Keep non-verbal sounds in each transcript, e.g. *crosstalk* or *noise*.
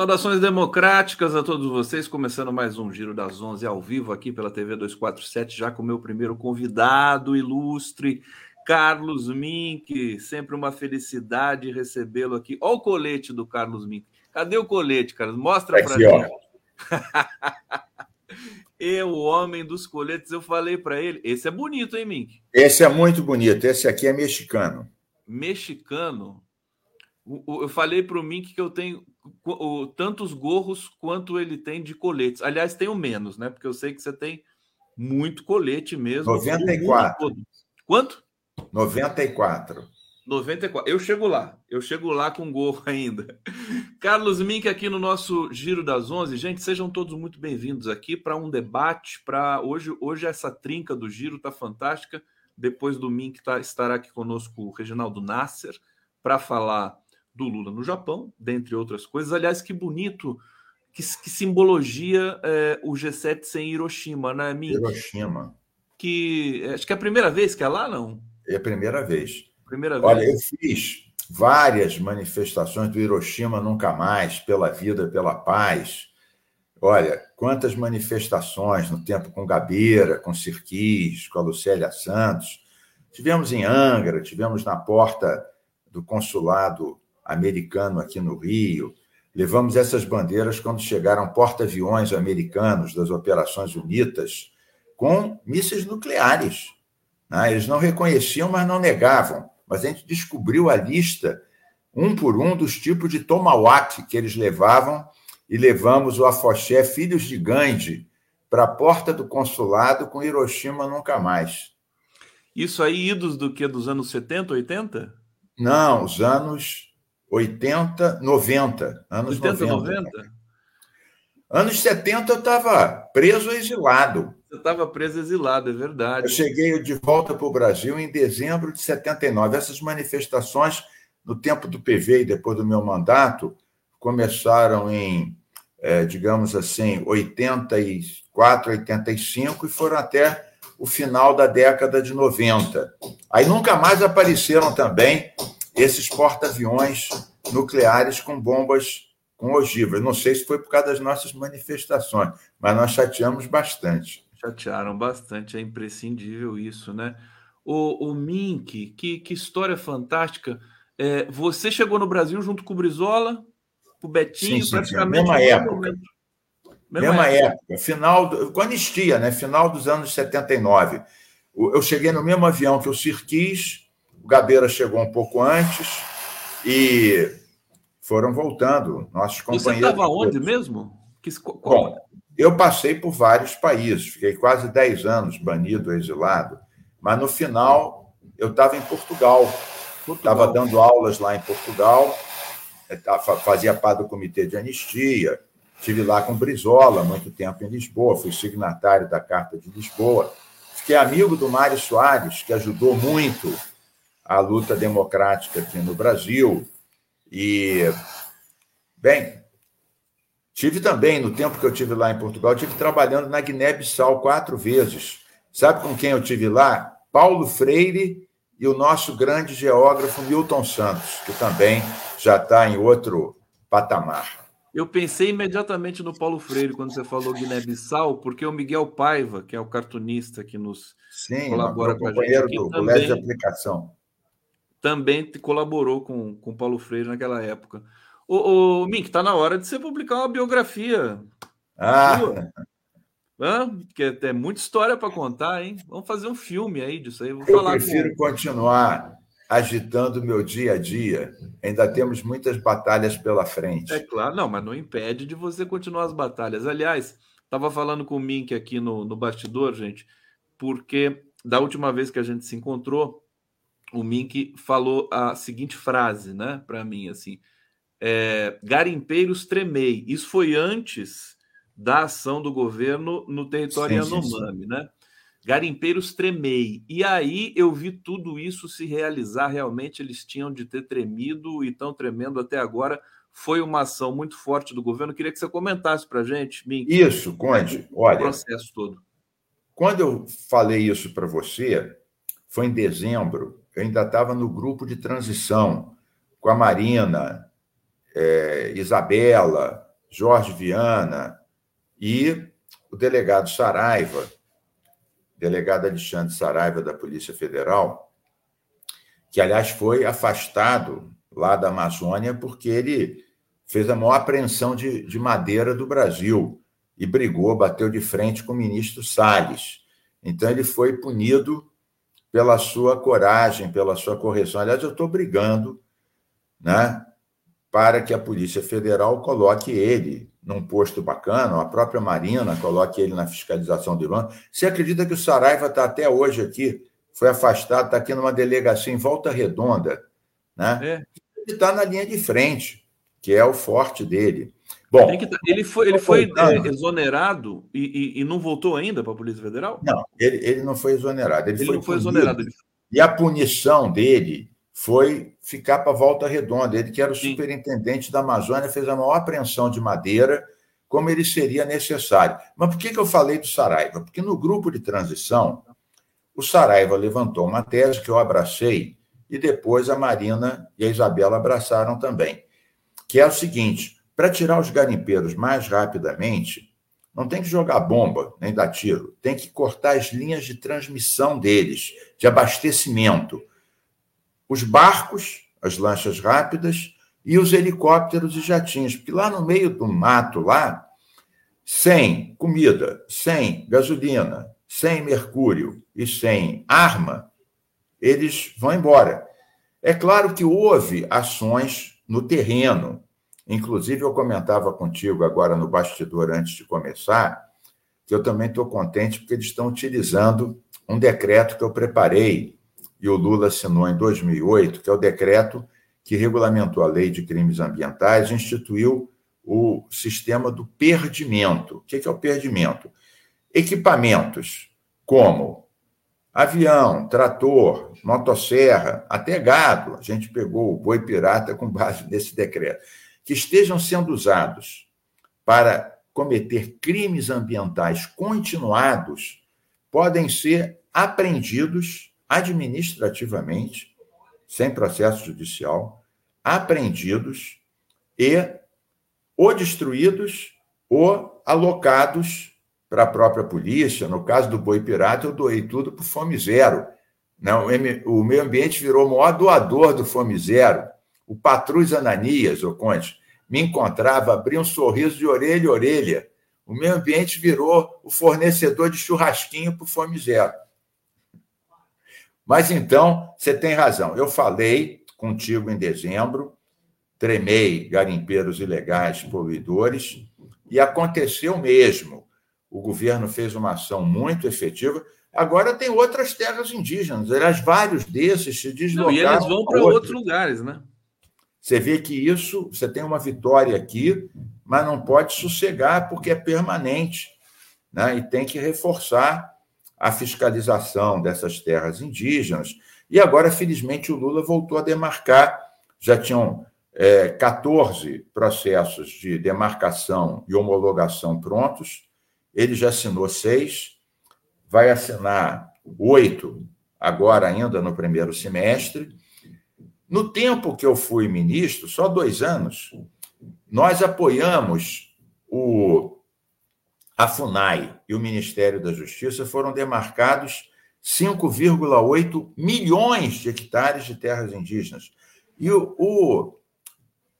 Saudações democráticas a todos vocês, começando mais um Giro das Onze ao vivo aqui pela TV 247, já com o meu primeiro convidado ilustre, Carlos Mink. Sempre uma felicidade recebê-lo aqui. Olha o colete do Carlos Mink. Cadê o colete, Carlos? Mostra para mim. *laughs* eu, o homem dos coletes, eu falei para ele. Esse é bonito, hein, Mink? Esse é muito bonito. Esse aqui é mexicano. Mexicano? Eu falei para o Mink que eu tenho tantos gorros quanto ele tem de coletes. Aliás, tenho menos, né? Porque eu sei que você tem muito colete mesmo. 94. Quanto? 94. 94. Eu chego lá. Eu chego lá com gorro ainda. *laughs* Carlos Mink aqui no nosso Giro das Onze. Gente, sejam todos muito bem-vindos aqui para um debate. Para hoje, hoje essa trinca do Giro tá fantástica. Depois do Mink tá, estará aqui conosco o Reginaldo Nasser para falar do Lula no Japão, dentre outras coisas. Aliás, que bonito, que, que simbologia é, o G7 sem Hiroshima, né, Mink? Hiroshima. Que acho que é a primeira vez que é lá, não? É a primeira vez. Primeira vez. Olha, eu fiz várias manifestações do Hiroshima Nunca Mais, pela vida, pela paz. Olha, quantas manifestações no tempo com Gabeira, com Sirquis, com a Lucélia Santos. Tivemos em Angra, tivemos na porta do consulado americano aqui no Rio. Levamos essas bandeiras quando chegaram porta-aviões americanos das Operações Unidas com mísseis nucleares. Né? Eles não reconheciam, mas não negavam. Mas a gente descobriu a lista, um por um, dos tipos de tomahawk que eles levavam e levamos o Afoxé Filhos de Gandhi para a porta do consulado com Hiroshima nunca mais. Isso aí, idos do que? Dos anos 70, 80? Não, os anos 80, 90. Anos 80, 90. 90? Anos 70 eu estava preso exilado. Você estava preso exilado, é verdade. Eu cheguei de volta para o Brasil em dezembro de 79. Essas manifestações, no tempo do PV e depois do meu mandato, começaram em, é, digamos assim, 84, 85 e foram até o final da década de 90. Aí nunca mais apareceram também esses porta-aviões nucleares com bombas com ogivas. Não sei se foi por causa das nossas manifestações, mas nós chateamos bastante. Chatearam bastante, é imprescindível isso, né? O, o Mink, que, que história fantástica. É, você chegou no Brasil junto com o Brizola, com o Betinho, sim, sim, praticamente. Sim, mesma época. Mesma, mesma época. época. final do, com anistia, né? Final dos anos 79. Eu cheguei no mesmo avião que o Sirquis, o Gabeira chegou um pouco antes e foram voltando nossos companheiros. Você estava onde mesmo? Que... Bom, eu passei por vários países, fiquei quase 10 anos banido, exilado, mas no final eu estava em Portugal. Estava dando aulas lá em Portugal, eh, fazia parte do comitê de anistia, estive lá com Brizola muito tempo em Lisboa, fui signatário da Carta de Lisboa. Fiquei amigo do Mário Soares, que ajudou muito a luta democrática aqui no Brasil. E, bem, tive também, no tempo que eu tive lá em Portugal, tive trabalhando na Guiné-Bissau quatro vezes. Sabe com quem eu tive lá? Paulo Freire e o nosso grande geógrafo Milton Santos, que também já está em outro patamar. Eu pensei imediatamente no Paulo Freire quando você falou Guiné-Bissau, porque o Miguel Paiva, que é o cartunista que nos Sim, colabora com a gente aqui, do também, de aplicação também colaborou com o Paulo Freire naquela época. O, o Mink, tá na hora de você publicar uma biografia. Ah! Hã? Porque é muita história para contar, hein? Vamos fazer um filme aí disso aí. Vou Eu prefiro com... continuar agitando o meu dia a dia. Ainda temos muitas batalhas pela frente. É claro, não, mas não impede de você continuar as batalhas. Aliás, estava falando com o Mink aqui no, no bastidor, gente, porque da última vez que a gente se encontrou, o Mink falou a seguinte frase, né, para mim, assim, é, garimpeiros tremei. Isso foi antes da ação do governo no território sim, Yanomami, sim, né? Garimpeiros tremei. E aí eu vi tudo isso se realizar. Realmente eles tinham de ter tremido e estão tremendo até agora. Foi uma ação muito forte do governo. Eu queria que você comentasse para a gente, Mink. Isso, Conde. Olha, o processo todo. Quando eu falei isso para você, foi em dezembro eu ainda estava no grupo de transição com a Marina, é, Isabela, Jorge Viana e o delegado Saraiva, delegado Alexandre Saraiva da Polícia Federal, que, aliás, foi afastado lá da Amazônia porque ele fez a maior apreensão de, de madeira do Brasil e brigou, bateu de frente com o ministro Salles. Então, ele foi punido pela sua coragem, pela sua correção. Aliás, eu estou brigando né, para que a Polícia Federal coloque ele num posto bacana, a própria Marina coloque ele na fiscalização de Londres. Você acredita que o Saraiva está até hoje aqui, foi afastado, está aqui numa delegacia em Volta Redonda, né? É. Ele está na linha de frente, que é o forte dele. Bom, tá, ele foi, ele foi é, exonerado e, e, e, não voltou ainda para a Polícia Federal? Não, ele, ele não foi exonerado. Ele, ele foi não foi punido, exonerado. E a punição dele foi ficar para Volta Redonda. Ele, que era o Sim. superintendente da Amazônia, fez a maior apreensão de madeira, como ele seria necessário. Mas por que, que eu falei do Saraiva? Porque no grupo de transição, o Saraiva levantou uma tese que eu abracei e depois a Marina e a Isabela abraçaram também, que é o seguinte: para tirar os garimpeiros mais rapidamente, não tem que jogar bomba nem dar tiro, tem que cortar as linhas de transmissão deles, de abastecimento os barcos, as lanchas rápidas e os helicópteros e jatinhos, porque lá no meio do mato, lá, sem comida, sem gasolina, sem mercúrio e sem arma, eles vão embora. É claro que houve ações no terreno. Inclusive, eu comentava contigo agora no bastidor antes de começar, que eu também estou contente porque eles estão utilizando um decreto que eu preparei e o Lula assinou em 2008, que é o decreto que regulamentou a lei de crimes ambientais, instituiu o sistema do perdimento. O que é o perdimento? Equipamentos como avião, trator, motosserra, até gado, a gente pegou o boi pirata com base nesse decreto, que estejam sendo usados para cometer crimes ambientais continuados, podem ser apreendidos administrativamente, sem processo judicial, apreendidos e ou destruídos ou alocados para a própria polícia. No caso do boi pirata, eu doei tudo para o Fome Zero. Não, o meio ambiente virou o maior doador do Fome Zero. O Patrus Ananias, o Conte, me encontrava, abria um sorriso de orelha a orelha. O meio ambiente virou o fornecedor de churrasquinho para o Fome Zero. Mas então, você tem razão. Eu falei contigo em dezembro, tremei garimpeiros ilegais, poluidores, e aconteceu mesmo. O governo fez uma ação muito efetiva. Agora tem outras terras indígenas. Aliás, vários desses se deslocaram. Não, e eles vão para outros lugares, né? Você vê que isso, você tem uma vitória aqui, mas não pode sossegar porque é permanente. Né? E tem que reforçar a fiscalização dessas terras indígenas. E agora, felizmente, o Lula voltou a demarcar. Já tinham é, 14 processos de demarcação e homologação prontos. Ele já assinou seis, vai assinar oito agora, ainda no primeiro semestre. No tempo que eu fui ministro, só dois anos, nós apoiamos o a FUNAI e o Ministério da Justiça foram demarcados 5,8 milhões de hectares de terras indígenas. E o, o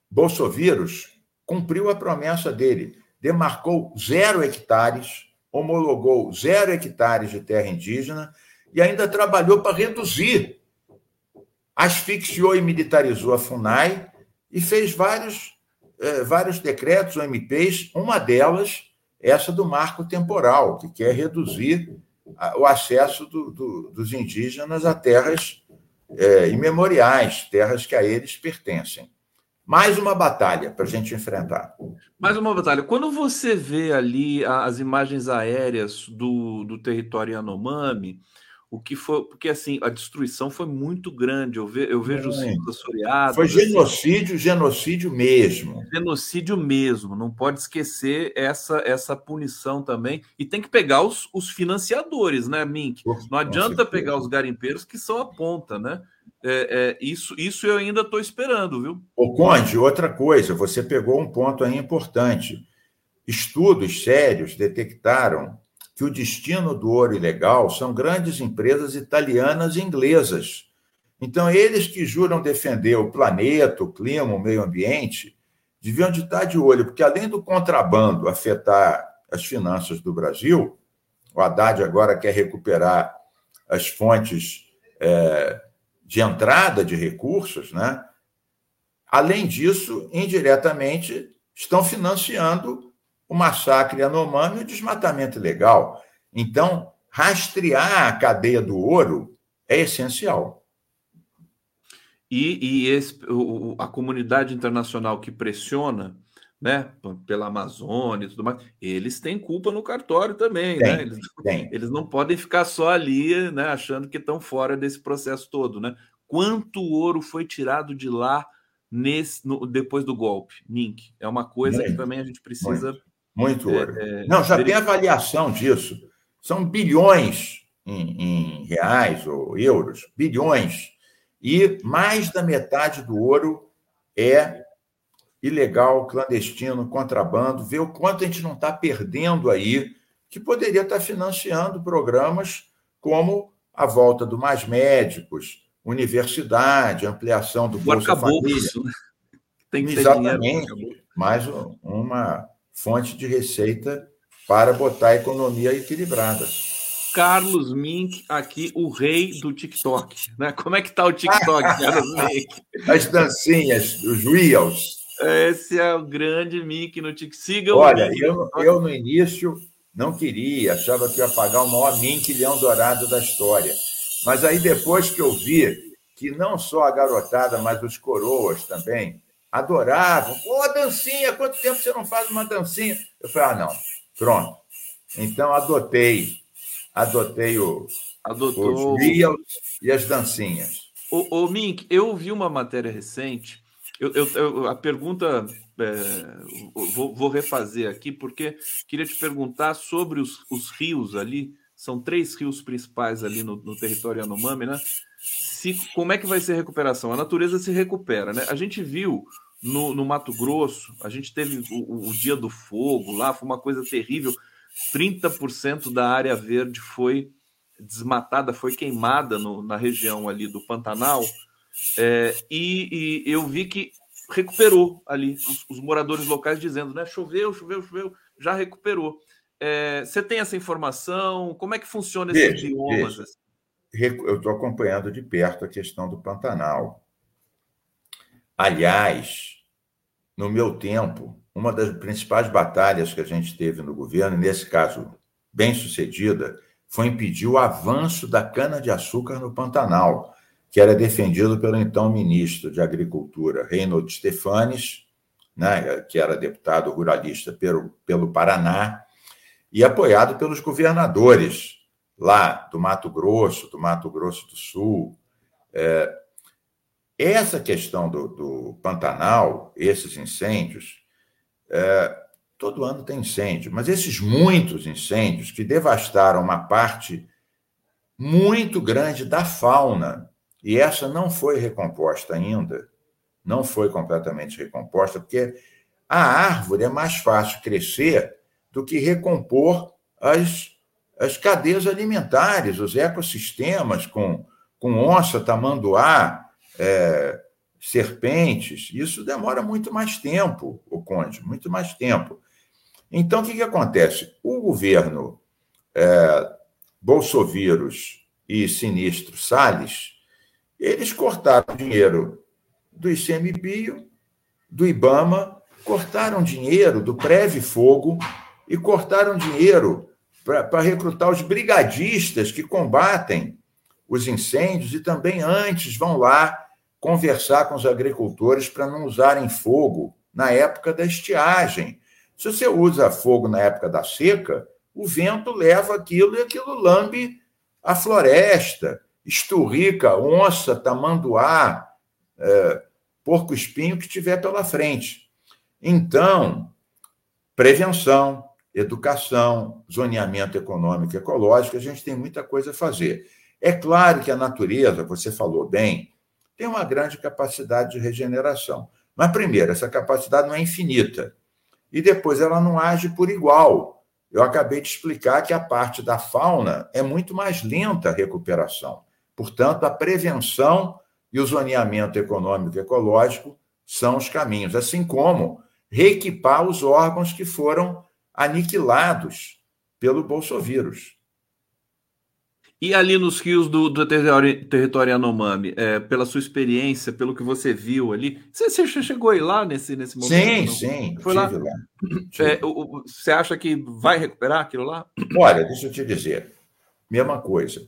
Bolsovírus cumpriu a promessa dele, demarcou zero hectares, homologou zero hectares de terra indígena e ainda trabalhou para reduzir. Asfixiou e militarizou a FUNAI e fez vários, eh, vários decretos, MPs, uma delas essa do marco temporal, que quer reduzir o acesso do, do, dos indígenas a terras é, imemoriais, terras que a eles pertencem. Mais uma batalha para a gente enfrentar. Mais uma batalha. Quando você vê ali as imagens aéreas do, do território Yanomami, o que foi, porque assim, a destruição foi muito grande. Eu, ve, eu vejo Sim. os assoreados. Foi genocídio, assim, genocídio mesmo. Genocídio mesmo. Não pode esquecer essa, essa punição também. E tem que pegar os, os financiadores, né, Mink? Não adianta pegar os garimpeiros que são a ponta, né? É, é, isso, isso eu ainda estou esperando, viu? O Conde, outra coisa, você pegou um ponto aí importante. Estudos sérios detectaram que o destino do ouro ilegal são grandes empresas italianas e inglesas. Então, eles que juram defender o planeta, o clima, o meio ambiente, deviam de estar de olho, porque além do contrabando afetar as finanças do Brasil, o Haddad agora quer recuperar as fontes é, de entrada de recursos, né? Além disso, indiretamente, estão financiando o massacre Yanomami e o desmatamento ilegal. Então, rastrear a cadeia do ouro é essencial. E, e esse, o, a comunidade internacional que pressiona né, pela Amazônia e tudo mais, eles têm culpa no cartório também, tem, né? Eles, eles, não podem ficar só ali, né, achando que estão fora desse processo todo, né? Quanto ouro foi tirado de lá nesse, no, depois do golpe, Mink? É uma coisa muito, que também a gente precisa. Muito, muito é, ouro. É, não, já tem avaliação disso. São bilhões em, em reais ou euros, bilhões. E mais da metade do ouro é ilegal, clandestino, contrabando, ver o quanto a gente não está perdendo aí, que poderia estar tá financiando programas como a volta do Mais Médicos, universidade, ampliação do Bolsa Família. Né? Tem que Exatamente, mais uma fonte de receita para botar a economia equilibrada. Carlos Mink aqui, o rei do TikTok. Né? Como é que está o TikTok, *laughs* Carlos Mink? As dancinhas, os reels. Esse é o grande Mickey no TikTok. Siga Olha, eu, eu no início não queria, achava que ia pagar o maior Mink Leão Dourado da história. Mas aí depois que eu vi que não só a garotada, mas os coroas também adoravam. Pô, dancinha, quanto tempo você não faz uma dancinha? Eu falei, ah, não, pronto. Então adotei, adotei o, Adotou. os reels e as dancinhas. Ô, ô Mink, eu vi uma matéria recente eu, eu, eu a pergunta é, vou, vou, refazer aqui, porque queria te perguntar sobre os, os, rios ali. São três rios principais ali no, no território Yanomami, né? Se, como é que vai ser a recuperação? A natureza se recupera, né? A gente viu no, no Mato Grosso, a gente teve o, o, dia do fogo lá, foi uma coisa terrível. 30% da área verde foi desmatada, foi queimada no, na região ali do Pantanal. É, e, e, eu vi que recuperou ali, os, os, moradores locais dizendo, né? Choveu, choveu, choveu, já recuperou. É, você tem essa informação? Como é que funciona esses veja, biomas? Veja. Eu estou acompanhando de perto a questão do Pantanal. Aliás, no meu tempo, uma das principais batalhas que a gente teve no governo, nesse caso bem sucedida, foi impedir o avanço da cana-de-açúcar no Pantanal que era defendido pelo então ministro de Agricultura, Reinhold Stefanes, né, que era deputado ruralista pelo, pelo Paraná, e apoiado pelos governadores lá do Mato Grosso, do Mato Grosso do Sul. É, essa questão do, do, Pantanal, esses incêndios, é, todo ano tem incêndio, mas esses muitos incêndios que devastaram uma parte muito grande da fauna e essa não foi recomposta ainda, não foi completamente recomposta, porque a árvore é mais fácil crescer do que recompor as, as cadeias alimentares, os ecossistemas com, com onça, tamanduá, é, serpentes. Isso demora muito mais tempo, o Conde, muito mais tempo. Então, o que, que acontece? O governo é, Bolsovírus e Sinistro Salles eles cortaram dinheiro do ICMBio, do IBAMA, cortaram dinheiro do Preve Fogo e cortaram dinheiro para recrutar os brigadistas que combatem os incêndios e também antes vão lá conversar com os agricultores para não usarem fogo na época da estiagem. Se você usa fogo na época da seca, o vento leva aquilo e aquilo lambe a floresta esturrica, onça, tamanduá, é, porco-espinho que tiver pela frente. Então, prevenção, educação, zoneamento econômico e ecológico, a gente tem muita coisa a fazer. É claro que a natureza, você falou bem, tem uma grande capacidade de regeneração. Mas, primeiro, essa capacidade não é infinita. E depois, ela não age por igual. Eu acabei de explicar que a parte da fauna é muito mais lenta a recuperação. Portanto, a prevenção e o zoneamento econômico e ecológico são os caminhos, assim como reequipar os órgãos que foram aniquilados pelo bolsovírus. E ali nos rios do, do território, território Yanomami, é, pela sua experiência, pelo que você viu ali, você, você chegou aí lá nesse, nesse momento? Sim, não? sim. Foi lá? lá. *clears throat* É, o, você acha que vai recuperar aquilo lá? *clears throat* Olha, deixa eu te dizer. Mesma coisa.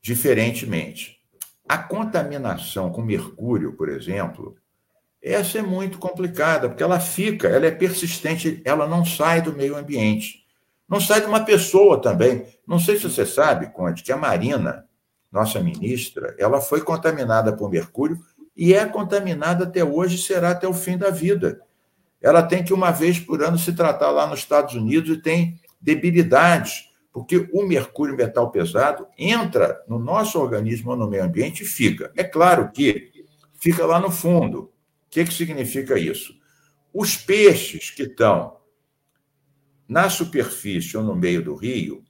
Diferentemente. A contaminação com mercúrio, por exemplo, essa é muito complicada, porque ela fica, ela é persistente, ela não sai do meio ambiente. Não sai de uma pessoa também. Não sei se você sabe, Conde, que a Marina, nossa ministra, ela foi contaminada por mercúrio e é contaminada até hoje, será até o fim da vida. Ela tem que, uma vez por ano, se tratar lá nos Estados Unidos e tem debilidades, porque o mercúrio metal pesado entra no nosso organismo, no meio ambiente e fica. É claro que fica lá no fundo que, que significa isso? Os peixes que estão na superfície ou no meio do rio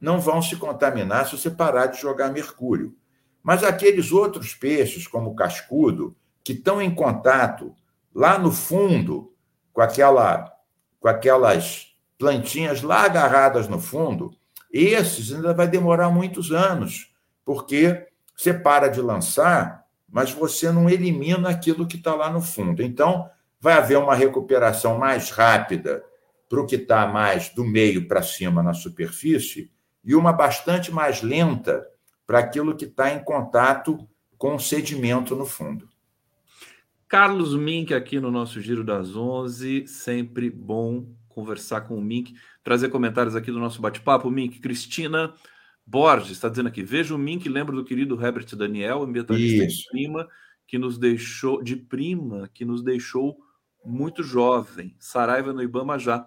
não vão se contaminar se você parar de jogar mercúrio. Mas aqueles outros peixes, como o cascudo, que estão em contato lá no fundo com, aquela, com aquelas plantinhas lá agarradas no fundo, esses ainda vai demorar muitos anos, porque você para de lançar, mas você não elimina aquilo que está lá no fundo. Então, vai haver uma recuperação mais rápida para o que está mais do meio para cima na superfície e uma bastante mais lenta para aquilo que está em contato com o sedimento no fundo. Carlos Mink aqui no nosso Giro das Onze, sempre bom conversar com o Mink, trazer comentários aqui do nosso bate-papo. Mink, Cristina Borges está dizendo aqui: veja o Mink, lembra do querido Herbert Daniel, ambientalista de prima, que nos deixou de prima, que nos deixou muito jovem. Saraiva no Ibama já.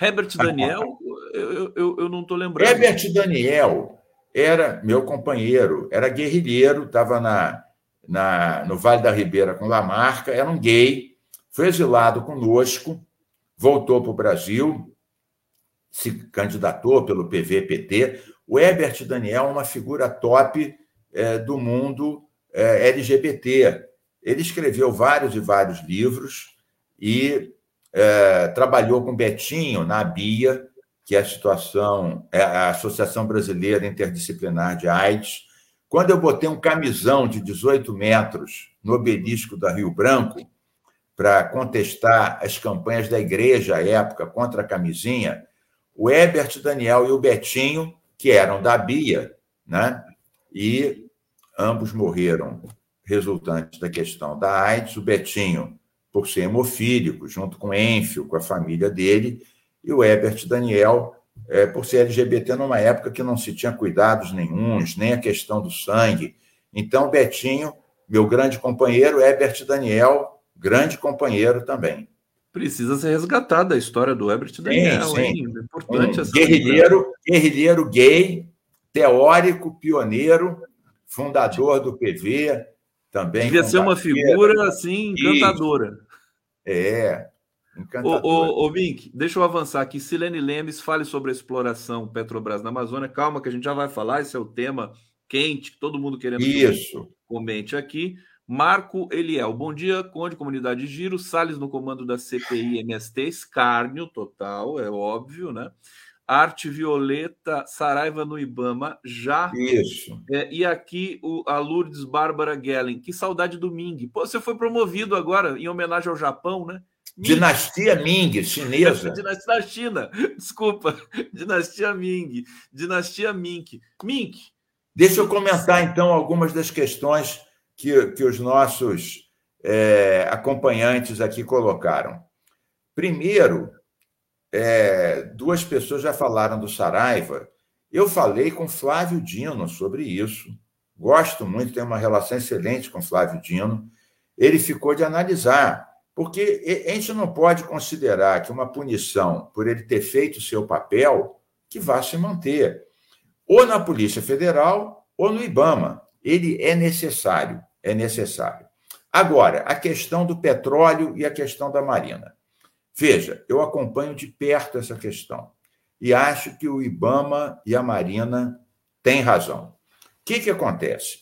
Herbert Daniel, eu, eu, eu não estou lembrando. Herbert Daniel era meu companheiro, era guerrilheiro, estava na, na, no Vale da Ribeira com Lamarca, era um gay, foi exilado conosco, voltou para o Brasil, se candidatou pelo PVPT. O Herbert Daniel é uma figura top é, do mundo é, LGBT. Ele escreveu vários e vários livros e é, trabalhou com Betinho na BIA, que é a situação, é a Associação Brasileira Interdisciplinar de AIDS. Quando eu botei um camisão de 18 metros no obelisco da Rio Branco para contestar as campanhas da igreja à época contra a camisinha, o Herbert Daniel e o Betinho que eram da Bia, né? e ambos morreram resultantes da questão da AIDS. O Betinho, por ser hemofílico, junto com Enfio, com a família dele, e o Herbert Daniel, é, por ser LGBT numa época que não se tinha cuidados nenhums, nem a questão do sangue. Então, Betinho, meu grande companheiro, Herbert Daniel, grande companheiro também. Precisa ser resgatada a história do Herbert Daniel, sim, sim. hein? É importante essa guerrilheiro, guerrilheiro gay, teórico, pioneiro, fundador do PV, também. Devia ser uma figura assim encantadora. É. Encantadora. Ô, ô, ô Mink, deixa eu avançar aqui. Silene Lemes, fale sobre a exploração Petrobras na Amazônia. Calma, que a gente já vai falar. Esse é o tema quente, todo mundo querendo Isso. que comente aqui. Marco Eliel, bom dia, Conde, Comunidade Giro, Salles no comando da CPI MST, escárnio total, é óbvio, né? Arte Violeta, Saraiva no Ibama, já. Isso. É, e aqui o, a Lourdes Bárbara Gellen, que saudade do Ming. Pô, você foi promovido agora em homenagem ao Japão, né? Ming. Dinastia Ming, chinesa. *laughs* Dinastia da China, desculpa. Dinastia Ming. Dinastia Mink. Mink. Deixa eu comentar, então, algumas das questões que, que os nossos é, acompanhantes aqui colocaram. Primeiro, é, duas pessoas já falaram do Saraiva. Eu falei com Flávio Dino sobre isso. Gosto muito, tenho uma relação excelente com Flávio Dino. Ele ficou de analisar, porque a gente não pode considerar que uma punição por ele ter feito o seu papel que vá se manter, ou na Polícia Federal ou no IBAMA. ele é necessário, é necessário. Agora, a questão do petróleo e a questão da marina. Veja, eu acompanho de perto essa questão e acho que o IBAMA e a Marina têm razão. O que, que acontece?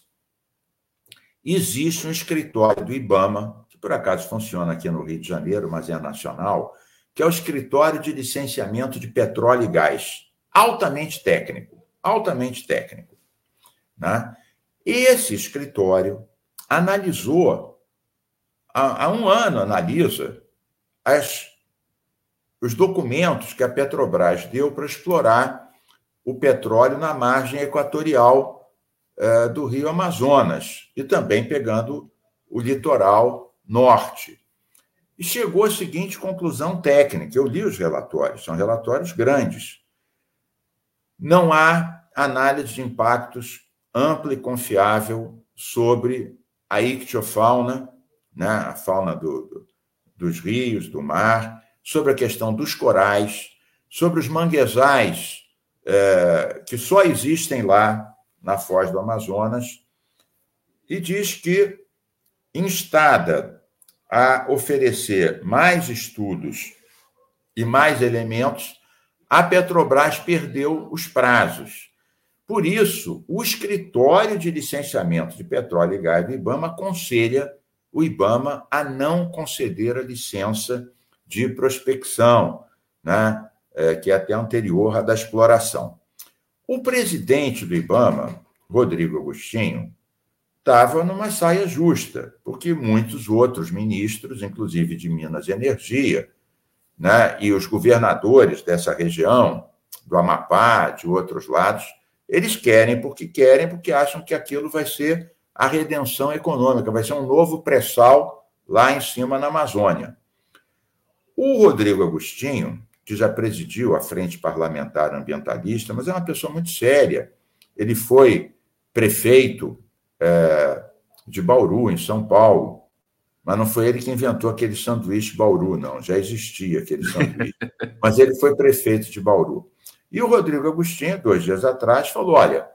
Existe um escritório do IBAMA, que por acaso funciona aqui no Rio de Janeiro, mas é nacional, que é o Escritório de Licenciamento de Petróleo e Gás, altamente técnico, altamente técnico. Né? Esse escritório analisou, há, há um ano analisa, as, os documentos que a Petrobras deu para explorar o petróleo na margem equatorial eh, do Rio Amazonas e também pegando o litoral norte. E chegou à seguinte conclusão técnica: eu li os relatórios, são relatórios grandes. Não há análise de impactos ampla e confiável sobre a ictiofauna, né, a fauna do, do, dos rios, do mar, sobre a questão dos corais, sobre os manguezais é, que só existem lá na foz do Amazonas, e diz que, instada a oferecer mais estudos e mais elementos, a Petrobras perdeu os prazos. Por isso, o escritório de licenciamento de petróleo e gás do IBAMA aconselha o IBAMA a não conceder a licença de prospecção, né, é, que é até anterior à da exploração. O presidente do IBAMA, Rodrigo Agostinho, estava numa saia justa, porque muitos outros ministros, inclusive de Minas e Energia, né, e os governadores dessa região, do Amapá, de outros lados, eles querem porque querem, porque acham que aquilo vai ser a redenção econômica, vai ser um novo pré-sal lá em cima na Amazônia. O Rodrigo Agostinho, que já presidiu a Frente Parlamentar Ambientalista, mas é uma pessoa muito séria. Ele foi prefeito é, de Bauru, em São Paulo. Mas não foi ele que inventou aquele sanduíche Bauru, não. Já existia aquele sanduíche. *laughs* Mas ele foi prefeito de Bauru. E o Rodrigo Agostinho, dois dias atrás, falou: olha,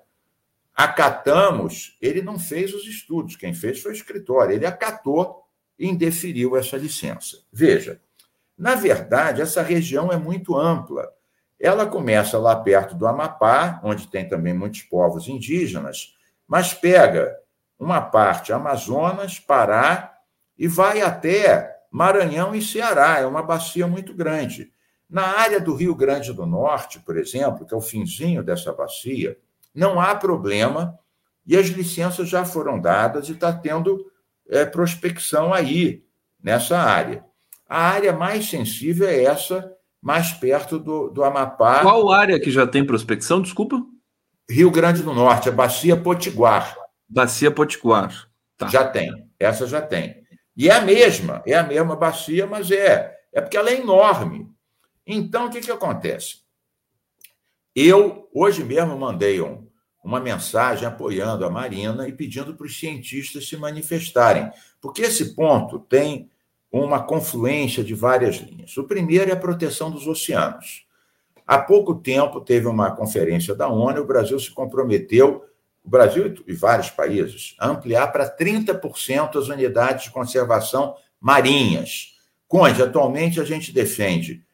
acatamos, ele não fez os estudos, quem fez foi o escritório, ele acatou e indeferiu essa licença. Veja, na verdade, essa região é muito ampla. Ela começa lá perto do Amapá, onde tem também muitos povos indígenas, mas pega uma parte Amazonas, Pará e vai até Maranhão e Ceará. É uma bacia muito grande. Na área do Rio Grande do Norte, por exemplo, que é o finzinho dessa bacia, não há problema e as licenças já foram dadas e está tendo é, prospecção aí, nessa área. A área mais sensível é essa, mais perto do, do Amapá. Qual área que já tem prospecção? Desculpa. Rio Grande do Norte, a Bacia Potiguar. Bacia Potiguar. Tá. Já tem, essa já tem. E é a mesma, é a mesma bacia, mas é, é porque ela é enorme. Então, o que, que acontece? Eu, hoje mesmo, mandei um, uma mensagem apoiando a Marina e pedindo para os cientistas se manifestarem, porque esse ponto tem uma confluência de várias linhas. O primeiro é a proteção dos oceanos. Há pouco tempo teve uma conferência da ONU, o Brasil se comprometeu, o Brasil e vários países, a ampliar para 30% as unidades de conservação marinhas, onde atualmente a gente defende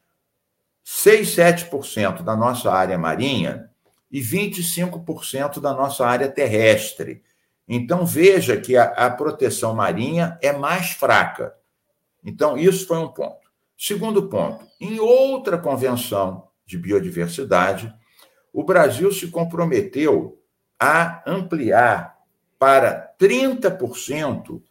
6, 7% da nossa área marinha e 25% da nossa área terrestre. Então, veja que a, a, proteção marinha é mais fraca. Então, isso foi um ponto. Segundo ponto, em outra convenção de biodiversidade, o Brasil se comprometeu a ampliar para 30%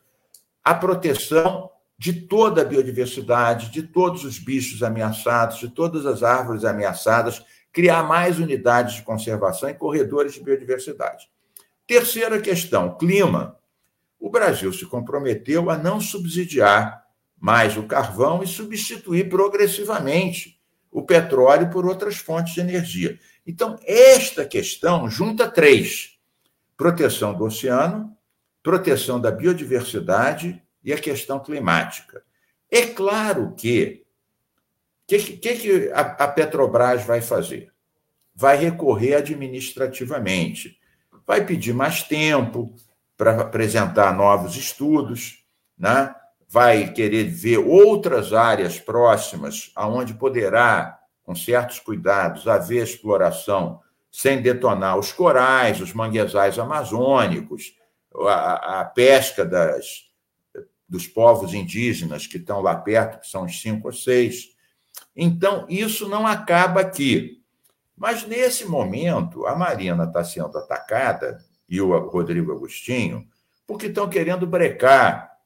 a proteção de toda a biodiversidade, de todos os bichos ameaçados, de todas as árvores ameaçadas, criar mais unidades de conservação e corredores de biodiversidade. Terceira questão, clima. O Brasil se comprometeu a não subsidiar mais o carvão e substituir progressivamente o petróleo por outras fontes de energia. Então, esta questão junta três: proteção do oceano, proteção da biodiversidade e a questão climática. É claro que o que, que, que a, a Petrobras vai fazer? Vai recorrer administrativamente, vai pedir mais tempo, para apresentar novos estudos, né? vai querer ver outras áreas próximas aonde poderá, com certos cuidados, haver exploração sem detonar os corais, os manguezais amazônicos, a, a pesca das, dos povos indígenas que estão lá perto, que são os cinco ou seis. Então, isso não acaba aqui. Mas, nesse momento, a Marina está sendo atacada, e o Rodrigo Agostinho, porque estão querendo brecar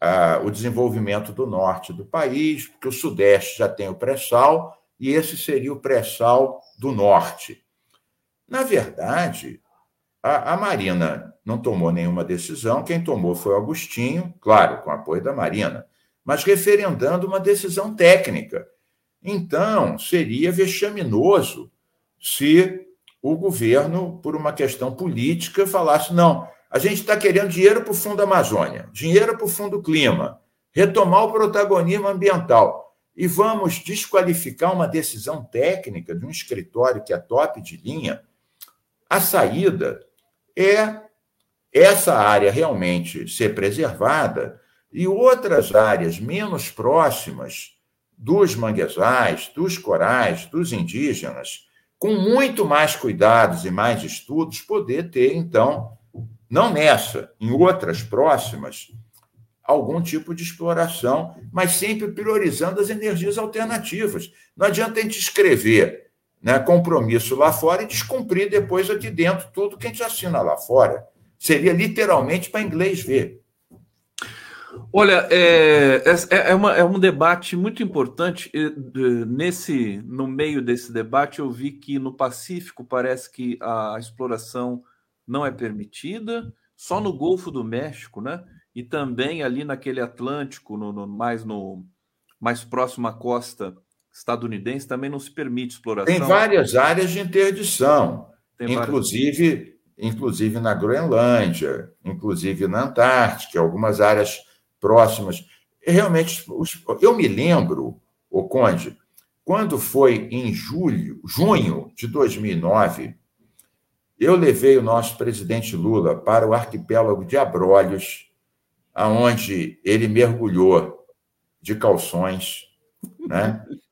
ah, o desenvolvimento do norte do país, porque o sudeste já tem o pré-sal, e esse seria o pré-sal do norte. Na verdade, a, a, Marina não tomou nenhuma decisão, quem tomou foi o Agostinho, claro, com apoio da Marina, mas referendando uma decisão técnica. Então, seria vexaminoso se o governo, por uma questão política, falasse: não, a gente está querendo dinheiro para o Fundo Amazônia, dinheiro para o Fundo Clima, retomar o protagonismo ambiental. E vamos desqualificar uma decisão técnica de um escritório que é top de linha. A saída é essa área realmente ser preservada e outras áreas menos próximas dos manguezais, dos corais, dos indígenas, com muito mais cuidados e mais estudos, poder ter, então, não nessa, em outras próximas, algum tipo de exploração, mas sempre priorizando as energias alternativas. Não adianta a gente escrever né, compromisso lá fora e descumprir depois aqui dentro tudo que a gente assina lá fora. Seria literalmente para inglês ver. Olha, é, é, é, uma, é um debate muito importante. Nesse, no meio desse debate, eu vi que no Pacífico parece que a exploração não é permitida, só no Golfo do México, né? E também ali naquele Atlântico, no, no mais no mais próximo à costa estadunidense, também não se permite exploração. Tem várias áreas de interdição, Tem inclusive, várias... inclusive na Groenlândia, inclusive na Antártica, algumas áreas próximas. Realmente, eu me lembro, o Conde, quando foi em julho, junho de 2009, eu levei o nosso presidente Lula para o arquipélago de Abrolhos, aonde ele mergulhou de calções, né? *laughs*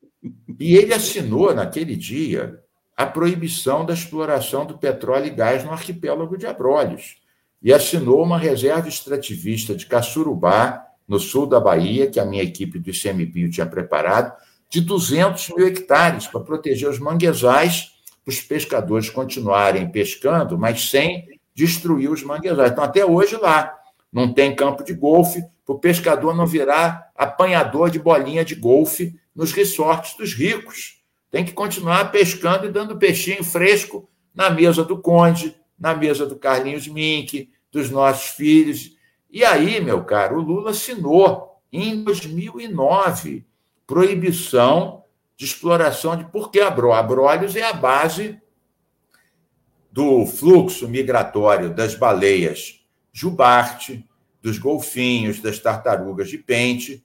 E ele assinou naquele dia a proibição da exploração do petróleo e gás no arquipélago de Abrolhos e assinou uma reserva extrativista de Caçurubá, no sul da Bahia, que a minha equipe do ICMBio tinha preparado, de 200 mil hectares para proteger os manguezais para os pescadores continuarem pescando, mas sem destruir os manguezais. Então, até hoje lá, não tem campo de golfe, para o pescador não virar apanhador de bolinha de golfe nos resorts dos ricos. Tem que continuar pescando e dando peixinho fresco na mesa do Conde, na mesa do Carlinhos Mink, dos nossos filhos. E aí, meu caro, o Lula assinou em 2009 proibição de exploração de porque Abrolhos é a base do fluxo migratório das baleias jubarte, dos golfinhos, das tartarugas de pente.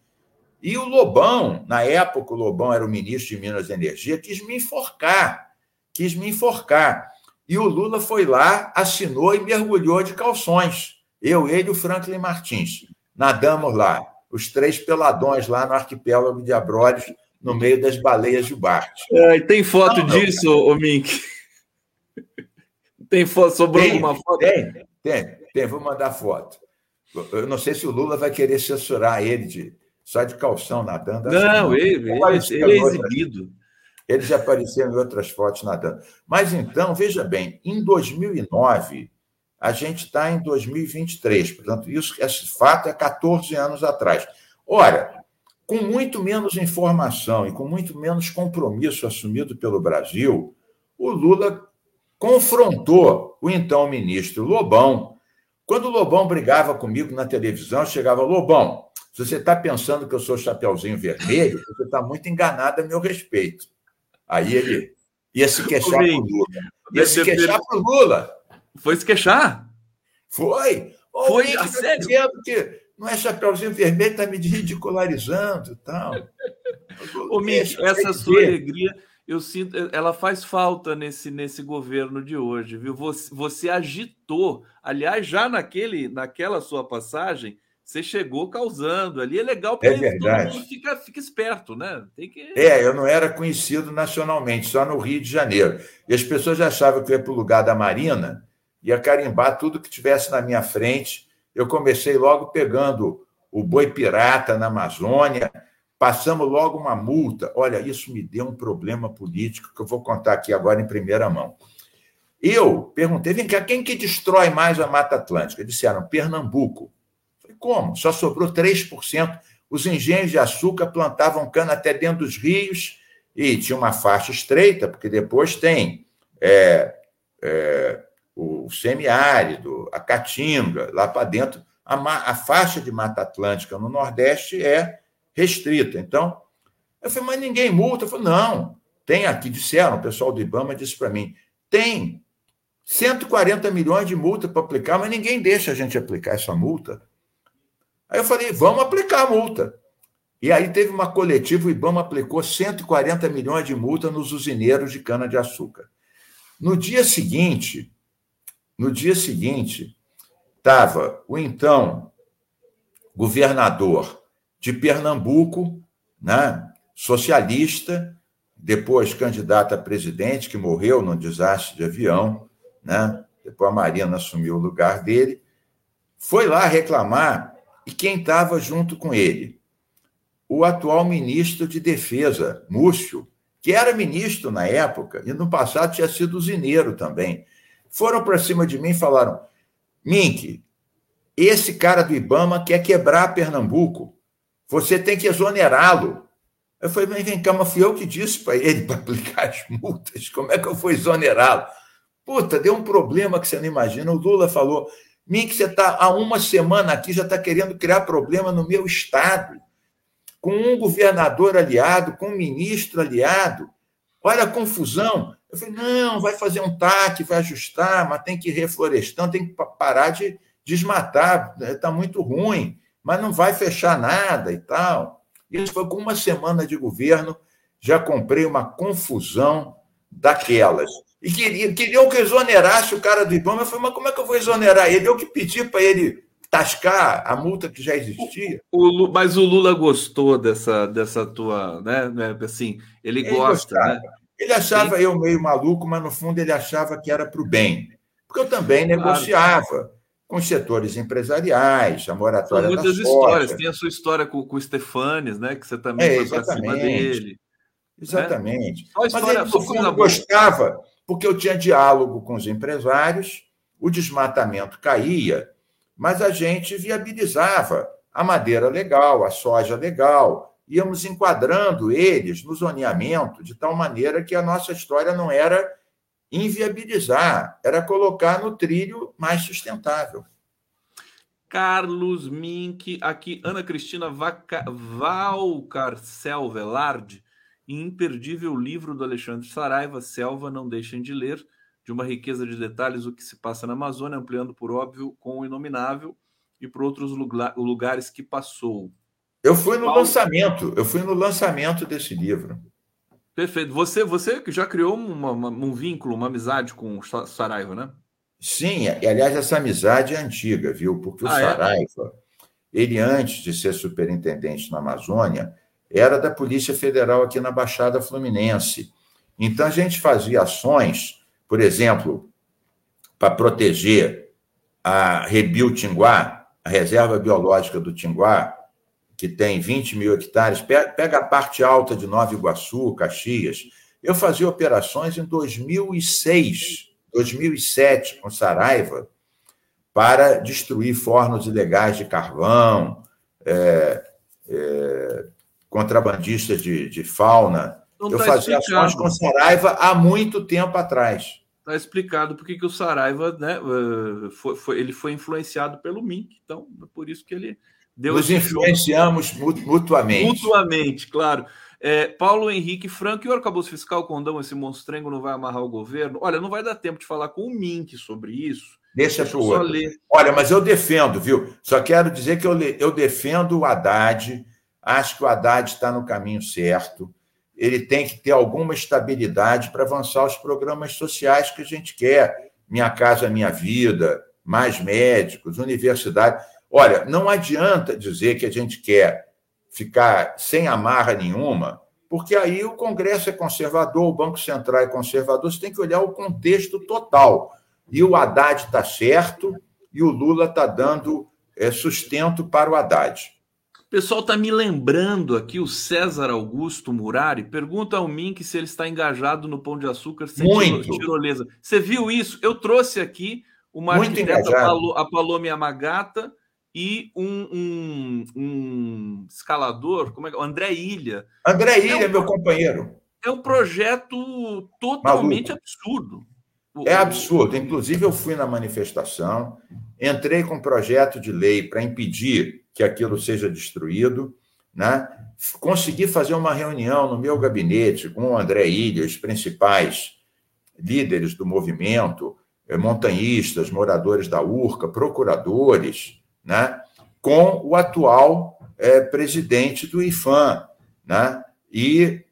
E o Lobão, na época, o Lobão era o ministro de Minas e Energia, quis me enforcar, quis me enforcar. E o Lula foi lá, assinou e mergulhou de calções. Eu, ele e o Franklin Martins. Nadamos lá, os três peladões lá no arquipélago de Abrolhos, no meio das baleias de Bart. É, tem foto não, disso, ô Mink? Tem foto, sobrou tem, alguma foto? Tem, tem, tem, vou mandar foto. Eu não sei se o Lula vai querer censurar ele de, só de calção nadando. Não, ele, ele, ele é exibido. Ele já em outras fotos nadando. Mas então, veja bem, em 2009, a gente está em 2023, portanto, isso, esse fato é 14 anos atrás. Ora, com muito menos informação e com muito menos compromisso assumido pelo Brasil, o Lula confrontou o então ministro Lobão. Quando o Lobão brigava comigo na televisão, chegava, Lobão, se você está pensando que eu sou Chapeuzinho Vermelho, você está muito enganado a meu respeito. Aí ele ia se queixar para o Lula. Ia se queixar para o Lula. Foi se queixar? Foi. Foi, a sério? Que não é Chapeuzinho Vermelho, está me ridicularizando tal. Ô, Mitch, essa sua alegria. eu sinto, ela faz falta nesse, nesse governo de hoje, viu? Você, você agitou, aliás, já naquele, naquela sua passagem, você chegou causando ali. É legal porque é verdade. todo mundo fica, fica esperto, né? Tem que... É, eu não era conhecido nacionalmente, só no Rio de Janeiro. E as pessoas já achavam que eu ia para o lugar da Marina, ia carimbar tudo que tivesse na minha frente. Eu comecei logo pegando o boi pirata na Amazônia, Passamos logo uma multa. Olha, isso me deu um problema político que eu vou contar aqui agora em primeira mão. Eu perguntei, vem cá, quem que destrói mais a Mata Atlântica? Disseram, Pernambuco. Como? Só sobrou 3%. Os engenhos de açúcar plantavam cana até dentro dos rios e tinha uma faixa estreita, porque depois tem é, é, o semiárido, a caatinga, lá para dentro. A, a faixa de Mata Atlântica no Nordeste é restrita. Então, eu falei, mas ninguém multa. Eu falei, não, tem aqui, disseram, o pessoal do Ibama disse para mim, tem 140 milhões de multa para aplicar, mas ninguém deixa a gente aplicar essa multa. Aí eu falei, vamos aplicar a multa. E aí teve uma coletiva, o Ibama aplicou 140 milhões de multa nos usineiros de cana-de-açúcar. No dia seguinte, no dia seguinte, estava o então governador de Pernambuco, né? socialista, depois candidato a presidente, que morreu num desastre de avião, né? depois a Marina assumiu o lugar dele, foi lá reclamar, e quem estava junto com ele? O atual ministro de Defesa, Múcio, que era ministro na época, e no passado tinha sido usineiro também. Foram para cima de mim e falaram: Mink, esse cara do Ibama quer quebrar Pernambuco. Você tem que exonerá-lo. Eu falei, mas vem cá, mas fui eu que disse para ele *laughs* para aplicar as multas. Como é que eu vou exonerá-lo? Puta, deu um problema que você não imagina. O Lula falou: Mink, você está há uma semana aqui, já está querendo criar problema no meu estado, com um governador aliado, com um ministro aliado. Olha a confusão. Eu falei: não, vai fazer um TAC, vai ajustar, mas tem que ir reflorestando, tem que parar de desmatar, está muito ruim mas não vai fechar nada e tal. Isso foi com uma semana de governo, já comprei uma confusão daquelas. E queriam, queriam que eu exonerasse o cara do Ibama. Eu falei, mas como é que eu vou exonerar ele? Eu que pedi para ele tascar a multa que já existia. O, o, mas o Lula gostou dessa, dessa tua, né? né assim, ele, ele gosta, gostava. né? Ele achava Sim. eu meio maluco, mas no fundo ele achava que era para o bem. Porque eu também claro. negociava com os setores empresariais, a moratória São muitas histórias. Tem a sua história com, com o Stefanes, né? Que você também é, foi para cima dele. Exatamente. Né? Mas ele, no fundo, gostava, porque eu tinha diálogo com os empresários, o desmatamento caía, mas a gente viabilizava a madeira legal, a soja legal, íamos enquadrando eles no zoneamento de tal maneira que a nossa história não era inviabilizar, era colocar no trilho mais sustentável. Carlos Mink, aqui Ana Cristina Vaca... Valcarcel Velarde, imperdível livro do Alexandre Saraiva, Selva, não deixem de ler, de uma riqueza de detalhes o que se passa na Amazônia, ampliando por óbvio com o inominável e por outros lugares que passou. Eu fui no Paulo... lançamento, eu fui no lançamento desse livro. Perfeito. Você, você já criou uma, uma, um vínculo, uma amizade com o Saraiva, né? Sim, e aliás, essa amizade é antiga, viu? Porque o ah, é? Saraiva, é? ele antes de ser superintendente na Amazônia, era da Polícia Federal aqui na Baixada Fluminense. Então a gente fazia ações, por exemplo, para proteger a Rebio Tinguá, a reserva biológica do Tinguá, que tem 20 mil hectares, pega a parte alta de Nova Iguaçu, Caxias. Eu fazia operações em 2006, 2007, com Saraiva, para destruir fornos ilegais de carvão, é, é, contrabandistas de, de fauna. Não Eu tá fazia explicado. ações com Saraiva há muito tempo atrás. Está explicado porque que o Saraiva, né, eh, foi, foi, ele foi influenciado pelo MINC, então é por isso que ele Deus Nos influenciamos mutuamente. Mutuamente, claro. É, Paulo Henrique Franco, e o arcabouço fiscal, condão, esse monstrengo não vai amarrar o governo? Olha, não vai dar tempo de falar com o Mink sobre isso. Deixa para o outro. Ler. Olha, mas eu defendo, viu? Só quero dizer que eu, eu defendo o Haddad, acho que o Haddad está no caminho certo. ele tem que ter alguma estabilidade para avançar os programas sociais que a gente quer. Minha Casa Minha Vida, mais médicos, universidade. Olha, não adianta dizer que a gente quer ficar sem amarra nenhuma, porque aí o Congresso é conservador, o Banco Central é conservador, você tem que olhar o contexto total. E o Haddad está certo e o Lula está dando é, sustento para o Haddad. O pessoal está me lembrando aqui, o César Augusto Murari pergunta ao Mink se ele está engajado no Pão de Açúcar sem Muito. tirolesa. Você viu isso? Eu trouxe aqui uma Muito arquiteta, a Palome Amagata, e um, um, um, escalador, como é que é? André Ilha. André Ilha, é um, meu companheiro. É um projeto totalmente Maluco. absurdo. É absurdo. Inclusive, eu fui na manifestação, entrei com um projeto de lei para impedir que aquilo seja destruído, né? consegui fazer uma reunião no meu gabinete com o André Ilha, os principais líderes do movimento, eh, montanhistas, moradores da URCA, procuradores, né? com o atual é, presidente do IFAM. Né? E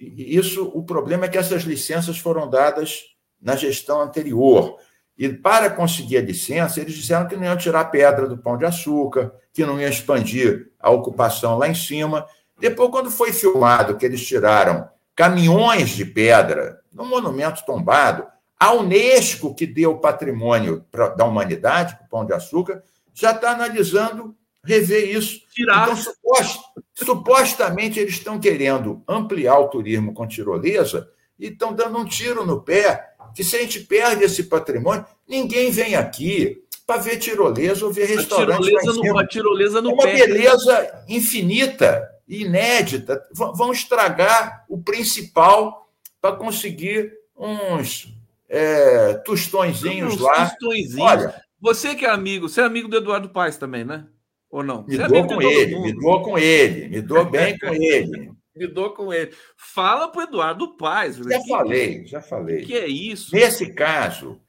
isso, o problema é que essas licenças foram dadas na gestão anterior. E para conseguir a licença, eles disseram que não iam tirar pedra do pão de açúcar, que não iam expandir a ocupação lá em cima. Depois, quando foi filmado que eles tiraram caminhões de pedra no monumento tombado, a Unesco, que deu o patrimônio da humanidade, o pão de açúcar, já está analisando rever isso. Tirar. Então, supost, supostamente, eles estão querendo ampliar o turismo com tirolesa e estão dando um tiro no pé que se a gente perde esse patrimônio, ninguém vem aqui para ver tirolesa ou ver restaurante. A tirolesa, no, a tirolesa no é uma pé. beleza infinita, inédita. Vão estragar o principal para conseguir uns é, tostõezinhos uns lá. Tostõezinhos. Olha, você que é amigo, você é amigo do Eduardo Paes também, né? Ou não? Me você dou é com ele, me dou com ele, me dou bem com ele *laughs* lidou com ele. Fala para o Eduardo Paes. Já que, falei, já falei. que é isso? Nesse caso,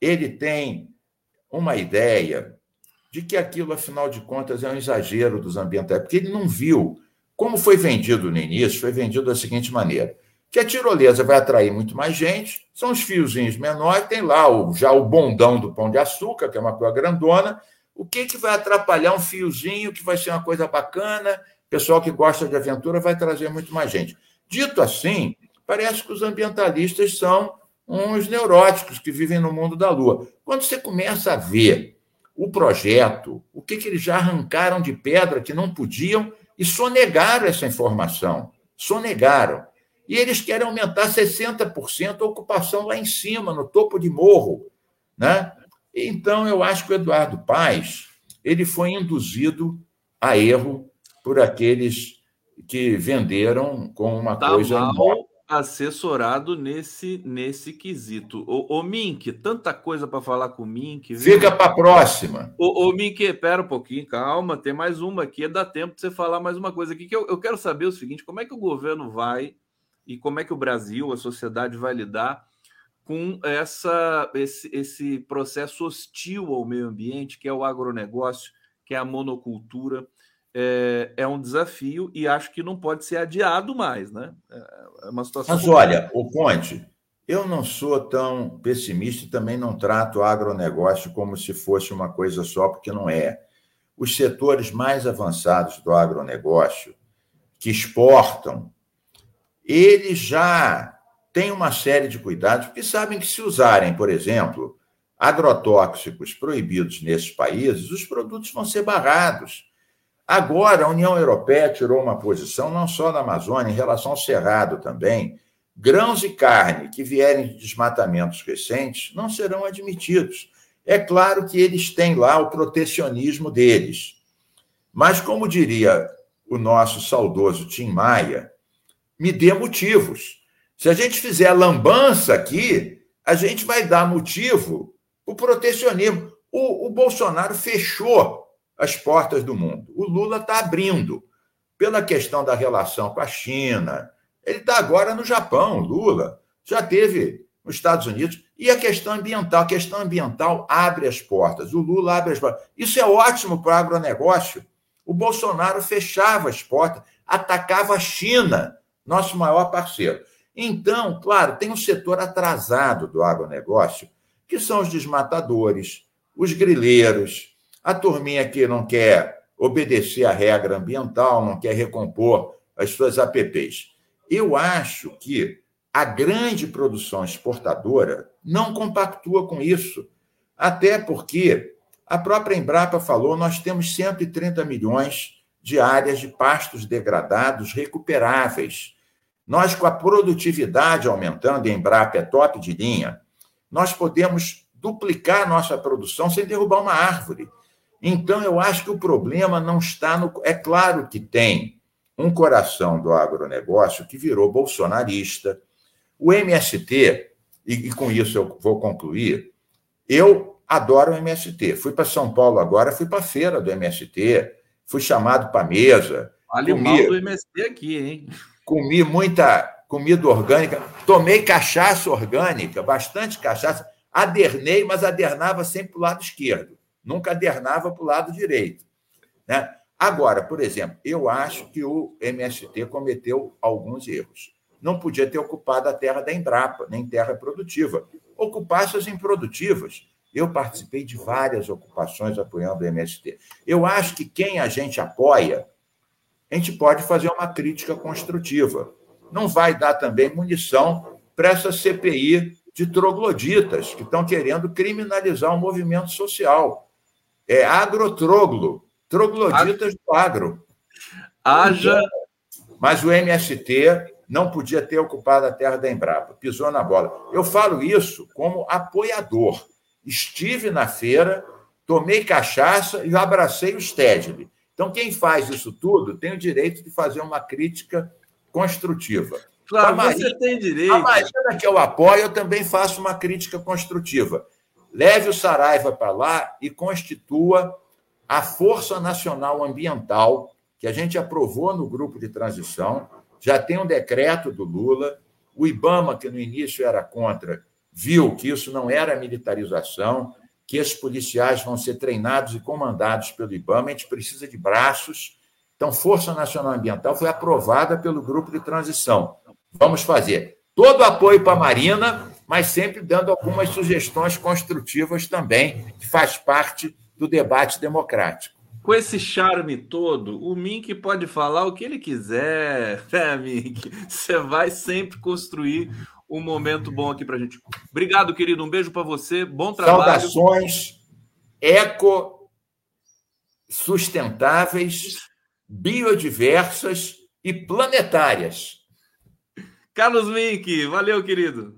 ele tem uma ideia de que aquilo, afinal de contas, é um exagero dos ambientais, porque ele não viu como foi vendido no início, foi vendido da seguinte maneira: que a tirolesa vai atrair muito mais gente, são os fiozinhos menores, tem lá o, já o bondão do pão de açúcar, que é uma coisa grandona. O que, que vai atrapalhar um fiozinho que vai ser uma coisa bacana pessoal que gosta de aventura vai trazer muito mais gente. Dito assim, parece que os ambientalistas são uns neuróticos que vivem no mundo da Lua. Quando você começa a ver o projeto, o que, que eles já arrancaram de pedra que não podiam e sonegaram essa informação. Sonegaram. E eles querem aumentar 60% a ocupação lá em cima, no topo de morro. Né? Então, eu acho que o Eduardo Paes ele foi induzido a erro por aqueles que venderam com uma tá coisa. Mal assessorado nesse nesse quesito. O, Mink, tanta coisa para falar com o Mink. Viu? Fica para a próxima. O, Mink, espera um pouquinho, calma, tem mais uma aqui, dá tempo de você falar mais uma coisa aqui, que eu, eu quero saber o seguinte: como é que o governo vai e como é que o Brasil, a sociedade vai lidar com essa, esse, esse processo hostil ao meio ambiente, que é o agronegócio, que é a monocultura é, é, um desafio e acho que não pode ser adiado mais, né? É uma situação. Mas olha, o Conte, eu não sou tão pessimista e também não trato o agronegócio como se fosse uma coisa só, porque não é. Os setores mais avançados do agronegócio, que exportam, eles já têm uma série de cuidados, porque sabem que se usarem, por exemplo, agrotóxicos proibidos nesses países, os produtos vão ser barrados Agora, a União Europeia tirou uma posição, não só na Amazônia, em relação ao Cerrado também. Grãos e carne que vierem de desmatamentos recentes não serão admitidos. É claro que eles têm lá o protecionismo deles. Mas, como diria o nosso saudoso Tim Maia, me dê motivos. Se a gente fizer lambança aqui, a gente vai dar motivo para o protecionismo. O, o Bolsonaro fechou as portas do mundo. O Lula está abrindo pela questão da relação com a China. Ele está agora no Japão, Lula. Já teve nos Estados Unidos. E a questão ambiental. A questão ambiental abre as portas. O Lula abre as portas. Isso é ótimo para o agronegócio. O Bolsonaro fechava as portas, atacava a China nosso maior parceiro. Então, claro, tem um setor atrasado do agronegócio, que são os desmatadores, os grileiros, a turminha que não quer obedecer à regra ambiental, não quer recompor as suas APPs. Eu acho que a grande produção exportadora não compactua com isso, até porque a própria Embrapa falou, nós temos 130 milhões de áreas de pastos degradados recuperáveis. Nós, com a produtividade aumentando, e Embrapa é top de linha, nós podemos duplicar nossa produção sem derrubar uma árvore. Então, eu acho que o problema não está no. É claro que tem um coração do agronegócio que virou bolsonarista. O MST, e, e com isso eu vou concluir, eu adoro o MST. Fui para São Paulo agora, fui para a feira do MST, fui chamado para a mesa. Olha o mal do MST aqui, hein? Comi muita comida orgânica, tomei cachaça orgânica, bastante cachaça, adernei, mas adernava sempre para o lado esquerdo nunca adernava para o lado direito. Né? Agora, por exemplo, eu acho que o MST cometeu alguns erros. Não podia ter ocupado a terra da Embrapa, nem terra produtiva. Ocupasse as improdutivas. Eu participei de várias ocupações apoiando o MST. Eu acho que quem a gente apoia, a gente pode fazer uma crítica construtiva. Não vai dar também munição para essa CPI de trogloditas que estão querendo criminalizar o movimento social é agrotroglo, trogloditas do agro. Haja. Mas o MST não podia ter ocupado a terra da Embrapa, pisou na bola. Eu falo isso como apoiador. Estive na feira, tomei cachaça e abracei o Stedley. Então, quem faz isso tudo tem o direito de fazer uma crítica construtiva. Claro, Marina, você tem direito. A Marina que eu apoio, eu também faço uma crítica construtiva. Leve o Saraiva para lá e constitua a Força Nacional Ambiental, que a gente aprovou no grupo de transição, já tem um decreto do Lula. O Ibama, que no início era contra, viu que isso não era militarização, que esses policiais vão ser treinados e comandados pelo Ibama, a gente precisa de braços. Então, Força Nacional Ambiental foi aprovada pelo grupo de transição. Vamos fazer todo apoio para a Marina, mas sempre dando algumas sugestões construtivas também, que faz parte do debate democrático. Com esse charme todo, o Mink pode falar o que ele quiser, *laughs* né, Mink? Você vai sempre construir um momento bom aqui para gente. Obrigado, querido. Um beijo para você. Bom trabalho. Saudações eco sustentáveis, biodiversas e planetárias. Carlos Mink, valeu, querido.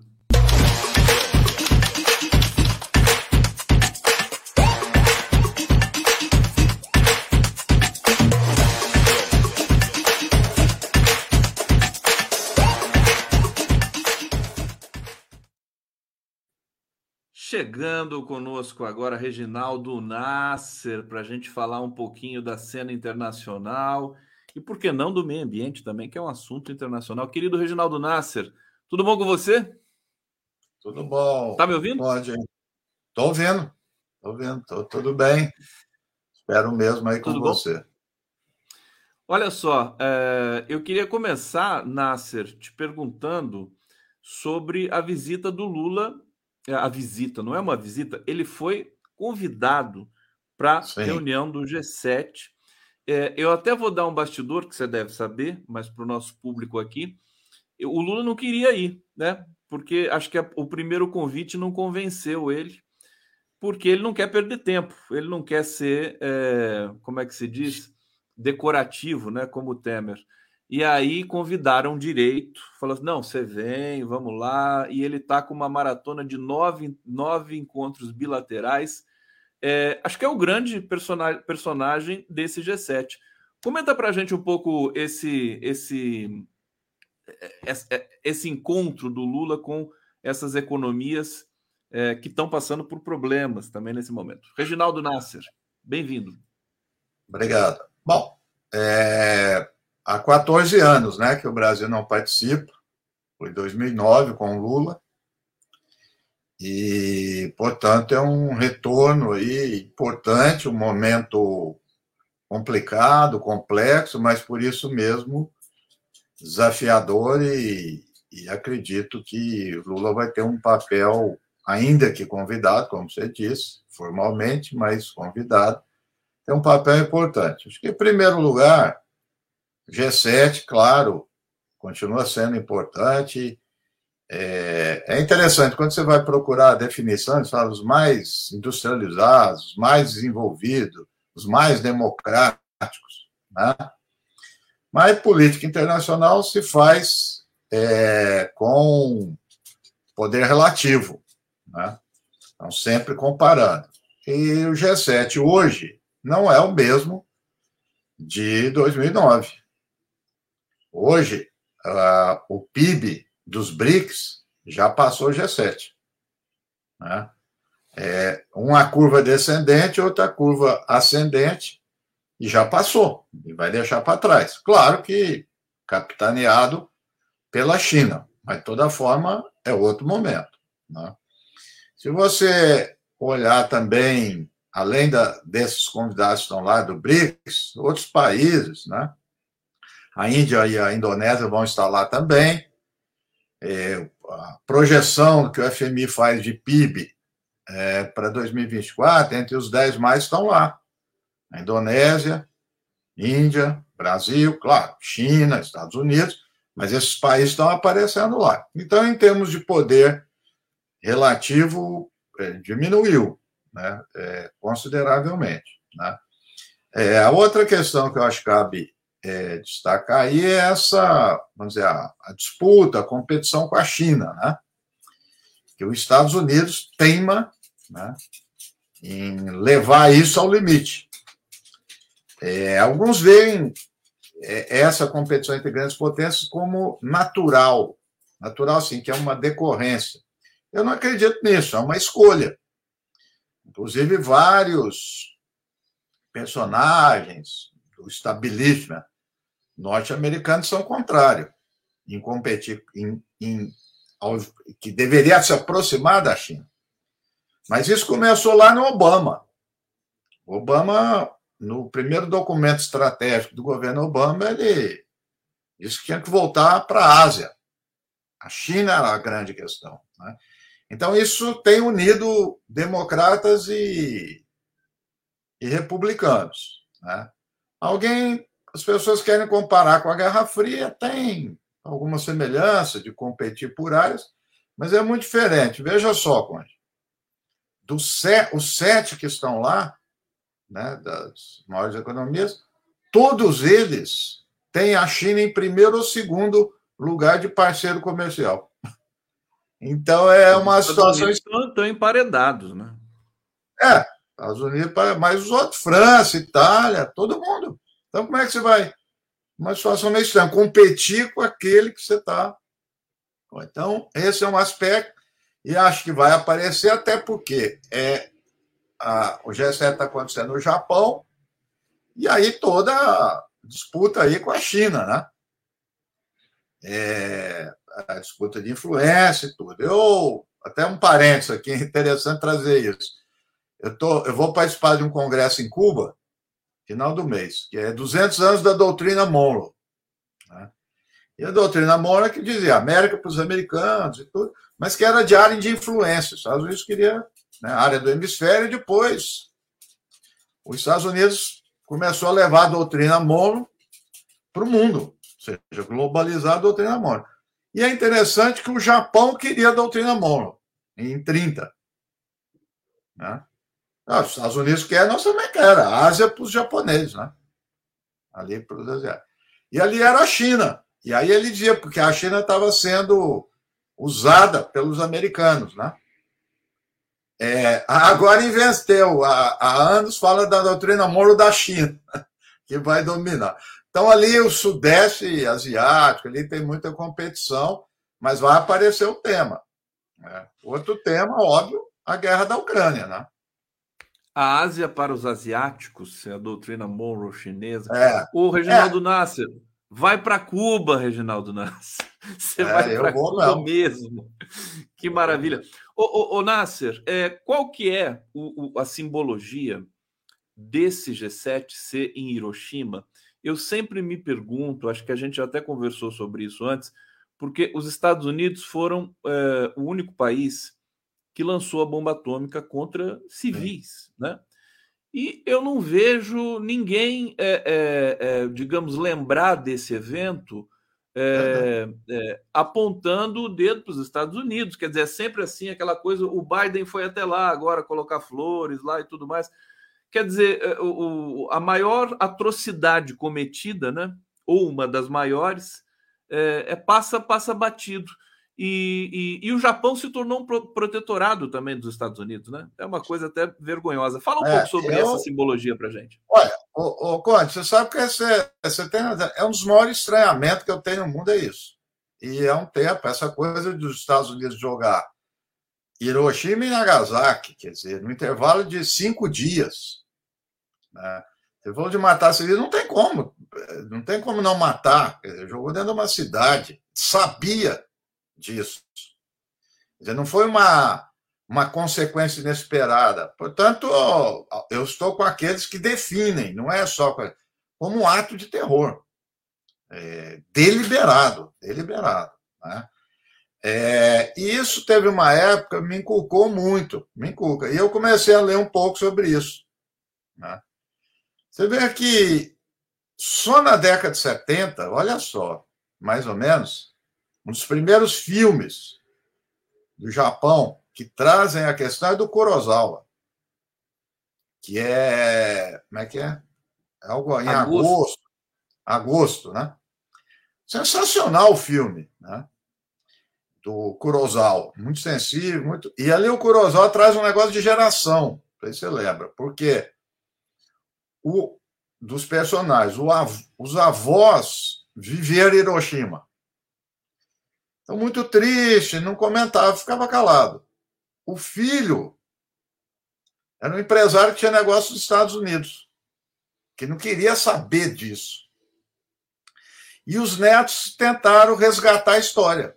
Chegando conosco agora, Reginaldo Nasser, para a gente falar um pouquinho da cena internacional e, por que não, do meio ambiente também, que é um assunto internacional. Querido Reginaldo Nasser, tudo bom com você? Tudo bom. Tá me ouvindo? Pode. Estou ouvindo. Estou vendo. Tô, tudo bem. Espero mesmo aí com tudo você. Bom? Olha só, é, eu queria começar, Nasser, te perguntando sobre a visita do Lula a visita, não é uma visita, ele foi convidado para a reunião do G7. É, eu até vou dar um bastidor que você deve saber, mas para o nosso público aqui, o Lula não queria ir, né? Porque acho que a, o primeiro convite não convenceu ele, porque ele não quer perder tempo, ele não quer ser, é, como é que se diz, decorativo, né? Como o Temer. E aí convidaram direito, falou assim, não, você vem, vamos lá. E ele está com uma maratona de nove, nove encontros bilaterais. É, acho que é o grande personagem, desse G7. Comenta para a gente um pouco esse, esse, esse, esse encontro do Lula com essas economias é, que estão passando por problemas também nesse momento. Reginaldo Nasser, bem-vindo. Obrigado. Bom, é, há 14 anos né, que o Brasil não participa, foi 2009 com Lula, e, portanto, é um retorno aí importante, um momento complicado, complexo, mas por isso mesmo desafiador e, e acredito que Lula vai ter um papel, ainda que convidado, como você disse, formalmente, mas convidado, tem um papel importante. Acho que, em primeiro lugar, G7, claro, continua sendo importante. É, é interessante, quando você vai procurar definições, fala os mais industrializados, os mais desenvolvidos, os mais democráticos. Né? Mas política internacional se faz é, com poder relativo, né? então sempre comparando. E o G7 hoje não é o mesmo de 2009. Hoje, uh, o PIB dos BRICS já passou o G7. Né? É uma curva descendente, outra curva ascendente, e já passou, e vai deixar para trás. Claro que capitaneado pela China, mas de toda forma é outro momento. Né? Se você olhar também, além da, desses convidados que estão lá do BRICS, outros países, né? A Índia e a Indonésia vão estar lá também. É, a projeção que o FMI faz de PIB é, para 2024, entre os 10 mais estão lá. A Indonésia, Índia, Brasil, claro, China, Estados Unidos, mas esses países estão aparecendo lá. Então, em termos de poder relativo, é, diminuiu né, é, consideravelmente. Né? É, a outra questão que eu acho que cabe é, destacar aí é essa, vamos dizer, a, a, disputa, a competição com a China, né? Que os Estados Unidos teima né, em levar isso ao limite. É, alguns veem é, essa competição entre grandes potências como natural, natural sim, que é uma decorrência. Eu não acredito nisso, é uma escolha. Inclusive, vários personagens do establishment norte-americanos são contrários em competir, em, em, ao, que deveria se aproximar da China. Mas isso começou lá no Obama. Obama, no primeiro documento estratégico do governo Obama, ele disse que tinha que voltar para a Ásia. A China era a grande questão. Né? Então, isso tem unido democratas e, e republicanos. Né? Alguém as pessoas querem comparar com a Guerra Fria, tem alguma semelhança de competir por áreas, mas é muito diferente. Veja só, Conde. Dos os sete que estão lá, né, das maiores economias, todos eles têm a China em primeiro ou segundo lugar de parceiro comercial. *laughs* Então é uma os situação. Estão, estão emparedados, né? É, Estados Unidos, mas os outros, França, Itália, todo mundo. Então, como é que você vai? Uma situação meio estranha, competir com aquele que você está. Então, esse é um aspecto, e acho que vai aparecer, até porque é, a, o G7 está acontecendo no Japão, e aí toda a disputa aí com a China, né? É, a disputa de influência e tudo. Eu, até um parênteses aqui, é *laughs* interessante trazer isso. Eu, tô, eu vou participar de um congresso em Cuba, final do mês, que é 200 anos da doutrina Monroe. Né? E a doutrina Monroe que dizia América para os americanos e tudo, mas que era de área de influência. Os Estados Unidos queria né, área do hemisfério e depois os Estados Unidos começou a levar a doutrina Monroe para o mundo, ou seja, globalizar a doutrina Monroe. E é interessante que o Japão queria a doutrina Monroe em 30. Né? Ah, os Estados Unidos quer, nós também quer. A Ásia para os japoneses, né? Ali para os asiáticos. E ali era a China. E aí ele dizia, porque a China estava sendo usada pelos americanos, né? É, agora inverteu. Há, há anos fala da doutrina Moro da China, *laughs* que vai dominar. Então, ali o Sudeste Asiático, ali tem muita competição, mas vai aparecer o tema. Né? Outro tema, óbvio, a guerra da Ucrânia, né? A Ásia para os asiáticos, é a doutrina Monroe chinesa. É. O Reginaldo é. Nasser, vai para Cuba, Reginaldo Nasser. *laughs* Você é, vai para Cuba não. mesmo. Que maravilha. Ô, ô, ô Nasser, é, qual que é o, o, a simbologia desse G7 ser em Hiroshima eu sempre me pergunto, acho que a gente até conversou sobre isso antes, porque os Estados Unidos foram é, o único país que lançou a bomba atômica contra civis, né? E eu não vejo ninguém, é, é, é, digamos, lembrar desse evento é, é, apontando o dedo para os Estados Unidos. Quer dizer, é sempre assim aquela coisa. O Biden foi até lá agora colocar flores lá e tudo mais. Quer dizer, é, o, a maior atrocidade cometida, né? Ou uma das maiores, é, é passa passa batido. E, e, e, o Japão se tornou um protetorado também dos Estados Unidos, né? É uma coisa até vergonhosa. Fala um é, pouco sobre eu... essa simbologia para gente. Olha, ô, Conte, você sabe que tem, é um dos maiores estranhamentos que eu tenho no mundo, é isso. E é um tempo, essa coisa dos Estados Unidos jogar Hiroshima e Nagasaki, quer dizer, no intervalo de cinco dias. Né? Você falou de matar civis, não tem como, não tem como não matar. Dizer, jogou dentro de uma cidade, sabia disso. Não foi uma, uma consequência inesperada. Portanto, eu estou com aqueles que definem, não é só como um ato de terror. É, deliberado, deliberado. Né? É, e isso teve uma época, me inculcou muito, me inculca. E eu comecei a ler um pouco sobre isso. Né? Você vê que só na década de 70, olha só, mais ou menos, um dos primeiros filmes do Japão que trazem a questão é do Kurosawa, que é. Como é que é? é algo em agosto. agosto, agosto né? Sensacional o filme, né? Do Kurosawa, muito sensível, muito. E ali o Kurosawa traz um negócio de geração, se você lembra, porque o, dos personagens, o, os avós viveram Hiroshima. Então, muito triste, não comentava, ficava calado. O filho era um empresário que tinha negócio nos Estados Unidos, que não queria saber disso. E os netos tentaram resgatar a história.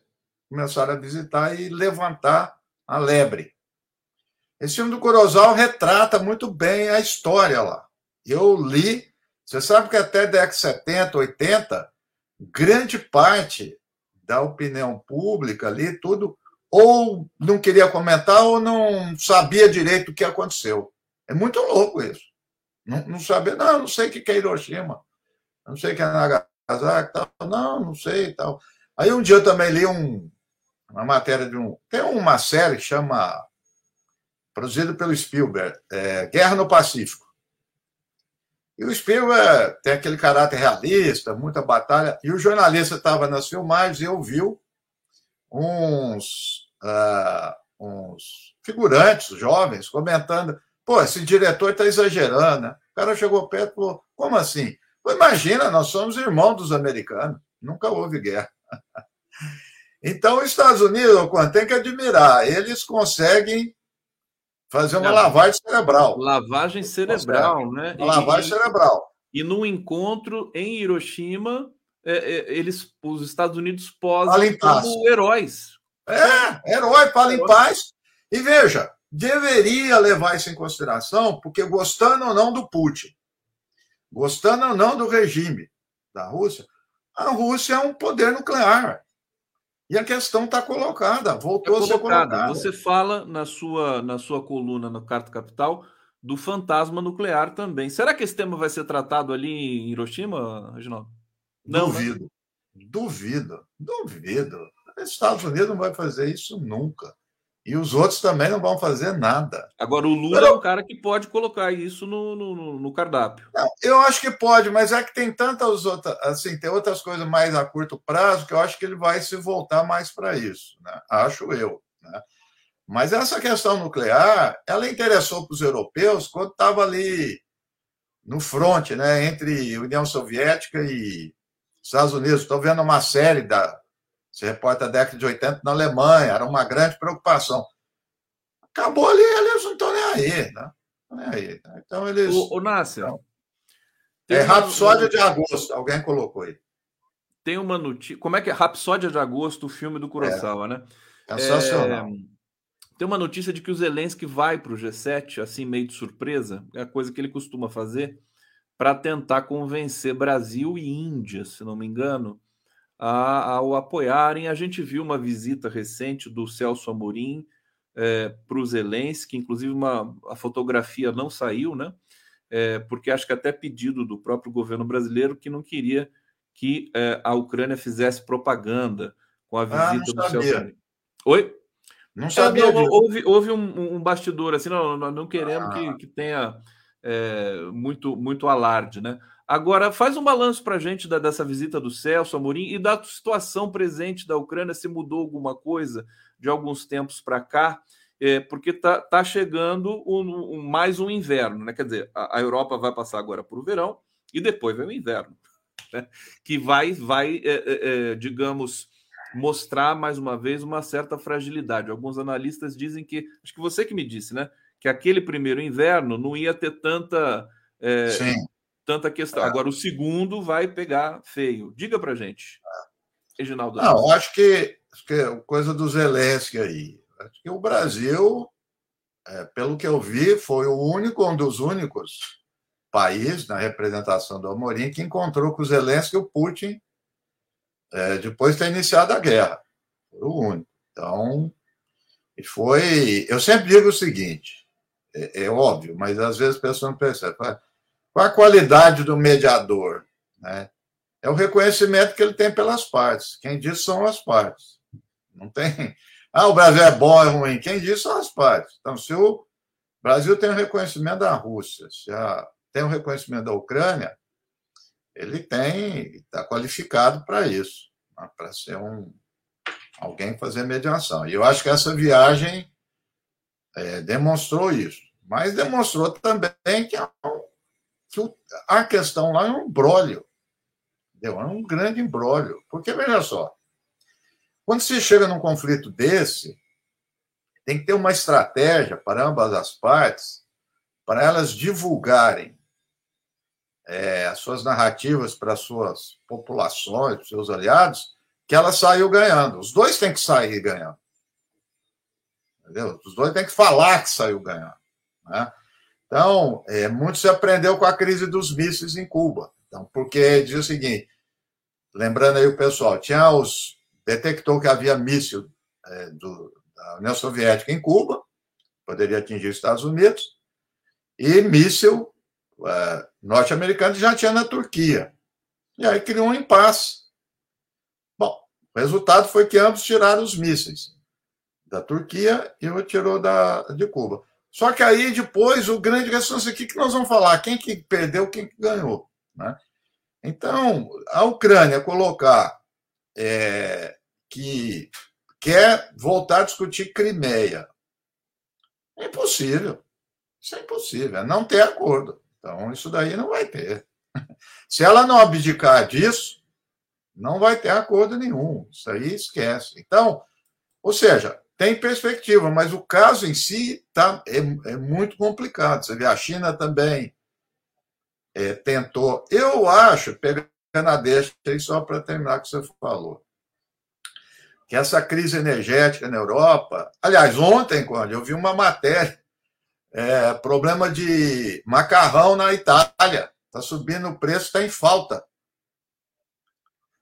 Começaram a visitar e levantar a lebre. Esse filme do Kurosawa retrata muito bem a história lá. Eu li, você sabe que até década de 70, 80, grande parte da opinião pública ali, tudo, ou não queria comentar ou não sabia direito o que aconteceu. É muito louco isso. Não, não sabia, não, não sei o que é Hiroshima, não sei o que é Nagasaki, tal, não, não sei tal. Aí um dia eu também li um, uma matéria de um. Tem uma série que chama. Produzida pelo Spielberg, é, Guerra no Pacífico. E o Spielberg tem aquele caráter realista, muita batalha. E o jornalista estava nas filmagens e ouviu uns, uh, uns figurantes jovens comentando: pô, esse diretor está exagerando. Né? O cara chegou perto e falou: como assim? Imagina, nós somos irmãos dos americanos, nunca houve guerra. *laughs* então, os Estados Unidos, tem que admirar, eles conseguem Fazer uma lavagem cerebral. Lavagem cerebral, né? Uma lavagem cerebral. E no encontro em Hiroshima, é, é, eles, os Estados Unidos posam como heróis. É, herói, fala em paz. E veja, deveria levar isso em consideração, porque gostando ou não do Putin, gostando ou não do regime da Rússia, a Rússia é um poder nuclear. E a questão está colocada, voltou é a ser colocada. Você fala na sua, na sua coluna no Carta Capital do fantasma nuclear também. Será que esse tema vai ser tratado ali em Hiroshima, Reginaldo? Não, né? duvido. Né? Duvido. Duvido. Os Estados Unidos não vai fazer isso nunca. E os outros também não vão fazer nada. Agora, o Lula eu... é um cara que pode colocar isso no, no, no cardápio. Não, eu acho que pode, mas é que tem tantas outras, assim, tem outras coisas mais a curto prazo que eu acho que ele vai se voltar mais para isso, né? acho eu. Né? Mas essa questão nuclear, ela interessou para os europeus quando estava ali no fronte, né, entre União Soviética e Estados Unidos. Estou vendo uma série da se reporta a década de 80 na Alemanha, era uma grande preocupação. Acabou ali, eles não estão nem aí, né? nem aí. Né? Então eles. O, o Nácia. Então, é Rapsódia de Agosto, alguém colocou aí. Tem uma notícia. Como é que é? Rapsódia de Agosto, o filme do Kurosawa, é. né? Sensacional. É... Tem uma notícia de que o Zelensky vai para o G7, assim, meio de surpresa, é a coisa que ele costuma fazer para tentar convencer Brasil e Índia, se não me engano, a, ao apoiarem. A gente viu uma visita recente do Celso Amorim é, para o Zelensky, inclusive uma, a fotografia não saiu, né? É, porque acho que até pedido do próprio governo brasileiro que não queria que é, a Ucrânia fizesse propaganda com a ah, visita ah, do Celso Amorim. Oi? Não sabia. É, não, houve, houve um, um, bastidor assim, não, nós não queremos ah. que, que tenha é, muito, muito alarde, né? Agora, faz um balanço para a gente da, dessa visita do Celso Amorim e da situação presente da Ucrânia, se mudou alguma coisa de alguns tempos para cá, é, porque está tá chegando um, um, mais um inverno, né? Quer dizer, a, a Europa vai passar agora para o verão e depois vem o inverno, *laughs* né? que vai, vai é, é, é, digamos, mostrar mais uma vez uma certa fragilidade. Alguns analistas dizem que, acho que você que me disse, né? Que aquele primeiro inverno não ia ter tanta. É, tanta questão. É. Agora, o segundo vai pegar feio. Diga para gente, Reginaldo. Não, acho que, acho que é coisa do Zelensky aí. Acho que o Brasil, é, pelo que eu vi, foi o único, um dos únicos países na representação do Amorim que encontrou com o Zelensky e o Putin é, depois de ter iniciado a guerra. Foi o único. Então, foi. Eu sempre digo o seguinte: é, é óbvio, mas às vezes a pessoa não percebe. Qual a qualidade do mediador? Né? É o reconhecimento que ele tem pelas partes. Quem diz são as partes. Não tem. Ah, o Brasil é bom, é ruim. Quem diz são as partes. Então, se o Brasil tem o reconhecimento da Rússia, se a... tem o reconhecimento da Ucrânia, ele tem, está qualificado para isso, né? para ser um alguém fazer mediação. E eu acho que essa viagem é, demonstrou isso, mas demonstrou também que é um que a questão lá é um. Entendeu? É um grande embrólio. Porque, veja só, quando se chega num conflito desse, tem que ter uma estratégia para ambas as partes, para elas divulgarem é, as suas narrativas para as suas populações, para os seus aliados, que ela saiu ganhando. Os dois têm que sair ganhando. Entendeu? Os dois têm que falar que saiu ganhando. Né? Então, é, muito se aprendeu com a crise dos mísseis em Cuba. Então, porque diz o seguinte, lembrando aí o pessoal, tinha os detectou que havia míssil é, do, da União Soviética em Cuba, poderia atingir os Estados Unidos, e míssil é, norte-americano já tinha na Turquia. E aí criou um impasse. Bom, o resultado foi que ambos tiraram os mísseis da Turquia e o tirou da, de Cuba. Só que aí depois o grande restante aqui que nós vamos falar, quem que perdeu, quem que ganhou. Né? Então, a Ucrânia colocar é, que quer voltar a discutir Crimeia. É impossível. Isso é impossível, é não ter acordo. Então, isso daí não vai ter. *laughs* Se ela não abdicar disso, não vai ter acordo nenhum. Isso aí esquece. Então, ou seja, tem perspectiva, mas o caso em si tá, é, é muito complicado. Você vê, a China também é, tentou. Eu acho, pegando a deixa aí só para terminar o que você falou, que essa crise energética na Europa. Aliás, ontem, quando eu vi uma matéria, é, problema de macarrão na Itália. Está subindo o preço, está em falta.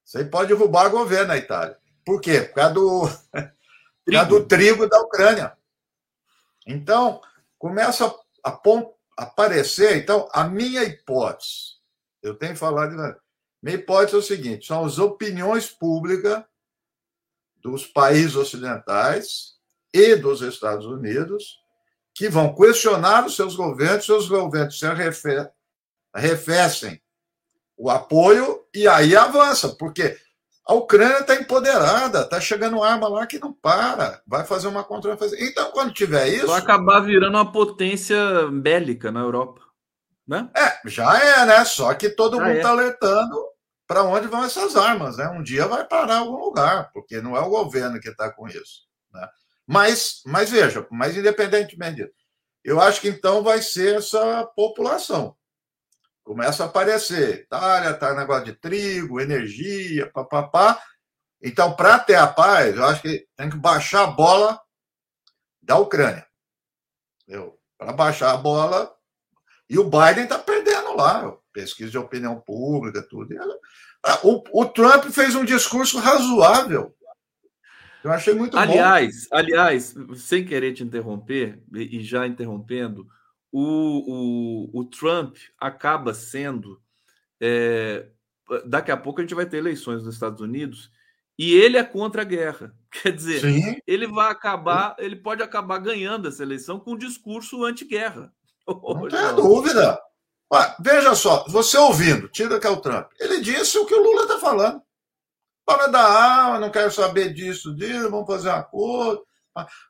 Isso aí pode derrubar o governo na Itália. Por quê? Por causa do *laughs* trigo. do trigo da Ucrânia. Então, começa a, a aparecer. Então, a minha hipótese, eu tenho falado, minha hipótese é o seguinte: são as opiniões públicas dos países ocidentais e dos Estados Unidos que vão questionar os seus governos, seus governos se arrefecem o apoio e aí avança, porque a Ucrânia está empoderada, está chegando arma lá que não para, vai fazer uma contra-ofensiva. Então, quando tiver isso. Vai acabar virando uma potência bélica na Europa. Né? É, já é, né? Só que todo já mundo está é. alertando para onde vão essas armas, né? Um dia vai parar em algum lugar, porque não é o governo que está com isso. Né? Mas, mas veja, mas independentemente disso, eu acho que então vai ser essa população começa a aparecer. Itália está negócio de trigo, energia, papapá. Então, para ter a paz, eu acho que tem que baixar a bola da Ucrânia. Para baixar a bola. E o Biden está perdendo lá, pesquisa de opinião pública, tudo. O, o Trump fez um discurso razoável. Eu achei muito aliás, bom. Aliás, sem querer te interromper, e já interrompendo, o, o, o Trump acaba sendo. É, daqui a pouco a gente vai ter eleições nos Estados Unidos e ele é contra a guerra. *laughs* Quer dizer, Sim. ele vai acabar, ele pode acabar ganhando essa eleição com um discurso anti-guerra. *laughs* Não tenha dúvida. veja só, você ouvindo, tira que é o Trump, ele disse o que o Lula está falando. Para da alma, não quero saber disso, disso, vamos fazer um acordo.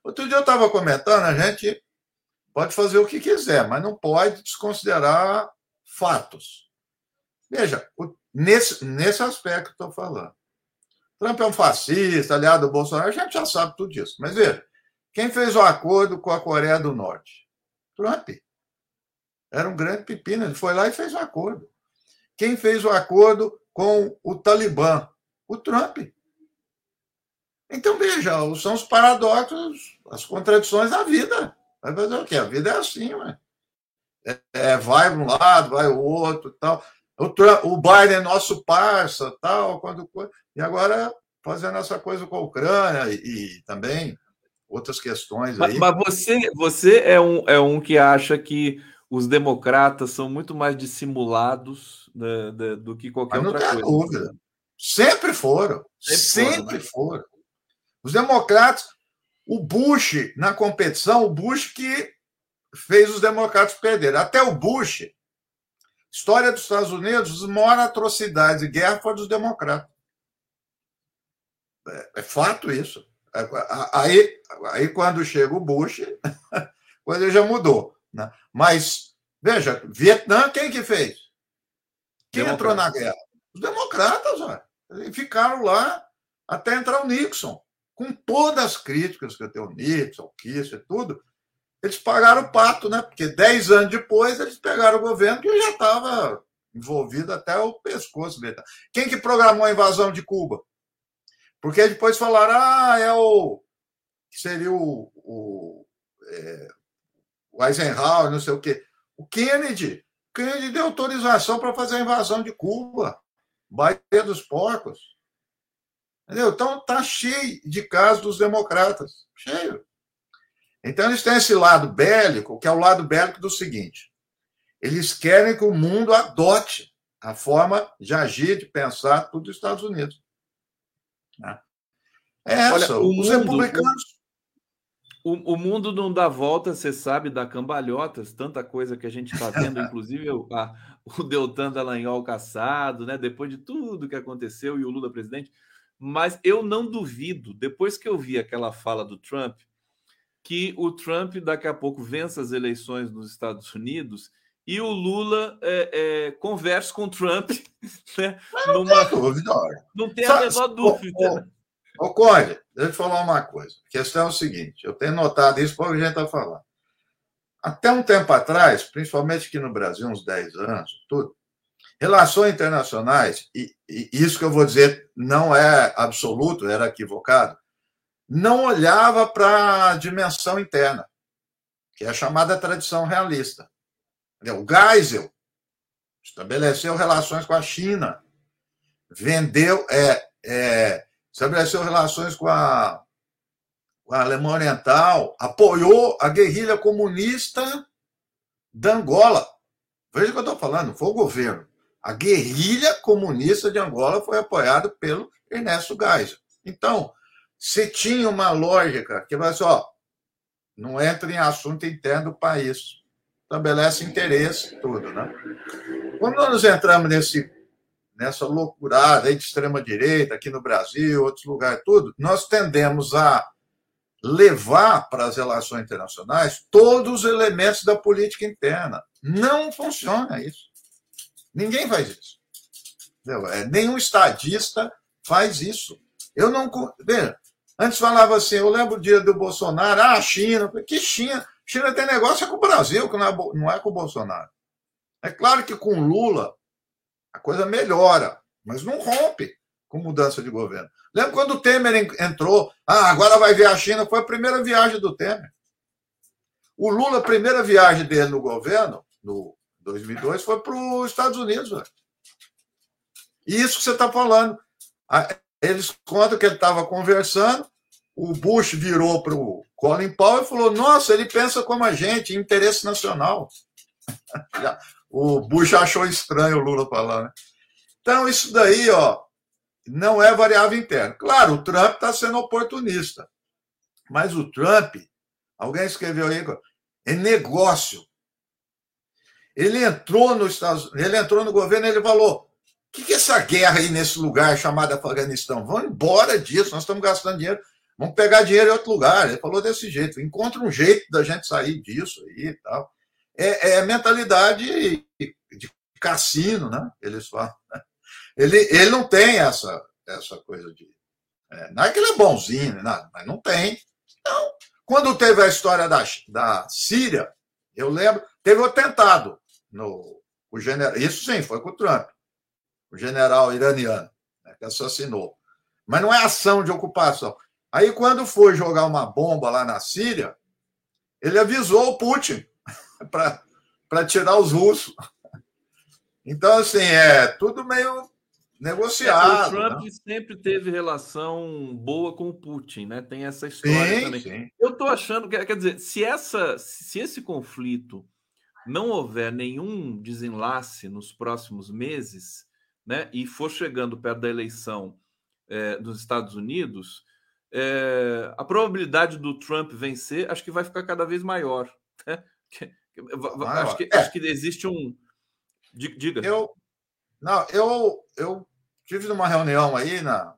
Outro dia eu estava comentando, a gente pode fazer o que quiser, mas não pode desconsiderar fatos. Veja, nesse, nesse aspecto que estou falando. Trump é um fascista, aliado do Bolsonaro, a gente já sabe tudo disso. Mas veja, quem fez o acordo com a Coreia do Norte? Trump. Era um grande pepino, ele foi lá e fez o acordo. Quem fez o acordo com o Talibã? O Trump. Então, veja, são os paradoxos, as contradições da vida. Vai fazer o quê? A vida é assim, ué. É, é, vai um lado, vai o outro tal. O, Trump, o Biden é nosso parça, tal, quando, e agora fazendo essa coisa com a Ucrânia e, e também outras questões aí. Mas, mas, você, você é, um, é um que acha que os democratas são muito mais dissimulados né, né, do que qualquer mas outra coisa. Dúvida. Sempre foram. Sempre, sempre foram, né? foram. Os democratas, o Bush na competição, o Bush que fez os democratas perderem. Até o Bush, história dos Estados Unidos, as maiores atrocidades e guerra foi dos democratas. É, é fato isso. É, aí, aí quando chega o Bush, *laughs* coisa já mudou. Né? Mas, veja, Vietnã, quem que fez? Quem entrou na guerra? Os democratas, ó. ficaram lá até entrar o Nixon. Com todas as críticas que eu tenho, o Nixon, o Kissinger, tudo, eles pagaram o pato, né? Porque dez anos depois eles pegaram o governo que já estava envolvido até o pescoço. Quem que programou a invasão de Cuba? Porque depois falaram, ah, é o. seria o, o, é, o Eisenhower, não sei o quê. O Kennedy. O Kennedy deu autorização para fazer a invasão de Cuba. Baía dos Porcos. Entendeu? Então tá cheio de casos dos democratas. Cheio. Então eles têm esse lado bélico, que é o lado bélico do seguinte: eles querem que o mundo adote a forma de agir, de pensar, tudo dos Estados Unidos. Né? É essa. Olha, os mundo, republicanos. O, o, mundo não dá volta, você sabe, dá cambalhotas, tanta coisa que a gente está vendo, *laughs* inclusive a, o Deltan Dallagnol caçado, né? depois de tudo que aconteceu e o Lula presidente. Mas eu não duvido, depois que eu vi aquela fala do Trump, que o Trump daqui a pouco vença as eleições nos Estados Unidos e o Lula é, é, converse com o Trump. *laughs* Né, não numa... tem dúvida. Não tem a menor dúvida. Ô, Conde, deixa eu te falar uma coisa. A questão é o seguinte: eu tenho notado isso porque a gente está falando. Até um tempo atrás, principalmente aqui no Brasil, uns 10 anos, tudo, relações internacionais, e, e isso que eu vou dizer não é absoluto, era equivocado, não olhava para a dimensão interna, que é a chamada tradição realista. O Geisel estabeleceu relações com a China, vendeu, é, é, estabeleceu relações com a, com a Alemanha Oriental, apoiou a guerrilha comunista da Angola. Veja o que eu estou falando, foi o governo. A guerrilha comunista de Angola foi apoiada pelo Ernesto Geisel. Então, se tinha uma lógica que vai assim, ó, não entra em assunto interno do país estabelece interesse, tudo, né? Quando nós entramos nesse, nessa loucurada aí de extrema-direita, aqui no Brasil, outros lugares, tudo, nós tendemos a levar para as relações internacionais todos os elementos da política interna. Não funciona isso. Ninguém faz isso. É, nenhum estadista faz isso. Eu não. Veja, antes falava assim, eu lembro o dia do Bolsonaro, ah, China. Que China? China tem negócio com o Brasil, que não é, não é com o Bolsonaro. É claro que com Lula a coisa melhora, mas não rompe com mudança de governo. Lembra quando o Temer entrou? Ah, agora vai ver a China. Foi a primeira viagem do Temer. O Lula, a primeira viagem dele no governo, no 2002 foi para os Estados Unidos. E isso que você está falando. Eles contam que ele estava conversando, o Bush virou para o Colin Powell e falou: Nossa, ele pensa como a gente, interesse nacional. *laughs* o Bush achou estranho o Lula falar. Né? Então, isso daí ó, não é variável interna. Claro, o Trump está sendo oportunista. Mas o Trump, alguém escreveu aí, é negócio. Ele entrou no Estados, ele entrou no governo ele falou: o que, que é essa guerra aí nesse lugar chamado Afeganistão? Vamos embora disso, nós estamos gastando dinheiro Vamos pegar dinheiro em outro lugar. Ele falou desse jeito. Encontra um jeito da gente sair disso aí e tal. É, é mentalidade de cassino, né? Eles falam. Né? Ele, ele não tem essa, essa coisa de. É, não é que ele é bonzinho, né? mas não tem. Então, quando teve a história da, da Síria, eu lembro, teve o atentado no o general. Isso sim, foi com o Trump, o general iraniano, né, que assassinou. Mas não é ação de ocupação. Aí, quando foi jogar uma bomba lá na Síria, ele avisou o Putin *laughs* para tirar os russos. Então, assim, é tudo meio negociado. É, o Trump né? sempre teve relação boa com o Putin, né? Tem essa história sim, também. Sim. Eu estou achando que, quer dizer, se, essa, se esse conflito não houver nenhum desenlace nos próximos meses, né, e for chegando perto da eleição é, dos Estados Unidos, é, a probabilidade do Trump vencer acho que vai ficar cada vez maior. Né? Acho, que, é. acho que existe um. Diga. Eu, não, eu, eu tive numa reunião aí na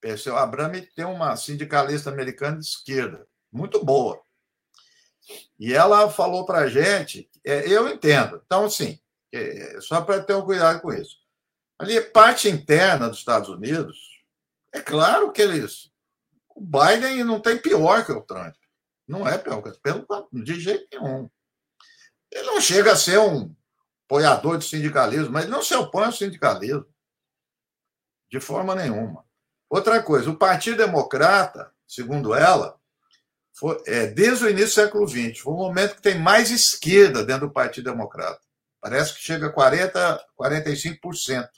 Perseu Abrame, tem uma sindicalista americana de esquerda, muito boa. E ela falou para a gente, é, eu entendo. Então, assim, é, só para ter um cuidado com isso. Ali, parte interna dos Estados Unidos, é claro que eles o Biden não tem pior que o Trump. Não é pior que pelo de jeito nenhum. Ele não chega a ser um apoiador de sindicalismo, mas não se opõe ao sindicalismo. De forma nenhuma. Outra coisa, o Partido Democrata, segundo ela, foi, é, desde o início do século XX, foi o momento que tem mais esquerda dentro do Partido Democrata. Parece que chega a 40%, 45%.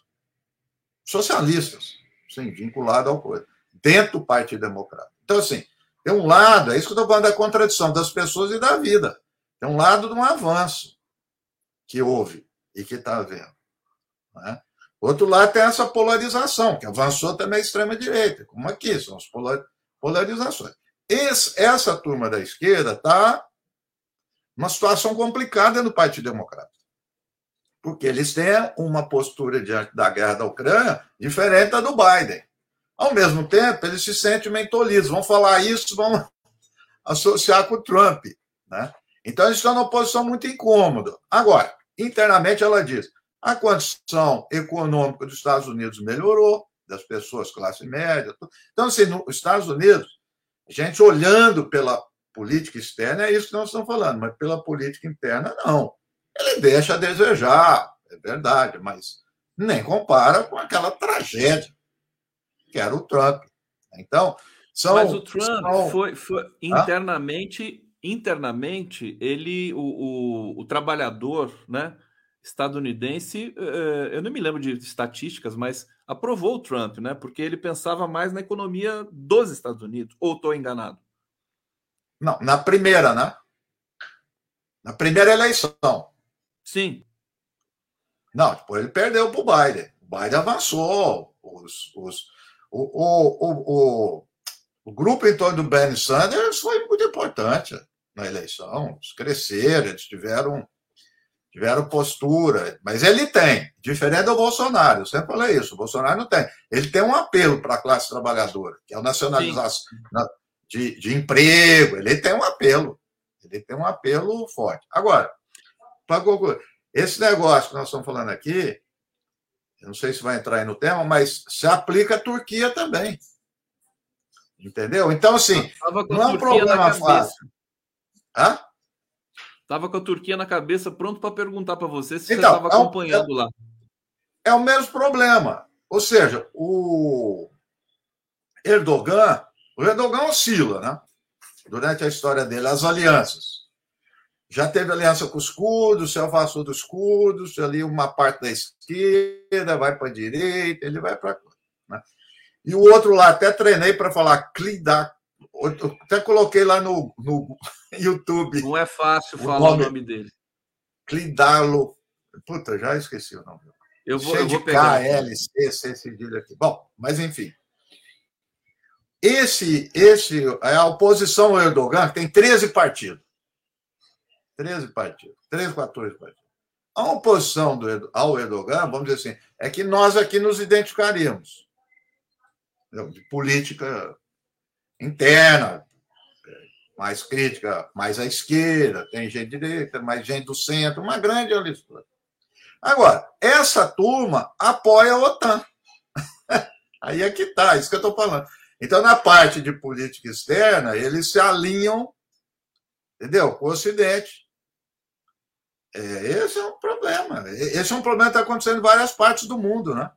Socialistas, sim, vinculado ao coisa dentro do Partido Democrata. Então, assim, tem um lado, é isso que eu estou falando da contradição das pessoas e da vida. Tem um lado de um avanço que houve e que está havendo. Né? Outro lado tem essa polarização, que avançou também a extrema-direita, como aqui, são as polarizações. Esse, essa turma da esquerda está numa situação complicada no Partido Democrata. Porque eles têm uma postura diante da guerra da Ucrânia diferente da do Biden. Ao mesmo tempo, eles se sentem mentolidos, vão falar isso, vão *laughs* associar com o Trump. Né? Então, eles estão numa posição muito incômoda. Agora, internamente, ela diz: a condição econômica dos Estados Unidos melhorou, das pessoas classe média. Então, assim, nos Estados Unidos, gente olhando pela política externa, é isso que nós estamos falando, mas pela política interna, não. Ele deixa a desejar, é verdade, mas nem compara com aquela tragédia que era o Trump. Então, são. Mas o Trump são... foi, foi internamente, internamente, ele, o, o, o trabalhador, né? estadunidense, eh, eu não me lembro de estatísticas, mas aprovou o Trump, né? Porque ele pensava mais na economia dos Estados Unidos. Ou estou enganado? Não, na primeira, né? Na primeira eleição. Sim. Não, depois ele perdeu para o Biden. O Biden avançou. Os, os, o, o, o, o, grupo em torno do Bernie Sanders foi muito importante na eleição. Eles cresceram, eles tiveram, tiveram postura. Mas ele tem, diferente do Bolsonaro, eu sempre falei isso, o Bolsonaro não tem. Ele tem um apelo para a classe trabalhadora, que é a nacionalização de, de emprego, ele tem um apelo. Ele tem um apelo forte. Agora, para concluir, esse negócio que nós estamos falando aqui, eu não sei se vai entrar aí no tema, mas se aplica à Turquia também. Entendeu? Então, assim, não é um problema fácil. Hã? Estava com a Turquia na cabeça, pronto para perguntar para você se então, você estava acompanhando é, lá. É o mesmo problema. Ou seja, o Erdogan, o Erdogan oscila, né? Durante a história dele, as alianças. já teve aliança com os curdos, se afastou dos curdos, ali uma parte da esquerda vai para a direita, ele vai para. Né? E o outro lá, até treinei para falar Clida. Até coloquei lá no, no *laughs* YouTube. Não é fácil o falar nome, o nome dele. Clidalo. Puta, já esqueci o nome. Eu vou, eu vou pegar. K, L, C, C, cedilha aqui. Bom, mas enfim. Esse, esse é a oposição ao Erdogan, que tem 13 partidos. 13 partidos. 13, 14 partidos. A oposição do, ao Erdogan, vamos dizer assim, é que nós aqui nos identificaríamos. De política interna, mais crítica, mais à esquerda, tem gente direita, mais gente do centro, uma grande listura. Agora, essa turma apoia a OTAN. *laughs* Aí é que está, isso que eu estou falando. Então, na parte de política externa, eles se alinham, entendeu? Com o Ocidente. É, esse é um problema. Esse é um problema que está acontecendo em várias partes do mundo, né?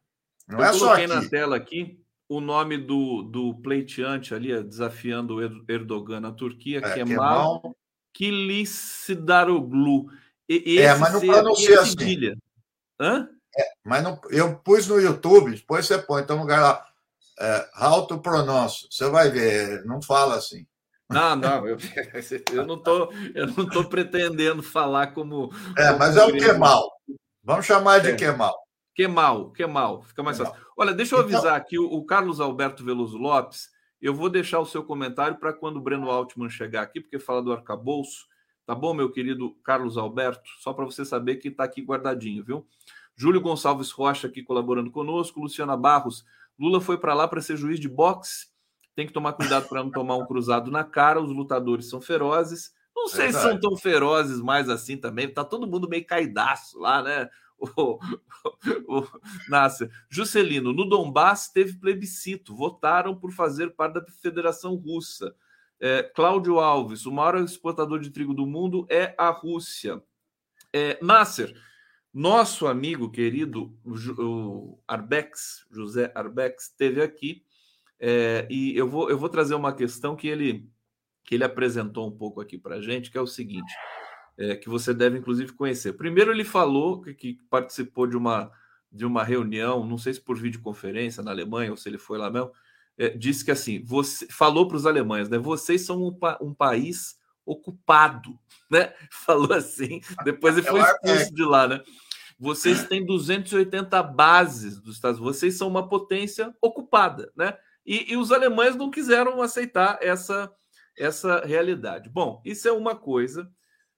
Não Eu é só aqui. na tela aqui o nome do, do pleiteante ali, desafiando o Erdogan na Turquia, é, Kemal, Kemal Kılıçdaroğlu. E, é, mas não pronuncia assim. Hã? É, mas não, eu pus no YouTube, depois você põe, então no lugar lá, é, how to pronounce, você vai ver, não fala assim. Não, não, eu, *laughs* eu não tô, eu não tô pretendendo falar como. É, mas é o Kemal. Vamos chamar de é. Kemal. Kemal, Kemal, fica mais Kemal. fácil. Olha, deixa eu então avisar aqui o, o, Carlos Alberto Veloso Lopes. Eu vou deixar o seu comentário para quando o Breno Altman chegar aqui, porque fala do arcabouço. Tá bom, meu querido Carlos Alberto? Só para você saber que está aqui guardadinho, viu? Júlio Gonçalves Rocha aqui colaborando conosco. Luciana Barros. Lula foi para lá para ser juiz de boxe tem que tomar cuidado para não tomar um cruzado na cara. Os lutadores são ferozes. Não sei se são tão ferozes mais assim também. Tá todo mundo meio caidaço lá, né? *laughs* O, o, Nasser. Juscelino, no Donbass teve plebiscito. Votaram por fazer parte da Federação Russa. É, Cláudio Alves, o maior exportador de trigo do mundo é a Rússia. É, Nasser, nosso amigo querido o Arbex, José Arbex, esteve aqui é, e eu vou, eu vou trazer uma questão que ele, que ele apresentou um pouco aqui para a gente, que é o seguinte, é, que você deve inclusive conhecer. Primeiro, ele falou que, que, participou de uma, de uma reunião, não sei se por videoconferência na Alemanha ou se ele foi lá mesmo, é, disse que assim, você falou para os alemães, né? Vocês são um, um país ocupado, *laughs* né? Falou assim, depois ele foi expulso de lá, né? Vocês têm 280 bases dos Estados Unidos, vocês são uma potência ocupada, né? E, e os alemães não quiseram aceitar essa, essa realidade. Bom, isso é uma coisa.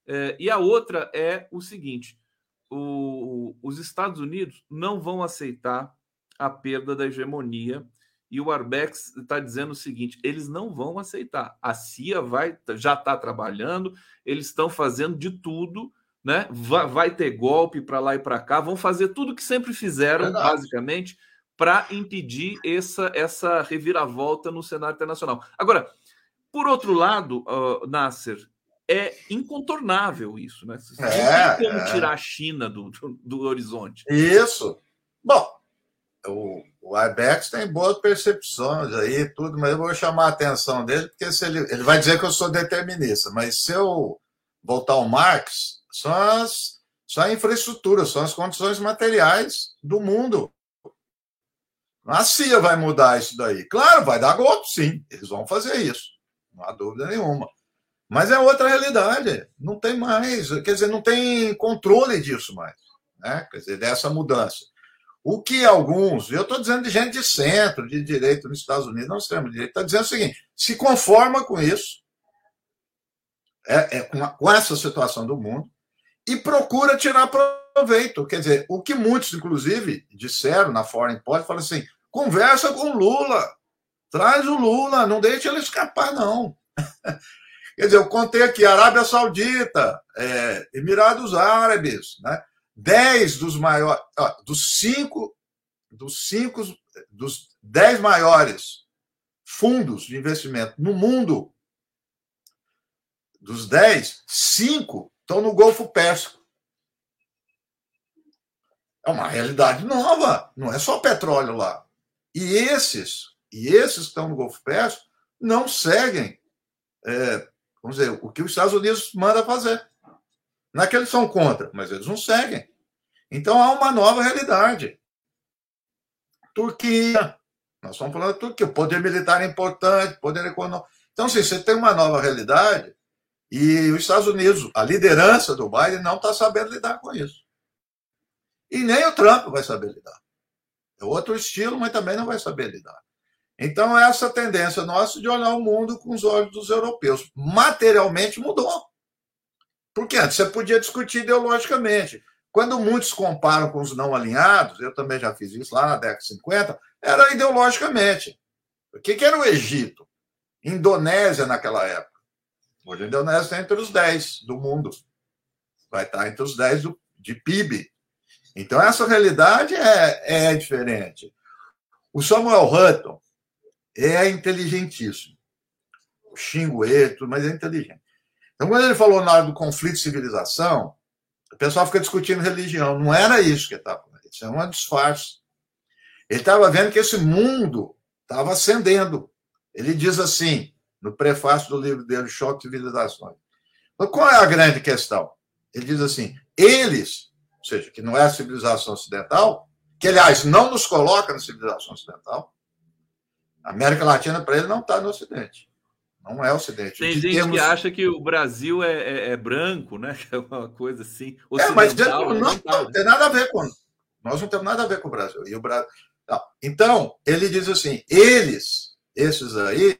É, e a outra é o seguinte: o, os Estados Unidos não vão aceitar a perda da hegemonia. E o Arbex está dizendo o seguinte: eles não vão aceitar. A CIA vai, já está trabalhando, eles estão fazendo de tudo, né? Vai, vai ter golpe para lá e para cá, vão fazer tudo que sempre fizeram, Verdade. basicamente, para impedir essa, essa reviravolta no cenário internacional. Agora, por outro lado, uh, Nasser, é incontornável isso, né? Você é, não tem como é. tirar a China do, do, do, horizonte. Isso. Bom, o, o IBEX tem boas percepções aí, tudo, mas eu vou chamar a atenção dele, porque se ele, ele vai dizer que eu sou determinista, mas se eu voltar ao Marx, são as, são a infraestrutura, são as condições materiais do mundo. A CIA vai mudar isso daí. Claro, vai dar golpe, sim. Eles vão fazer isso. Não há dúvida nenhuma. Mas é outra realidade. Não tem mais. Quer dizer, não tem controle disso mais. Né? Quer dizer, dessa mudança. O que alguns, eu estou dizendo de gente de centro, de direito nos Estados Unidos, não extremo direito, está dizendo o seguinte: se conforma com isso, é, é com, a, com essa situação do mundo, e procura tirar proveito. Quer dizer, o que muitos, inclusive, disseram na Foreign Policy, falam assim: Conversa com Lula. Traz o Lula, não deixe ele escapar, não. *laughs* Quer dizer, eu contei aqui, Arábia Saudita, é, Emirados Árabes, né? Dez dos maiores, ó, dos cinco, dos cinco, dos dez maiores fundos de investimento no mundo, dos dez, cinco estão no Golfo Pérsico. É uma realidade nova, não é só petróleo lá. E esses, e esses que estão no Golfo Pérsico, não seguem, é, vamos dizer, o que os Estados Unidos manda fazer. Não é que eles são contra, mas eles não seguem. Então há uma nova realidade. Turquia. Nós estamos falando da Turquia. O poder militar é importante, poder econômico. Então, assim, você tem uma nova realidade e os Estados Unidos, a liderança do Biden, não está sabendo lidar com isso. E nem o Trump vai saber lidar. É outro estilo, mas também não vai saber lidar. Então, essa tendência nossa de olhar o mundo com os olhos dos europeus. Materialmente mudou. Porque antes você podia discutir ideologicamente. Quando muitos comparam com os não alinhados, eu também já fiz isso lá na década de 50, era ideologicamente. O que, era o Egito? Indonésia naquela época. Hoje a Indonésia está entre os 10 do mundo. Vai estar entre os 10 do, de PIB. Então, essa realidade é, é diferente. O Samuel Hutton é inteligentíssimo. O xingo ele, mas é inteligente. Então, quando ele falou na hora do conflito de civilização, o pessoal fica discutindo religião. Não era isso que ele estava falando. Isso é um disfarce. Ele estava vendo que esse mundo estava ascendendo. Ele diz assim, no prefácio do livro dele, Choque de Civilizações. Qual é a grande questão? Ele diz assim: eles ou seja, que não é a civilização ocidental, que, aliás, não nos coloca na civilização ocidental. A América Latina, para ele, não está no Ocidente. Não é Ocidente. Tem gente temos... que acha que o Brasil é, é, é, branco, né? *laughs* Que é uma coisa assim. É, mas não, não, não, tá, não, tem nada a ver com. Nós não temos nada a ver com o Brasil. E o Brasil... Então, ele diz assim: eles, esses aí,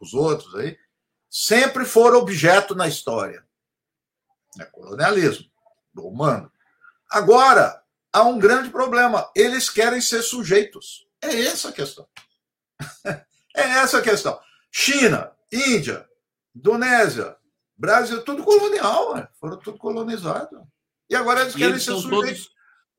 os outros aí, sempre foram objeto na história. É colonialismo humano. Agora, há um grande problema. Eles querem ser sujeitos. É essa a questão. *laughs* é essa a questão. China, Índia, Indonésia, Brasil, tudo colonial, né? foram tudo colonizados. E agora eles querem ser sujeitos. Todos,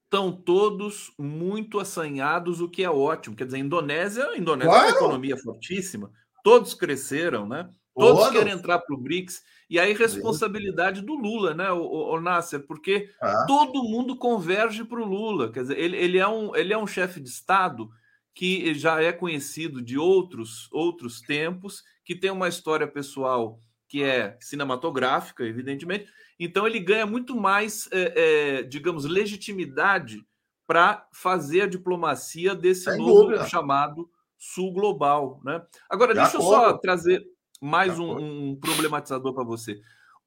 estão todos muito assanhados, o que é ótimo. Quer dizer, a Indonésia, a Indonésia claro. é uma economia fortíssima, todos cresceram, né? Todos querem entrar para o BRICS. E aí, responsabilidade do Lula, né, o, o, o Nasser, porque ah. todo mundo converge para o Lula. Quer dizer, ele, ele é um, ele é um chefe de Estado que já é conhecido de outros, outros tempos, que tem uma história pessoal que é cinematográfica, evidentemente. Então, ele ganha muito mais, é, é, digamos, legitimidade para fazer a diplomacia desse novo dúvida. chamado Sul Global. Né? Agora, de deixa acordo. eu só trazer mais um, um problematizador para você.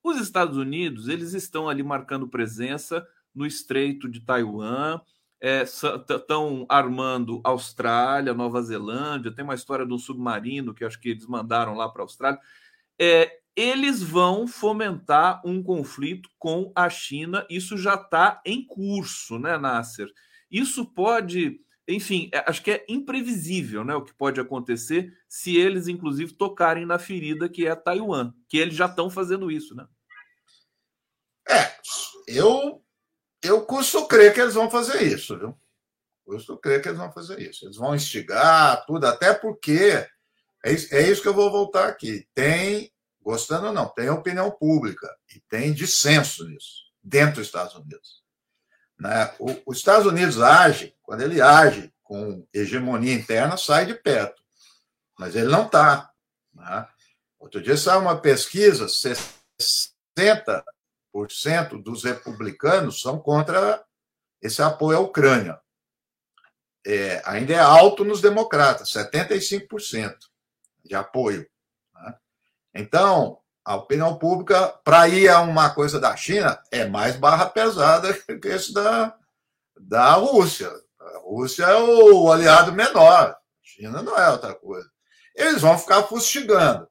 Os Estados Unidos, eles estão ali marcando presença no Estreito de Taiwan, estão é, armando Austrália, Nova Zelândia, tem uma história de um submarino que acho que eles mandaram lá para a Austrália. É, eles vão fomentar um conflito com a China, isso já está em curso, né, Nasser? Isso pode enfim, é, acho que é imprevisível né, o que pode acontecer se eles, inclusive, tocarem na ferida que é Taiwan, que eles já estão fazendo isso, né? É, eu, eu custo crer que eles vão fazer isso, viu? Custo crer que eles vão fazer isso. Eles vão instigar tudo, até porque é isso, é isso que eu vou voltar aqui. Tem, gostando ou não, tem opinião pública e tem dissenso nisso, dentro dos Estados Unidos. Né? O, os Estados Unidos age, quando ele age com hegemonia interna, sai de perto. Mas ele não está. Né? Outro dia saiu uma pesquisa: 60% dos republicanos são contra esse apoio à Ucrânia. É, ainda é alto nos democratas, 75% de apoio. Né? Então, a opinião pública, para ir a uma coisa da China, é mais barra pesada que esse da, da Rússia. A Rússia é o aliado menor, a China não é outra coisa. Eles vão ficar fustigando.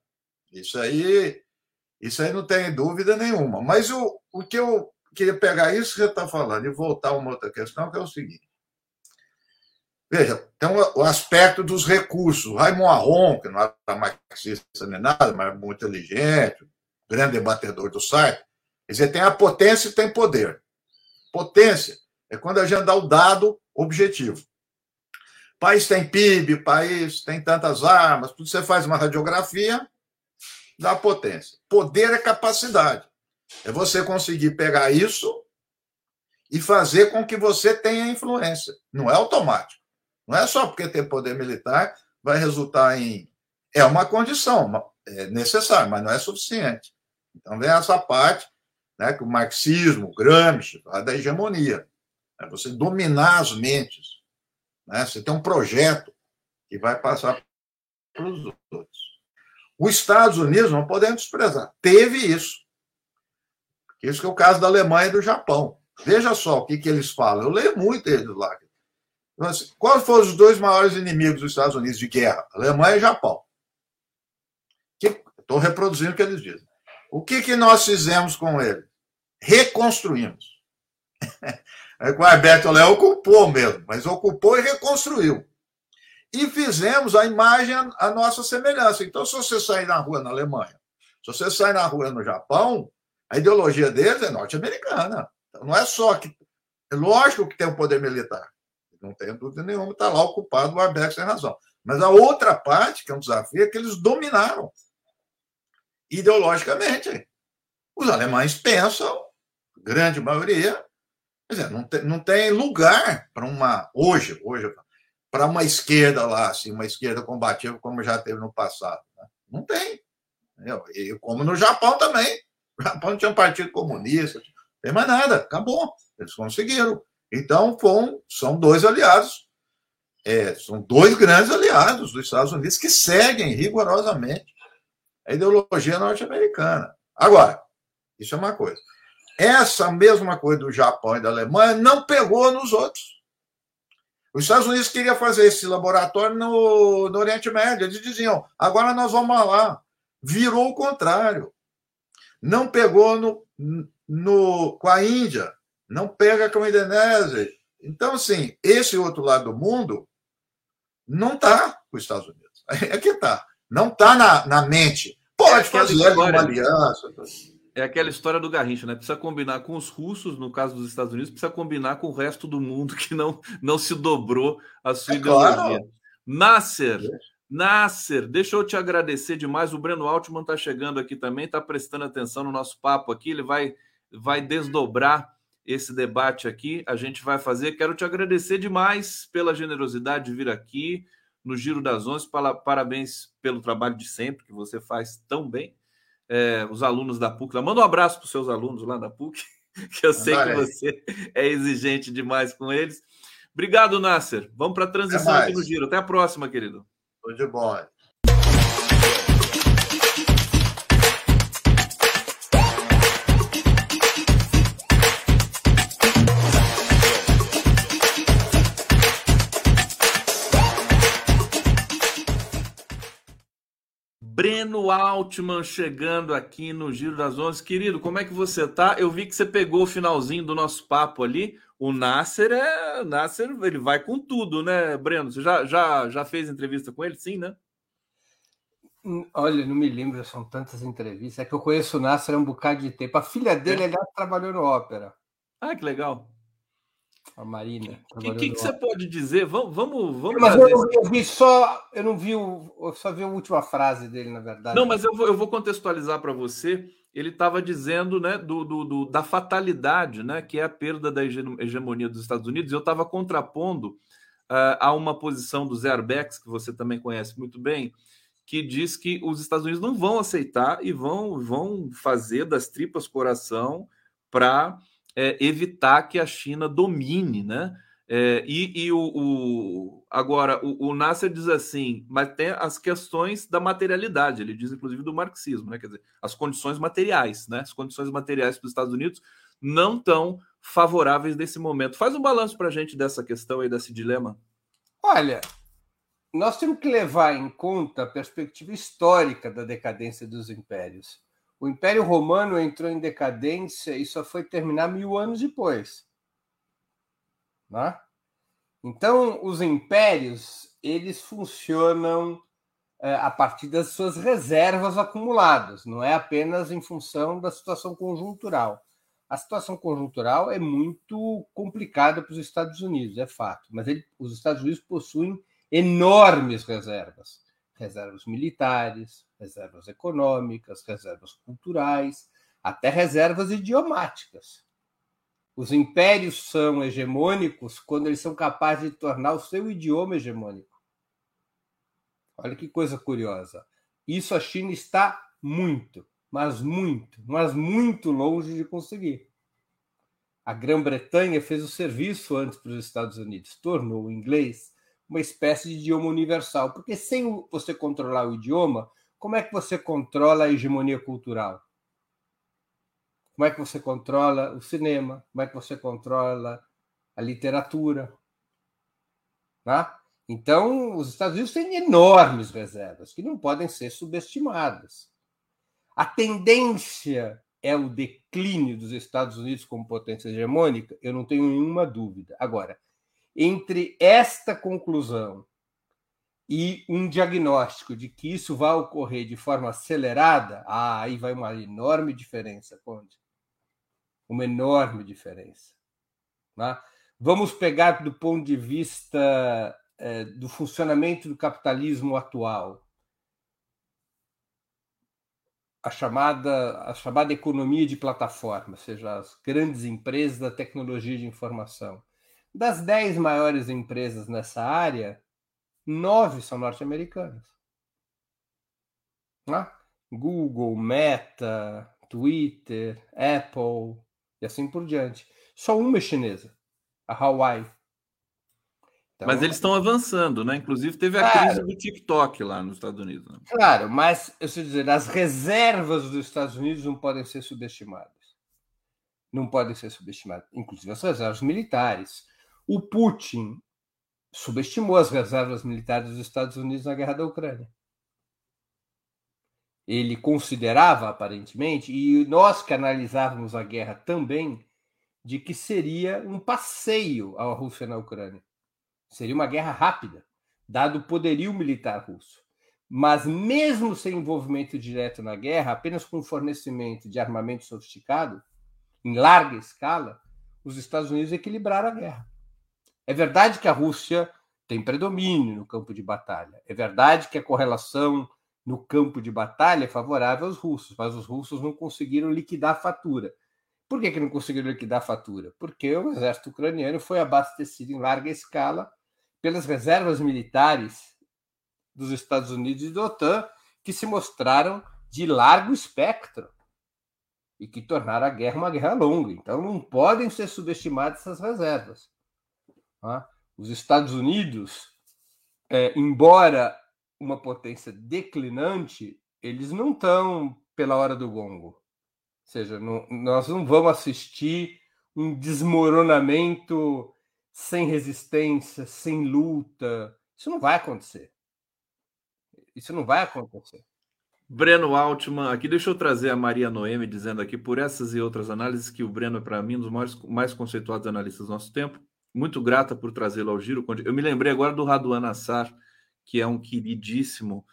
Isso aí, isso aí não tem dúvida nenhuma. Mas o, o que eu queria pegar isso que você está falando e voltar a uma outra questão, que é o seguinte. Veja, tem o aspecto dos recursos. O Raymond Aron, que não era marxista nem nada, mas muito inteligente, grande debatedor do site, ele tem a potência e tem poder. Potência é quando a gente dá o dado objetivo. País tem PIB, país tem tantas armas, tudo você faz uma radiografia, dá potência. Poder é capacidade. É você conseguir pegar isso e fazer com que você tenha influência. Não é automático. Não é só porque tem poder militar vai resultar em. É uma condição é necessária, mas não é suficiente. Então vem essa parte né, que o marxismo, Gramsci, fala da hegemonia. É você dominar as mentes. Né? Você tem um projeto que vai passar para os outros. Os Estados Unidos, não podemos desprezar, teve isso. Isso que é o caso da Alemanha e do Japão. Veja só o que, que eles falam. Eu leio muito eles lá. Então, assim, quais foram os dois maiores inimigos dos Estados Unidos de guerra? Alemanha e Japão. Estou reproduzindo o que eles dizem. O que, que nós fizemos com ele? Reconstruímos. *laughs* o Alberto Léo ocupou mesmo, mas ocupou e reconstruiu. E fizemos a imagem a nossa semelhança. Então, se você sair na rua na Alemanha, se você sair na rua no Japão, a ideologia deles é norte-americana. Então, não é só que. É lógico que tem um poder militar. Não tem dúvida nenhuma, está lá ocupado, o Arbex tem razão. Mas a outra parte, que é um desafio, é que eles dominaram ideologicamente. Os alemães pensam, grande maioria, quer dizer, não tem, não tem lugar para uma, hoje, hoje, para uma esquerda lá, assim, uma esquerda combativa como já teve no passado. Né? Não tem. E como no Japão também. O Japão tinha um partido comunista, não tem mais nada, acabou. Eles conseguiram. Então, foram, são dois aliados, é, são dois grandes aliados dos Estados Unidos que seguem rigorosamente a ideologia norte-americana. Agora, isso é uma coisa. Essa mesma coisa do Japão e da Alemanha não pegou nos outros. Os Estados Unidos queriam fazer esse laboratório no, no Oriente Médio. Eles diziam, agora nós vamos lá. Virou o contrário. Não pegou no, no, com a Índia, não pega com a Indonésia. Então, assim, esse outro lado do mundo não está com os Estados Unidos. *laughs* É que está. Não está na, na mente. Pode é fazer história, uma aliança. É aquela história do Garrincha, né? Precisa combinar com os russos, no caso dos Estados Unidos, precisa combinar com o resto do mundo que não, não se dobrou a sua é ideologia. Claro. Nasser, Nasser, deixa eu te agradecer demais. O Breno Altman está chegando aqui também, está prestando atenção no nosso papo aqui. Ele vai, vai desdobrar esse debate aqui. A gente vai fazer. Quero te agradecer demais pela generosidade de vir aqui no Giro das Onze. Parabéns pelo trabalho de sempre que você faz tão bem. É, os alunos da PUC, manda um abraço para os seus alunos lá da PUC, *laughs* que eu sei que você é exigente demais com eles. Obrigado, Nasser. Vamos para a transição aqui no Giro. Até a próxima, querido. Tudo de bom. Breno Altman chegando aqui no Giro das Onze. Querido, como é que você tá? Eu vi que você pegou o finalzinho do nosso papo ali. O Nasser é. Nasser, ele vai com tudo, né, Breno? Você já, já, já fez entrevista com ele? Sim, né? Hum, olha, não me lembro, são tantas entrevistas. É que eu conheço o Nasser há um bocado de tempo. A filha dele, é. aliás, trabalhou no Ópera. Ah, que legal. A Marina. O que, que, que, você pode dizer? Vamos, vamos, vamos mas eu, eu, vi só, eu não vi, o, eu só vi a última frase dele, na verdade. Não, mas eu vou, eu vou contextualizar para você. Ele estava dizendo, né, do, do, do, da fatalidade, né, que é a perda da hegemonia dos Estados Unidos. Eu estava contrapondo uh, a uma posição do Zé Arbex, que você também conhece muito bem, que diz que os Estados Unidos não vão aceitar e vão, vão fazer das tripas coração para é, evitar que a China domine, né? É, e, e o, o, agora o, o Nasser diz assim, mas tem as questões da materialidade. Ele diz inclusive do marxismo, né? Quer dizer, as condições materiais, né? As condições materiais para os Estados Unidos não tão favoráveis nesse momento. Faz um balanço para a gente dessa questão aí desse dilema. Olha, nós temos que levar em conta a perspectiva histórica da decadência dos impérios. O Império Romano entrou em decadência e só foi terminar mil anos depois. Né? Então, os impérios eles funcionam é, a partir das suas reservas acumuladas, não é apenas em função da situação conjuntural. A situação conjuntural é muito complicada para os Estados Unidos, é fato, mas ele, os Estados Unidos possuem enormes reservas reservas militares, reservas econômicas, reservas culturais, até reservas idiomáticas. Os impérios são hegemônicos quando eles são capazes de tornar o seu idioma hegemônico. Olha que coisa curiosa. Isso a China está muito. mas muito, mas muito longe de conseguir. A Grã-Bretanha fez o serviço antes para os Estados Unidos, tornou o inglês uma espécie de idioma universal, porque sem você controlar o idioma, como é que você controla a hegemonia cultural? Como é que você controla o cinema? Como é que você controla a literatura? Tá? Então, os Estados Unidos têm enormes reservas que não podem ser subestimadas. A tendência é o declínio dos Estados Unidos como potência hegemônica? Eu não tenho nenhuma dúvida. Agora, entre esta conclusão e um diagnóstico de que isso vai ocorrer de forma acelerada, ah, aí vai uma enorme diferença, Conde. Uma enorme diferença. Né? Vamos pegar do ponto de vista é, do funcionamento do capitalismo atual. A chamada, a chamada economia de plataforma, ou seja, as grandes empresas da tecnologia de informação. Das dez maiores empresas nessa área, nove são norte-americanas. Né? Google, Meta, Twitter, Apple e assim por diante. Só uma é chinesa, a Hawaii. Então, mas eles estão avançando, né? Inclusive teve a claro, crise do TikTok lá nos Estados Unidos. Né? Claro, mas eu sei dizer, as reservas dos Estados Unidos não podem ser subestimadas. Não podem ser subestimadas, inclusive as reservas militares. O Putin subestimou as reservas militares dos Estados Unidos na guerra da Ucrânia. Ele considerava, aparentemente, e nós que analisávamos a guerra também, de que seria um passeio à Rússia na Ucrânia. Seria uma guerra rápida, dado o poderio militar russo. Mas, mesmo sem envolvimento direto na guerra, apenas com fornecimento de armamento sofisticado, em larga escala, os Estados Unidos equilibraram a guerra. É verdade que a Rússia tem predomínio no campo de batalha. É verdade que a correlação no campo de batalha é favorável aos russos, mas os russos não conseguiram liquidar a fatura. Por que, que não conseguiram liquidar a fatura? Porque o exército ucraniano foi abastecido em larga escala pelas reservas militares dos Estados Unidos e da OTAN, que se mostraram de largo espectro e que tornaram a guerra uma guerra longa. Então, não podem ser subestimadas essas reservas. Tá? Os Estados Unidos, é, embora uma potência declinante, eles não estão pela hora do gongo. Ou seja, não, nós não vamos assistir um desmoronamento sem resistência, sem luta. Isso não vai acontecer. Isso não vai acontecer. Breno Altman, aqui deixa eu trazer a Maria Noemi dizendo aqui, por essas e outras análises, que o Breno é, para mim, um dos mais conceituados analistas do nosso tempo. Muito grata por trazê-lo ao Giro. Eu me lembrei agora do Raduan Assar, que é um queridíssimo,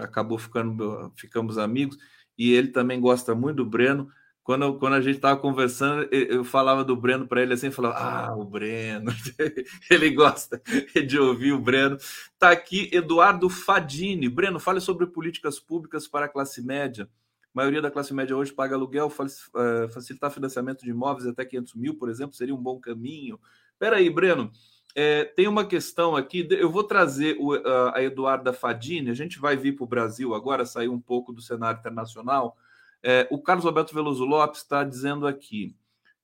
acabou ficando, ficamos amigos, e ele também gosta muito do Breno. Quando, quando a gente estava conversando, eu falava do Breno para ele assim, falava, ah, o Breno, *laughs* ele gosta de ouvir o Breno. Está aqui Eduardo Fadini. Breno, fale sobre políticas públicas para a classe média. A maioria da classe média hoje paga aluguel, eh, facilitar financiamento de imóveis até 500 mil, por exemplo, seria um bom caminho. Espera aí, Breno. É, tem uma questão aqui. Eu vou trazer o, a Eduarda Fadini. A gente vai vir para o Brasil agora, sair um pouco do cenário internacional. É, o Carlos Alberto Veloso Lopes está dizendo aqui: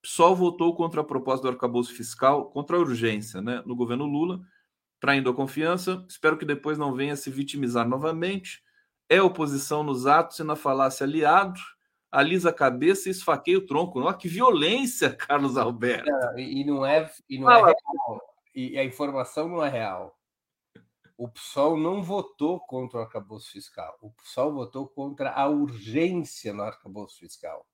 PSOL votou contra a proposta do arcabouço fiscal, contra a urgência, né, no governo Lula, traindo a confiança. Espero que depois não venha se vitimizar novamente. É oposição nos atos e na falácia aliado alisa a cabeça e esfaqueia o tronco. Olha que violência, *laughs* Carlos Alberto. Não, e não é, e não é real. E a informação não é real. O PSOL não votou contra o arcabouço fiscal. O PSOL votou contra a urgência no arcabouço fiscal.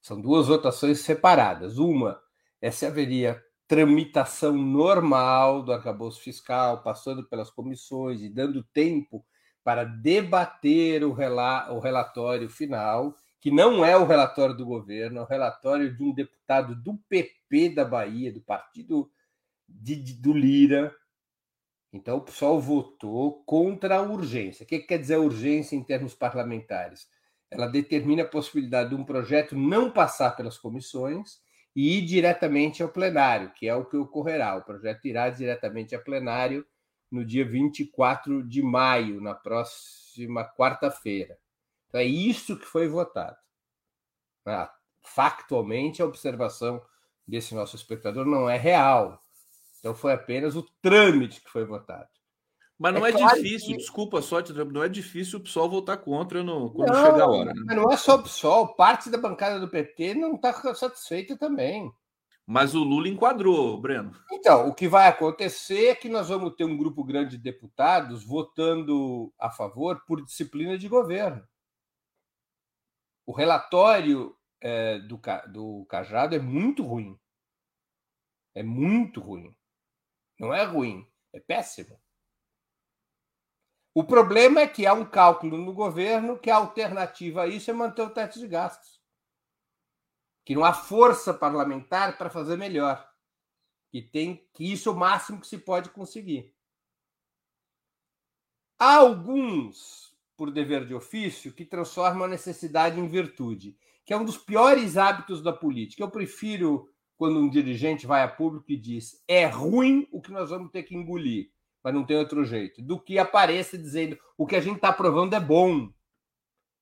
São duas votações separadas. Uma é se haveria tramitação normal do arcabouço fiscal, passando pelas comissões e dando tempo para debater o, relatório final que não é o relatório do governo, é o relatório de um deputado do PP da Bahia, do partido de, de, do Lira. Então, o pessoal votou contra a urgência. O que quer dizer urgência em termos parlamentares? Ela determina a possibilidade de um projeto não passar pelas comissões e ir diretamente ao plenário, que é o que ocorrerá. O projeto irá diretamente a plenário no dia 24 de maio, na próxima quarta-feira Então é isso que foi votado. Ah, factualmente, a observação desse nosso espectador não é real. Então foi apenas o trâmite que foi votado. Mas não é, é claro difícil, que... desculpa só, não é difícil o PSOL votar contra no, quando não, chegar a hora. Né? Não é só o PSOL, parte da bancada do PT não está satisfeita também. Mas o Lula enquadrou, Breno. Então, o que vai acontecer é que nós vamos ter um grupo grande de deputados votando a favor por disciplina de governo. O relatório é, do, do Cajado é muito ruim. É muito ruim. Não é ruim, é péssimo. O problema é que há um cálculo no governo que a alternativa a isso é manter o teto de gastos que não há força parlamentar para fazer melhor. Que tem que isso é o máximo que se pode conseguir. Há alguns, por dever de ofício, que transformam a necessidade em virtude, que é um dos piores hábitos da política. Eu prefiro quando um dirigente vai a público e diz é ruim o que nós vamos ter que engolir, mas não tem outro jeito, do que apareça dizendo o que a gente está provando é bom.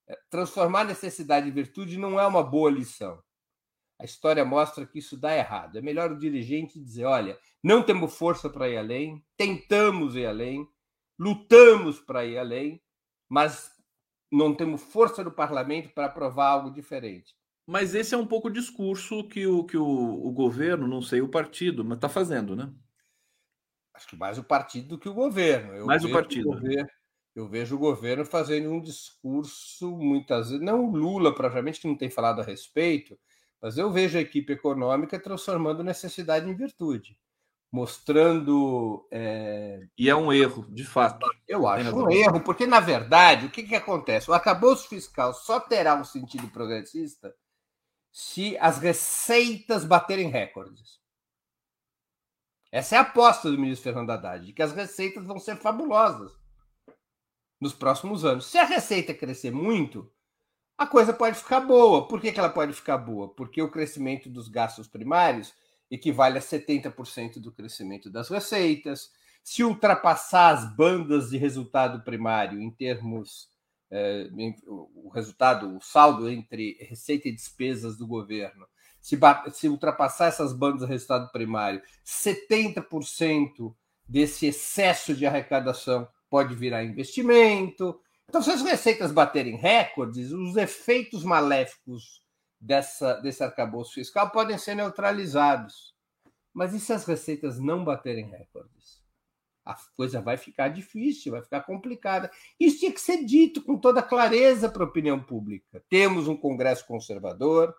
É, transformar necessidade em virtude não é uma boa lição. A história mostra que isso dá errado. É melhor o dirigente dizer: olha, não temos força para ir além, tentamos ir além, lutamos para ir além, mas não temos força no parlamento para aprovar algo diferente. Mas esse é um pouco o discurso que o, que o, o governo, não sei o partido, mas está fazendo, né? Acho que mais o partido do que o governo. Eu mais o partido. O governo, eu vejo o governo fazendo um discurso, muitas vezes, não o Lula, propriamente, que não tem falado a respeito, mas eu vejo a equipe econômica transformando necessidade em virtude, mostrando. É... E é um erro, de fato. Eu acho um erro, porque, na verdade, o que, que acontece? O arcabouço fiscal só terá um sentido progressista se as receitas baterem recordes. Essa é a aposta do ministro Fernando Haddad, de que as receitas vão ser fabulosas nos próximos anos. Se a receita crescer muito, a coisa pode ficar boa. Por que, que ela pode ficar boa? Porque o crescimento dos gastos primários equivale a 70% do crescimento das receitas. Se ultrapassar as bandas de resultado primário em termos eh, o resultado, o saldo entre receita e despesas do governo, se, se ultrapassar essas bandas de resultado primário, 70% desse excesso de arrecadação pode virar investimento, então, se as receitas baterem recordes, os efeitos maléficos dessa, desse arcabouço fiscal podem ser neutralizados. Mas e se as receitas não baterem recordes? A coisa vai ficar difícil, vai ficar complicada. Isso tinha que ser dito com toda clareza para a opinião pública. Temos um Congresso conservador,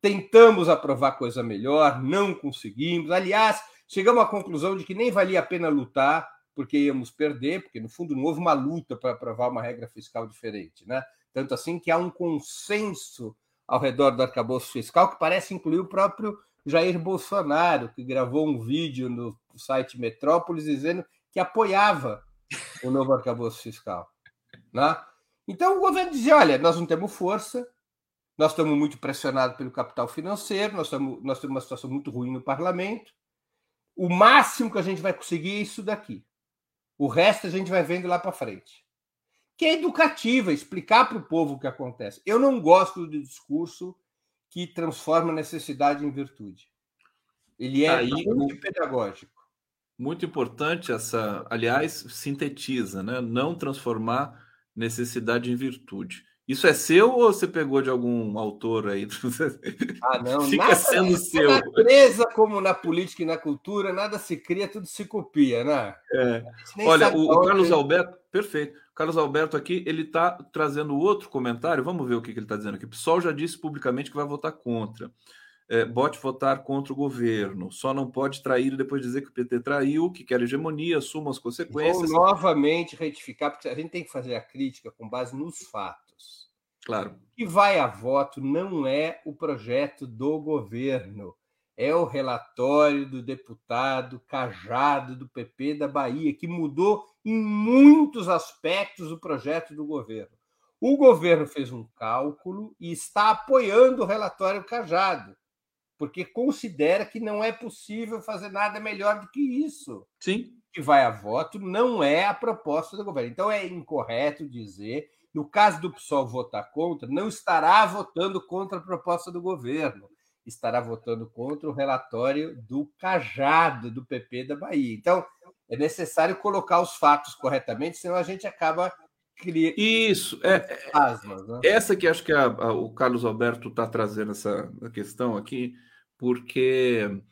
tentamos aprovar coisa melhor, não conseguimos. Aliás, chegamos à conclusão de que nem valia a pena lutar, porque íamos perder, porque no fundo não houve uma luta para aprovar uma regra fiscal diferente, né? Tanto assim que há um consenso ao redor do arcabouço fiscal que parece incluir o próprio Jair Bolsonaro, que gravou um vídeo no site Metrópolis dizendo que apoiava o novo arcabouço fiscal, né? Então o governo dizia: olha, nós não temos força, nós estamos muito pressionados pelo capital financeiro, nós, estamos, nós temos uma situação muito ruim no parlamento. O máximo que a gente vai conseguir é isso daqui. O resto a gente vai vendo lá para frente. Que é educativa, explicar para o povo o que acontece. Eu não gosto do discurso que transforma necessidade em virtude. Ele é Aí, muito pedagógico. Muito importante essa, aliás, sintetiza, né? Não transformar necessidade em virtude. Isso é seu ou você pegou de algum autor aí? *laughs* Ah, não. Fica nada, sendo seu. Na natureza, como na política e na cultura, nada se cria, tudo se copia, né? É. Olha, o, o Carlos Alberto, perfeito. O Carlos Alberto aqui, ele está trazendo outro comentário. Vamos ver o que, que ele está dizendo aqui. O PSOL já disse publicamente que vai votar contra. É, bote votar contra o governo. Só não pode trair e depois dizer que o PT traiu, que quer hegemonia, assuma as consequências. Vou novamente retificar, porque a gente tem que fazer a crítica com base nos fatos. Claro. O que vai a voto não é o projeto do governo, é o relatório do deputado Cajado do PP da Bahia, que mudou em muitos aspectos o projeto do governo. O governo fez um cálculo e está apoiando o relatório Cajado, porque considera que não é possível fazer nada melhor do que isso. Sim. O que vai a voto não é a proposta do governo. Então é incorreto dizer no caso do PSOL votar contra, não estará votando contra a proposta do governo, estará votando contra o relatório do Cajado, do PP da Bahia. Então, é necessário colocar os fatos corretamente, senão a gente acaba criando. Isso, é, é, asmas, né? essa que acho que a, a, o Carlos Alberto está trazendo essa questão aqui, porque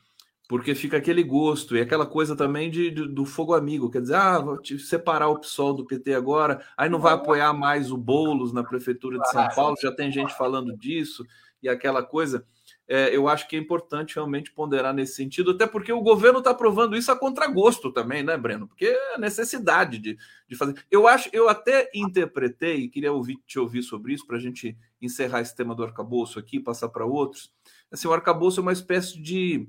porque fica aquele gosto e aquela coisa também de, de, do fogo amigo, quer dizer, ah, vou te separar o PSOL do PT agora, aí não vai apoiar mais o Boulos na prefeitura de São Paulo, já tem gente falando disso e aquela coisa. É, eu acho que é importante realmente ponderar nesse sentido, até porque o governo está provando isso a contragosto também, né, Breno? Porque é necessidade de, de fazer. Eu acho, eu até interpretei, queria ouvir, te ouvir sobre isso, para a gente encerrar esse tema do arcabouço aqui, passar para outros. Assim, o arcabouço é uma espécie de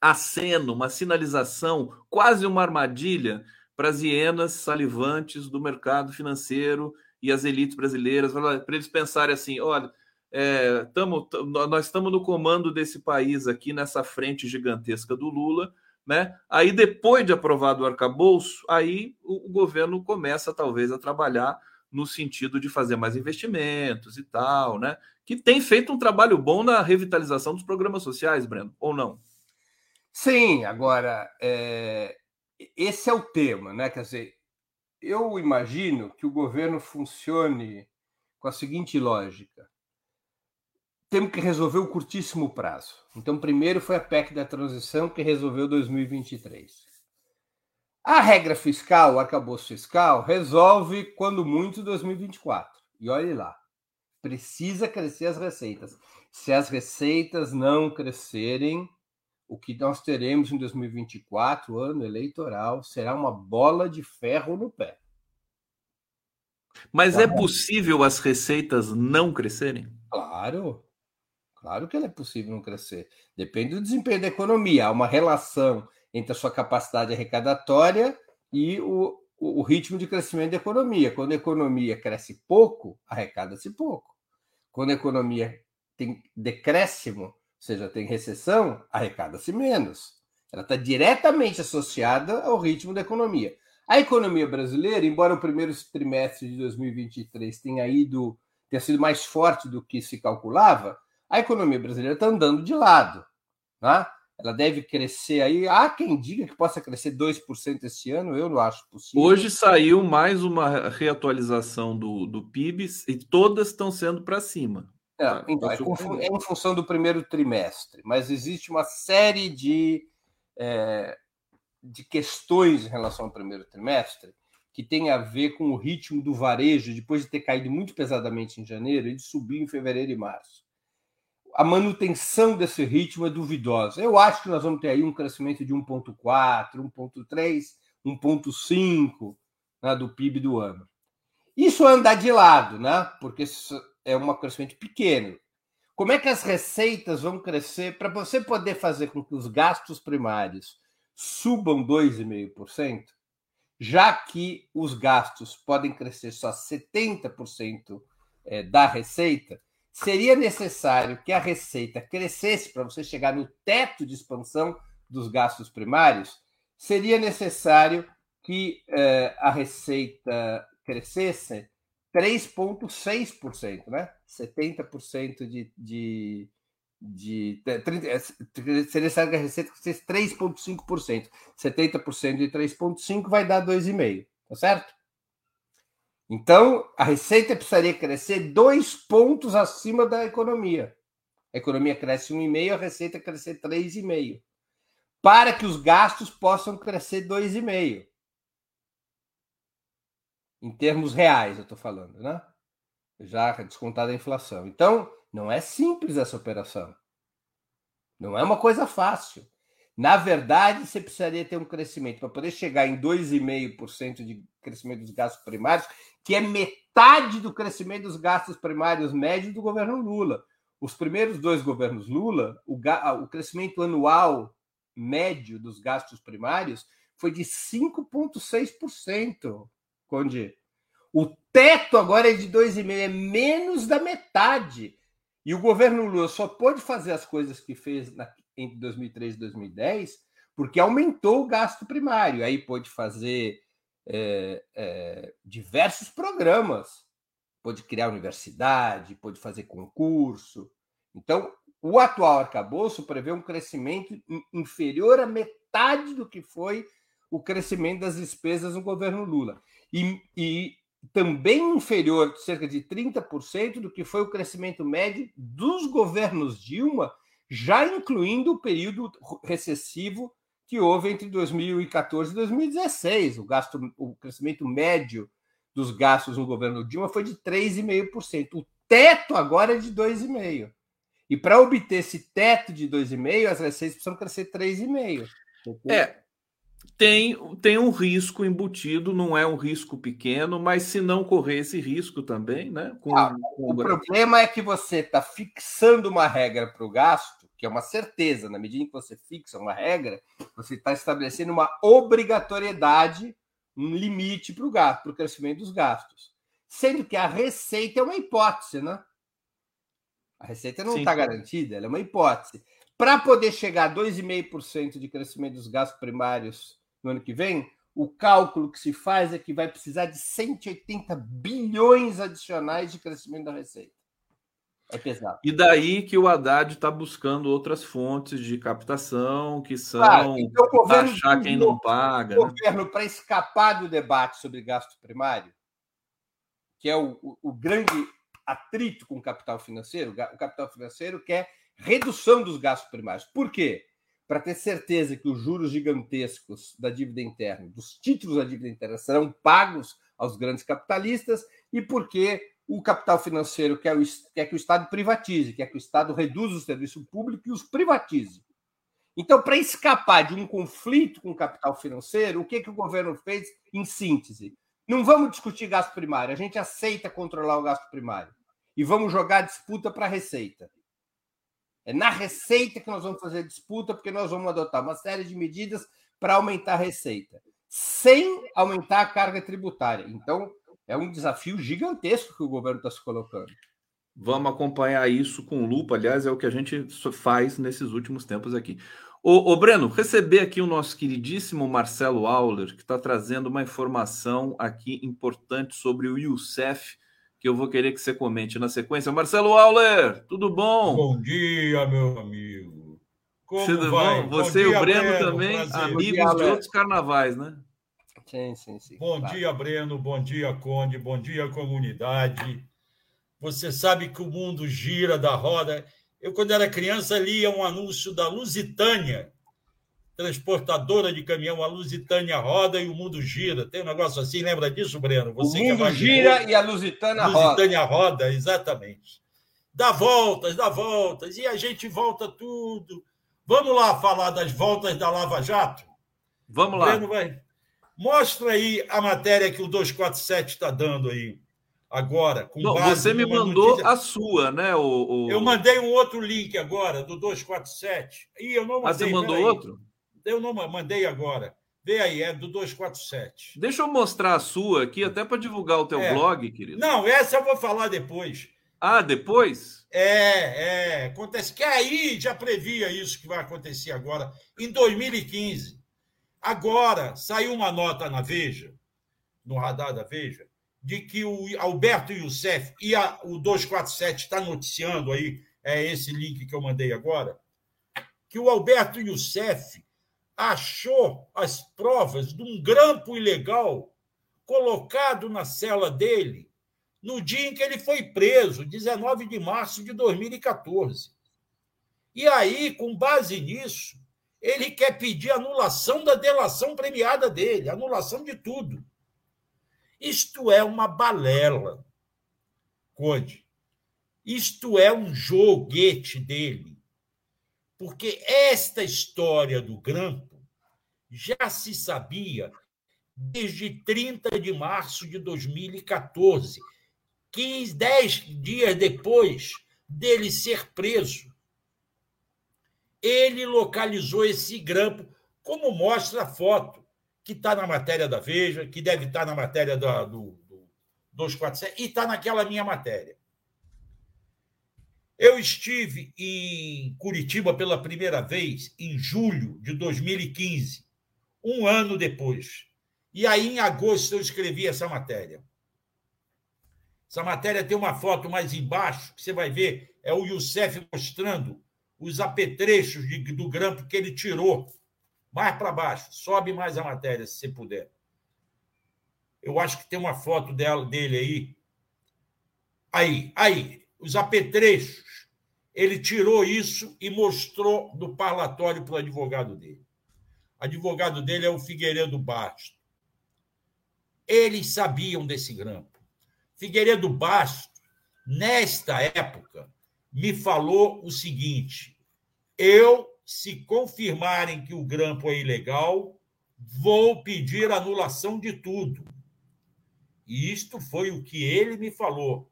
aceno, uma sinalização, quase uma armadilha para as hienas salivantes do mercado financeiro e as elites brasileiras, para eles pensarem assim: olha, é, tamo, nós estamos no comando desse país aqui, nessa frente gigantesca do Lula. Né? Aí, depois de aprovado o arcabouço, aí o, o governo começa talvez a trabalhar no sentido de fazer mais investimentos e tal, né? Que tem feito um trabalho bom na revitalização dos programas sociais, Breno, ou não? Sim, agora, é, esse é o tema, né? Quer dizer, eu imagino que o governo funcione com a seguinte lógica: temos que resolver o curtíssimo prazo. Então, primeiro foi a PEC da transição que resolveu 2023. A regra fiscal, o arcabouço fiscal, resolve, quando muito, 2024. E olhe lá, precisa crescer as receitas. Se as receitas não crescerem, o que nós teremos em 2024, ano eleitoral, será uma bola de ferro no pé. Mas tá é bom? possível as receitas não crescerem? Claro. Claro que é possível não crescer. Depende do desempenho da economia. Há uma relação entre a sua capacidade arrecadatória e o, o, o ritmo de crescimento da economia. Quando a economia cresce pouco, arrecada-se pouco. Quando a economia tem decréscimo, seja, tem recessão, arrecada-se menos. Ela está diretamente associada ao ritmo da economia. A economia brasileira, embora o primeiro trimestre de 2023 tenha ido tenha sido mais forte do que se calculava, a economia brasileira está andando de lado. Né? Ela deve crescer aí. Há quem diga que possa crescer 2% este ano, eu não acho possível. Hoje saiu mais uma reatualização do, do PIB e todas estão sendo para cima. É, tá, então, é, é, em função do primeiro trimestre, mas existe uma série de, é, de questões em relação ao primeiro trimestre que tem a ver com o ritmo do varejo, depois de ter caído muito pesadamente em janeiro, ele subiu em fevereiro e março. A manutenção desse ritmo é duvidosa. Eu acho que nós vamos ter aí um crescimento de 1,4, 1,3, 1,5 né, do PIB do ano. Isso anda de lado, né? Porque é um crescimento pequeno. Como é que as receitas vão crescer para você poder fazer com que os gastos primários subam 2,5%, já que os gastos podem crescer só 70% é, da receita, seria necessário que a receita crescesse para você chegar no teto de expansão dos gastos primários, seria necessário que é, a receita crescesse 3,6%, né? 70% de, de, de 30, seria necessário que a receita crescesse 3,5%. 70% de 3,5% vai dar 2,5%, tá certo? Então, a receita precisaria crescer dois pontos acima da economia. A economia cresce 1,5%, a receita crescer 3,5%. Para que os gastos possam crescer 2,5% em termos reais, eu estou falando, né? Já descontada a inflação. Então, não é simples essa operação. Não é uma coisa fácil. Na verdade, você precisaria ter um crescimento para poder chegar em 2,5% de crescimento dos gastos primários, que é metade do crescimento dos gastos primários médios do governo Lula. Os primeiros dois governos Lula, o, o crescimento anual médio dos gastos primários foi de 5,6%. Conde. O teto agora é de 2,5, é menos da metade. E o governo Lula só pôde fazer as coisas que fez na, entre 2003 e 2010 porque aumentou o gasto primário. Aí pôde fazer é, é, diversos programas, pôde criar universidade, pôde fazer concurso. Então, o atual arcabouço prevê um crescimento inferior à metade do que foi o crescimento das despesas no governo Lula. E, e também inferior, cerca de 30%, do que foi o crescimento médio dos governos Dilma, já incluindo o período recessivo que houve entre 2014 e 2016. O, gasto, o crescimento médio dos gastos no governo Dilma foi de 3,5%. O teto agora é de 2,5%. E para obter esse teto de 2,5%, as receitas precisam crescer 3,5%. É, tem, tem um risco embutido, não é um risco pequeno, mas se não correr esse risco também, né? Com, ah, com o, problema é que você está fixando uma regra para o gasto, que é uma certeza, na medida em que você fixa uma regra, você está estabelecendo uma obrigatoriedade, um limite para o gasto, para o crescimento dos gastos. Sendo que a receita é uma hipótese, né? A receita não está garantida, ela é uma hipótese. Para poder chegar a 2,5% de crescimento dos gastos primários no ano que vem, o cálculo que se faz é que vai precisar de 180 bilhões adicionais de crescimento da receita. É pesado. E daí que o Haddad está buscando outras fontes de captação, que são ah, então achar quem não paga. O né? governo, para escapar do debate sobre gasto primário, que é o, o, o grande atrito com o capital financeiro, o capital financeiro quer redução dos gastos primários. Por quê? Para ter certeza que os juros gigantescos da dívida interna, dos títulos da dívida interna, serão pagos aos grandes capitalistas e porque o capital financeiro quer, o, quer que o Estado privatize, quer que o Estado reduza o serviço público e os privatize. Então, para escapar de um conflito com o capital financeiro, o que, que o governo fez em síntese? Não vamos discutir gasto primário, a gente aceita controlar o gasto primário e vamos jogar disputa para a receita. É na receita que nós vamos fazer disputa, porque nós vamos adotar uma série de medidas para aumentar a receita, sem aumentar a carga tributária. Então, é um desafio gigantesco que o governo está se colocando. Vamos acompanhar isso com lupa. Aliás, é o que a gente faz nesses últimos tempos aqui. Ô, ô Breno, receber aqui o nosso queridíssimo Marcelo Auler, que está trazendo uma informação aqui importante sobre o Youssef, que eu vou querer que você comente na sequência. Marcelo Auler, tudo bom? Bom dia, meu amigo. Como tudo vai? Bom? Você bom e o Breno, Breno também, prazer. amigos dia, de outros carnavais, né? Sim, sim, sim. Bom claro. dia, Breno. Bom dia, Conde. Bom dia, comunidade. Você sabe que o mundo gira da roda. Eu, quando era criança, lia um anúncio da Lusitânia, transportadora de caminhão, a Lusitânia roda e o mundo gira. Tem um negócio assim, lembra disso, Breno? Você o mundo é gira e a Lusitânia roda. Lusitânia roda, exatamente. Dá voltas, dá voltas, e a gente volta tudo. Vamos lá falar das voltas da Lava Jato? Vamos lá. Breno vai... Mostra aí a matéria que o 247 está dando aí agora. Com Não, você me mandou notícia... a sua, né? O, o, Eu mandei um outro link agora, do 247. E eu não mandei. Ah, você mandou outro? Eu não mandei agora. Vê aí, é do 247. Deixa eu mostrar a sua aqui, até para divulgar o teu é. blog, querido. Não, essa eu vou falar depois. Ah, depois? É, é. Acontece que aí já previa isso que vai acontecer agora, em 2015. Agora, saiu uma nota na Veja, no radar da Veja, de que o Alberto Youssef e a, o 247 está noticiando aí, é esse link que eu mandei agora, que o Alberto Youssef achou as provas de um grampo ilegal colocado na cela dele no dia em que ele foi preso, 19 de março de 2014. E aí, com base nisso, ele quer pedir anulação da delação premiada dele, anulação de tudo. Isto é uma balela, Code. Isto é um joguete dele. Porque esta história do grampo já se sabia desde 30 de março de 2014, 15, 10 dias depois dele ser preso. Ele localizou esse grampo, como mostra a foto, que está na matéria da Veja, que deve estar tá na matéria do, do, do 247, e está naquela minha matéria. Eu estive em Curitiba pela primeira vez em julho de 2015, um ano depois. E aí, em agosto, eu escrevi essa matéria. Essa matéria tem uma foto mais embaixo, que você vai ver, é o Youssef mostrando os apetrechos de, do grampo que ele tirou. Mais para baixo, sobe mais a matéria, se você puder. Eu acho que tem uma foto dela, dele aí. Aí, aí, os apetrechos. Ele tirou isso e mostrou no parlatório para o advogado dele. O advogado dele é o Figueiredo Basto. Eles sabiam desse grampo. Figueiredo Basto, nesta época, me falou o seguinte: eu, se confirmarem que o grampo é ilegal, vou pedir anulação de tudo. E isto foi o que ele me falou.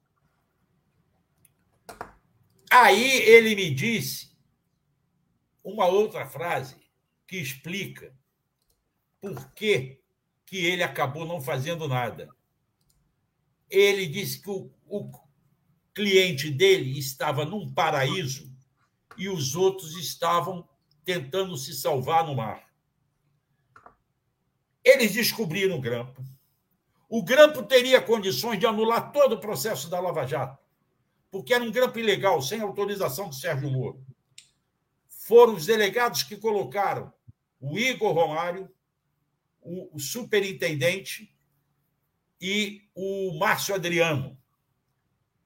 Aí ele me disse uma outra frase que explica por que, que ele acabou não fazendo nada. Ele disse que o, o cliente dele estava num paraíso e os outros estavam tentando se salvar no mar. Eles descobriram o grampo. O grampo teria condições de anular todo o processo da Lava Jato porque era um grampo ilegal, sem autorização do Sérgio Moro. Foram os delegados que colocaram o Igor Romário, o, o superintendente e o Márcio Adriano.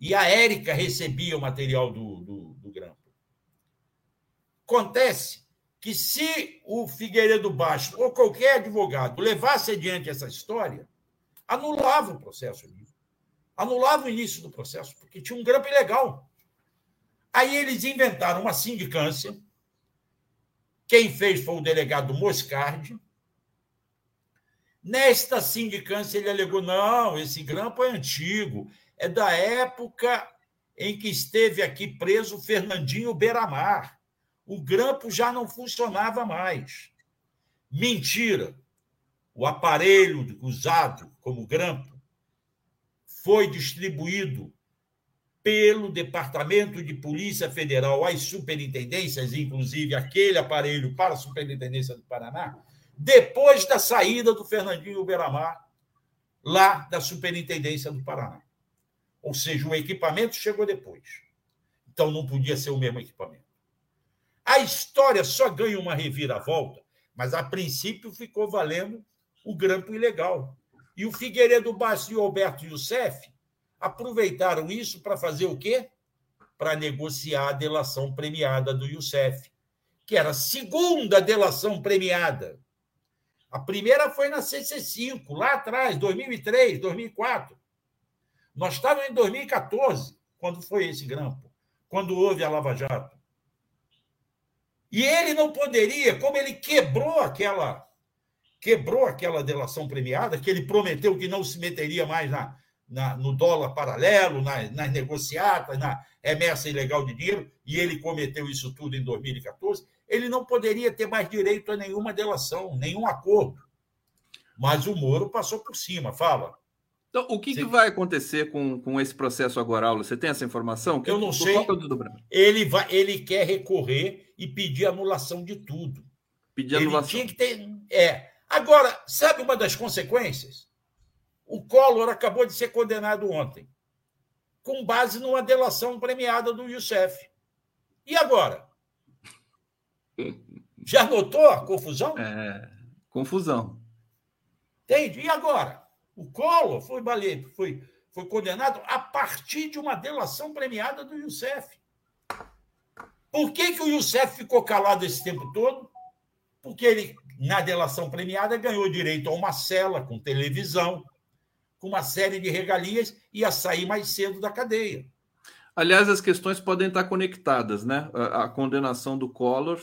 E a Érica recebia o material do, do, do grampo. Acontece que se o Figueiredo Baixo ou qualquer advogado levasse adiante essa história, anulava o processo anulava o início do processo, porque tinha um grampo ilegal. Aí eles inventaram uma sindicância. Quem fez foi o delegado Moscardi. Nesta sindicância, ele alegou: não, esse grampo é antigo, é da época em que esteve aqui preso Fernandinho Beiramar. O grampo já não funcionava mais. Mentira. O aparelho usado como grampo foi distribuído pelo Departamento de Polícia Federal às superintendências, inclusive aquele aparelho para a Superintendência do Paraná, depois da saída do Fernandinho Beramar, lá da Superintendência do Paraná. Ou seja, o equipamento chegou depois. Então não podia ser o mesmo equipamento. A história só ganha uma reviravolta, mas a princípio ficou valendo o grampo ilegal. E o Figueiredo Bastos e o Alberto Youssef aproveitaram isso para fazer o quê? Para negociar a delação premiada do Youssef, que era a segunda delação premiada. A primeira foi na CC5, lá atrás, 2003, 2004. Nós estávamos em 2014, quando foi esse grampo, quando houve a Lava Jato. E ele não poderia, como ele quebrou aquela quebrou aquela delação premiada, que ele prometeu que não se meteria mais na, na no dólar paralelo, nas, nas negociatas, na remessa ilegal de dinheiro, e ele cometeu isso tudo em 2014, ele não poderia ter mais direito a nenhuma delação, nenhum acordo. Mas o Moro passou por cima, fala. Então, o que, que vai acontecer com, com esse processo agora, Aula? Você tem essa informação? Eu não sei. Ele, vai, ele quer recorrer e pedir anulação de tudo. Pedir anulação. Ele tinha que ter. É, Agora, sabe uma das consequências? O Collor acabou de ser condenado ontem, com base numa delação premiada do Youssef. E agora? *laughs* Já notou a confusão? É, confusão. Entende? E agora? O Collor foi, foi, foi condenado a partir de uma delação premiada do Youssef. Por que, que o Youssef ficou calado esse tempo todo? Porque ele na delação premiada, ganhou direito a uma cela com televisão, com uma série de regalias e a sair mais cedo da cadeia. Aliás, as questões podem estar conectadas, né? A, a condenação do Collor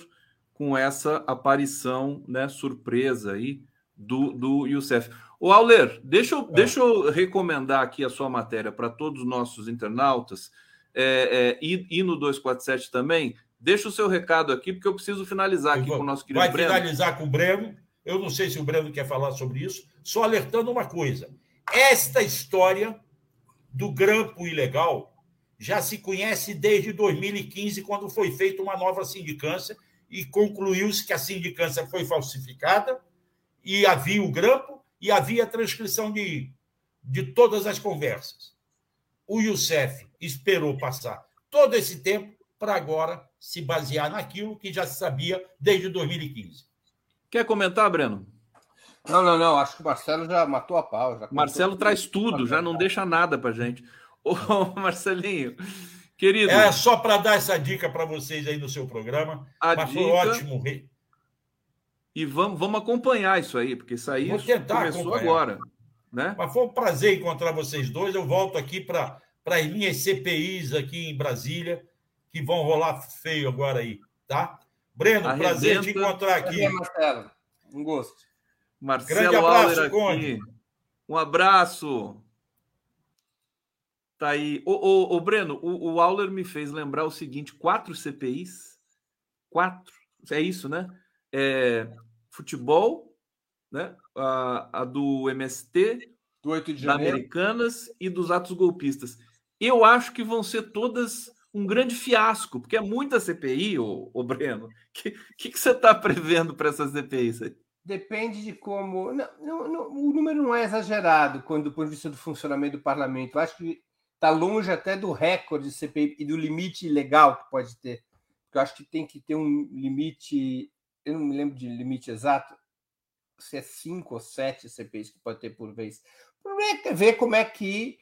com essa aparição né, surpresa aí do, do Youssef. O Auler, deixa eu, é. deixa eu recomendar aqui a sua matéria para todos os nossos internautas é, é, e, e no 247 também. Deixa o seu recado aqui, porque eu preciso finalizar aqui vou, com o nosso querido vai Breno. Vai finalizar com o Breno. Eu não sei se o Breno quer falar sobre isso, só alertando uma coisa. Esta história do grampo ilegal já se conhece desde 2015, quando foi feita uma nova sindicância e concluiu-se que a sindicância foi falsificada e havia o grampo e havia a transcrição de, de todas as conversas. o Youssef esperou passar todo esse tempo para agora se basear naquilo que já se sabia desde 2015. Quer comentar, Breno? Não, não, não. Acho que o Marcelo já matou a pau. Já Marcelo traz tudo, já não deixa nada para gente. Ô, *laughs* Marcelinho, querido. É só para dar essa dica para vocês aí no seu programa. A mas dica... foi ótimo. E vamos, vamos acompanhar isso aí, porque isso aí Vou tentar começou acompanhar. agora. Né? Mas foi um prazer encontrar vocês dois. Eu volto aqui para as minhas CPIs aqui em Brasília, que vão rolar feio agora aí, tá? Breno, Arrebenta. prazer te encontrar aqui. É, Marcelo. Um gosto. Marcelo Grande abraço, Auler Conde. aqui. Um abraço. Tá aí. Ô, ô, ô, Breno, o, o Auler me fez lembrar o seguinte: quatro CPIs. Quatro. É isso, né? É, futebol, né? A, a do MST, Do 8 de da. Americanas e dos atos golpistas. Eu acho que vão ser todas um grande fiasco, porque é muita CPI, ô, ô Breno. O que, que, que você está prevendo para essas CPIs? aí? Depende de como. Não, não, não, o número não é exagerado quando, do ponto de vista do funcionamento do parlamento. Eu acho que está longe até do recorde de CPI e do limite legal que pode ter. Eu acho que tem que ter um limite. Eu não me lembro de limite exato, se é cinco ou sete CPIs que pode ter por vez. O problema é ver como é que.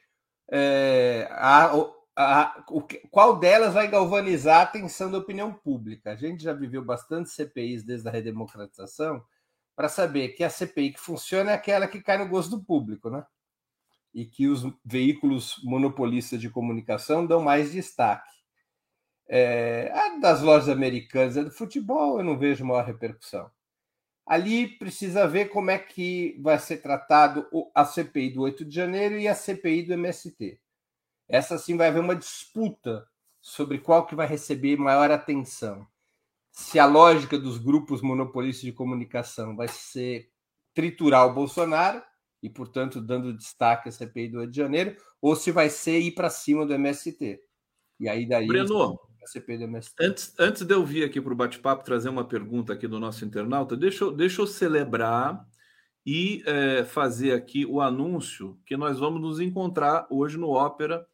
é, a, a, o, qual delas vai galvanizar a atenção da opinião pública? A gente já viveu bastante CPIs desde a redemocratização para saber que a CPI que funciona é aquela que cai no gosto do público, né? E que os veículos monopolistas de comunicação dão mais destaque. É, a das lojas americanas, a do futebol, eu não vejo maior repercussão. Ali precisa ver como é que vai ser tratado a CPI do 8 de janeiro e a CPI do MST. Essa sim vai haver uma disputa sobre qual que vai receber maior atenção se a lógica dos grupos monopolistas de comunicação vai ser triturar o Bolsonaro e, portanto, dando destaque à CPI do 8 de janeiro, ou se vai ser ir para cima do MST. E aí daí Breno, a CPI do MST. Antes, antes de eu vir aqui para o bate-papo trazer uma pergunta aqui do nosso internauta, deixa eu, deixa eu celebrar e eh, fazer aqui o anúncio que nós vamos nos encontrar hoje no Ópera,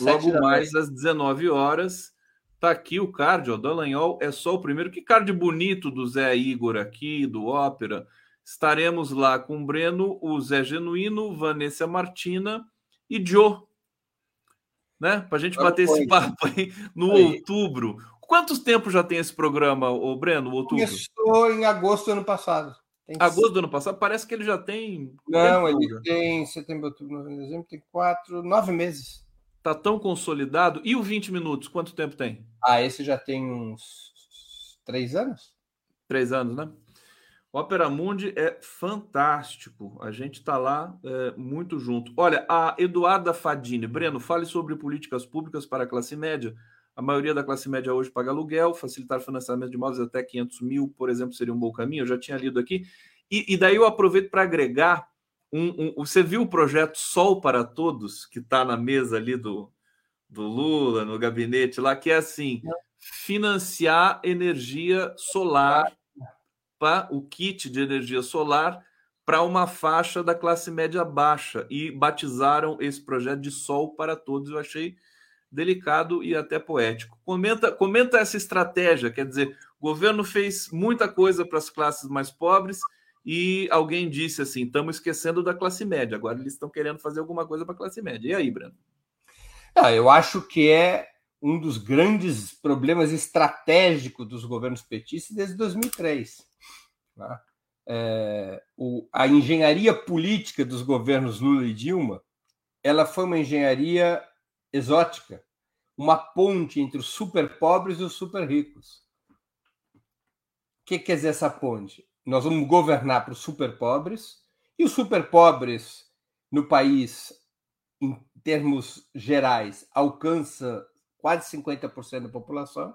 logo mais às 19 horas. Tá aqui o card, ó, Dallagnol é só o primeiro. Que card bonito do Zé Igor aqui, do Ópera. Estaremos lá com o Breno, o Zé Genuíno, Vanessa Martina e Joe. Né? Para a gente bater esse papo aí no outubro. Quantos tempo já tem esse programa, o Breno? o Outubro? Começou em agosto do ano passado. Tem Agosto do ano passado? Parece que ele já tem. Não, ele tem setembro, outubro, novembro, dezembro, tem quatro, nove meses. Tá tão consolidado. E o 20 minutos? Quanto tempo tem? Ah, esse já tem uns três anos? Três anos, né? Ópera Mundi é fantástico. A gente está lá é, muito junto. Olha, a Eduarda Fadini. Breno, fale sobre políticas públicas para a classe média. A maioria da classe média hoje paga aluguel, facilitar o financiamento de imóveis até 500 mil, por exemplo, seria um bom caminho. Eu já tinha lido aqui. E, e daí eu aproveito para agregar. Um, um- você viu o projeto Sol para Todos, que está na mesa ali do, do Lula, no gabinete lá, que é assim: financiar energia solar para o kit de energia solar para uma faixa da classe média baixa e batizaram esse projeto de Sol para Todos. Eu achei delicado e até poético. Comenta, comenta essa estratégia, quer dizer, o governo fez muita coisa para as classes mais pobres e alguém disse assim: estamos esquecendo da classe média. Agora eles estão querendo fazer alguma coisa para a classe média. E aí, Breno? Ah, eu acho que é um dos grandes problemas estratégicos dos governos petistas desde 2003. tá? É, o- a engenharia política dos governos Lula e Dilma, ela foi uma engenharia exótica, uma ponte entre os super pobres e os super ricos. O que quer dizer essa ponte? Nós vamos governar para os super pobres e os super pobres no país em termos gerais, alcança quase 50% da população.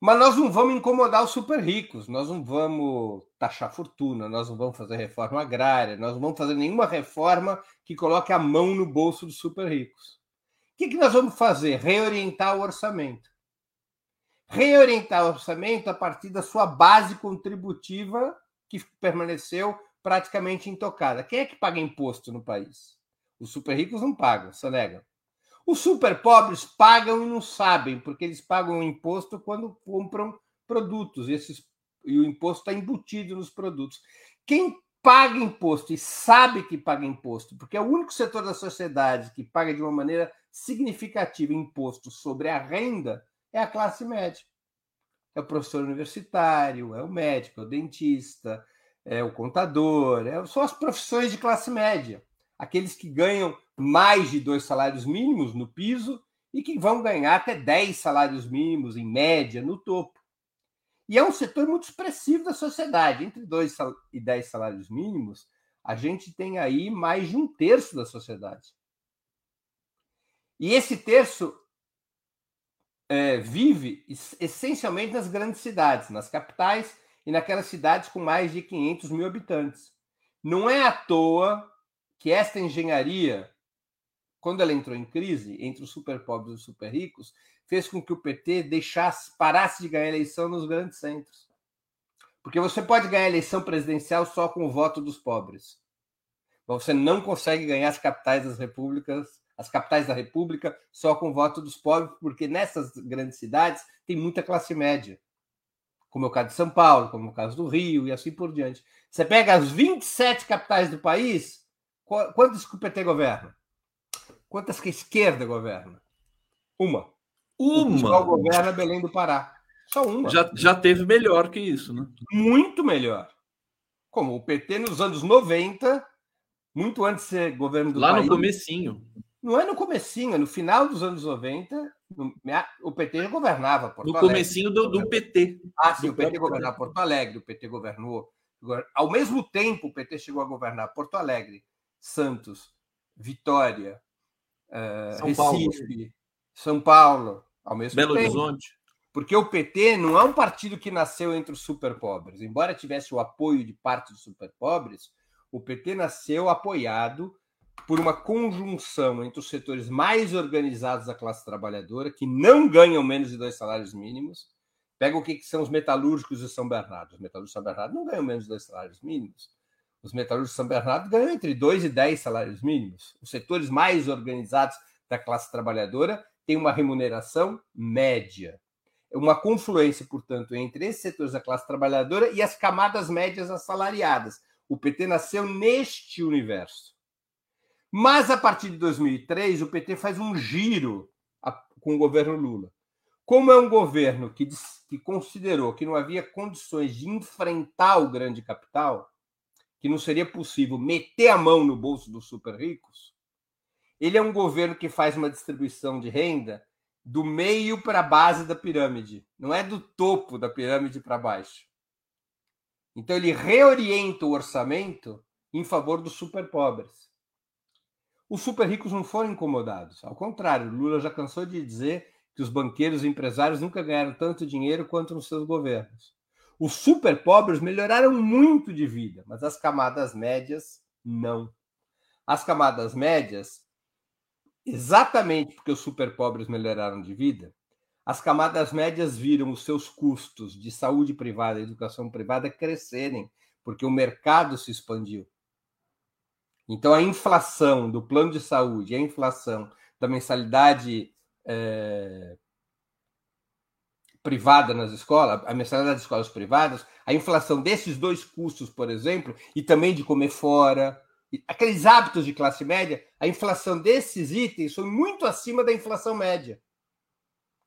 Mas nós não vamos incomodar os super ricos, nós não vamos taxar fortuna, nós não vamos fazer reforma agrária, nós não vamos fazer nenhuma reforma que coloque a mão no bolso dos super ricos. O que, que nós vamos fazer? Reorientar o orçamento. Reorientar o orçamento a partir da sua base contributiva, que permaneceu praticamente intocada. Quem é que paga imposto no país? Os super ricos não pagam, só negam. Os super pobres pagam e não sabem, porque eles pagam o imposto quando compram produtos. Esses, e o imposto está embutido nos produtos. Quem paga imposto e sabe que paga imposto, porque é o único setor da sociedade que paga de uma maneira significativa imposto sobre a renda, é a classe média. É o professor universitário, é o médico, é o dentista, é o contador, é, são as profissões de classe média. Aqueles que ganham mais de dois salários mínimos no piso e que vão ganhar até 10 salários mínimos, em média, no topo. E é um setor muito expressivo da sociedade. Entre 2 e 10 salários mínimos, a gente tem aí mais de um terço da sociedade. E esse terço é, vive essencialmente nas grandes cidades, nas capitais e naquelas cidades com mais de 500 mil habitantes. Não é à toa que esta engenharia, quando ela entrou em crise entre os super pobres e os super ricos, fez com que o PT deixasse, parasse de ganhar eleição nos grandes centros. Porque você pode ganhar eleição presidencial só com o voto dos pobres. Mas você não consegue ganhar as capitais das repúblicas as capitais da República só com voto dos pobres, porque nessas grandes cidades tem muita classe média, como é o caso de São Paulo, como é o caso do Rio e assim por diante. Você pega as 27 capitais do país, quantas que o PT governa? Quantas que a esquerda governa? Uma. Uma. O governa Belém do Pará. Só uma. Já, já teve melhor que isso, né? Muito melhor. Como o PT nos anos 90, muito antes de ser governo do Lá país. Lá no comecinho. Não é no comecinho, é no final dos anos 90, no, o PT já governava Porto no Alegre. No comecinho do, do, PT. Ah, sim, o PT governava Porto Alegre, o PT governou. Ao mesmo tempo, o PT chegou a governar Porto Alegre, Santos, Vitória, uh, São Recife, Paulo. São Paulo, ao mesmo Belo tempo. Horizonte. Porque o PT não é um partido que nasceu entre os super pobres. Embora tivesse o apoio de parte dos super pobres, o PT nasceu apoiado por uma conjunção entre os setores mais organizados da classe trabalhadora, que não ganham menos de dois salários mínimos. Pega o que, são os metalúrgicos de São Bernardo. Os metalúrgicos de São Bernardo não ganham menos de dois salários mínimos. Os metalúrgicos de São Bernardo ganham entre dois e dez salários mínimos. Os setores mais organizados da classe trabalhadora têm uma remuneração média. É uma confluência, portanto, entre esses setores da classe trabalhadora e as camadas médias assalariadas. O PT nasceu neste universo. Mas a partir de 2003, o PT faz um giro com o governo Lula. Como é um governo que, que considerou que não havia condições de enfrentar o grande capital, que não seria possível meter a mão no bolso dos super ricos, ele é um governo que faz uma distribuição de renda do meio para a base da pirâmide, não é do topo da pirâmide para baixo. Então ele reorienta o orçamento em favor dos super pobres. Os super ricos não foram incomodados. Ao contrário, Lula já cansou de dizer que os banqueiros e empresários nunca ganharam tanto dinheiro quanto nos seus governos. Os super pobres melhoraram muito de vida, mas as camadas médias não. As camadas médias, exatamente porque os super pobres melhoraram de vida, as camadas médias viram os seus custos de saúde privada e educação privada crescerem, porque o mercado se expandiu. Então, a inflação do plano de saúde, a inflação da mensalidade é, privada nas escolas, a mensalidade das escolas privadas, a inflação desses dois custos, por exemplo, e também de comer fora, aqueles hábitos de classe média, a inflação desses itens foi muito acima da inflação média.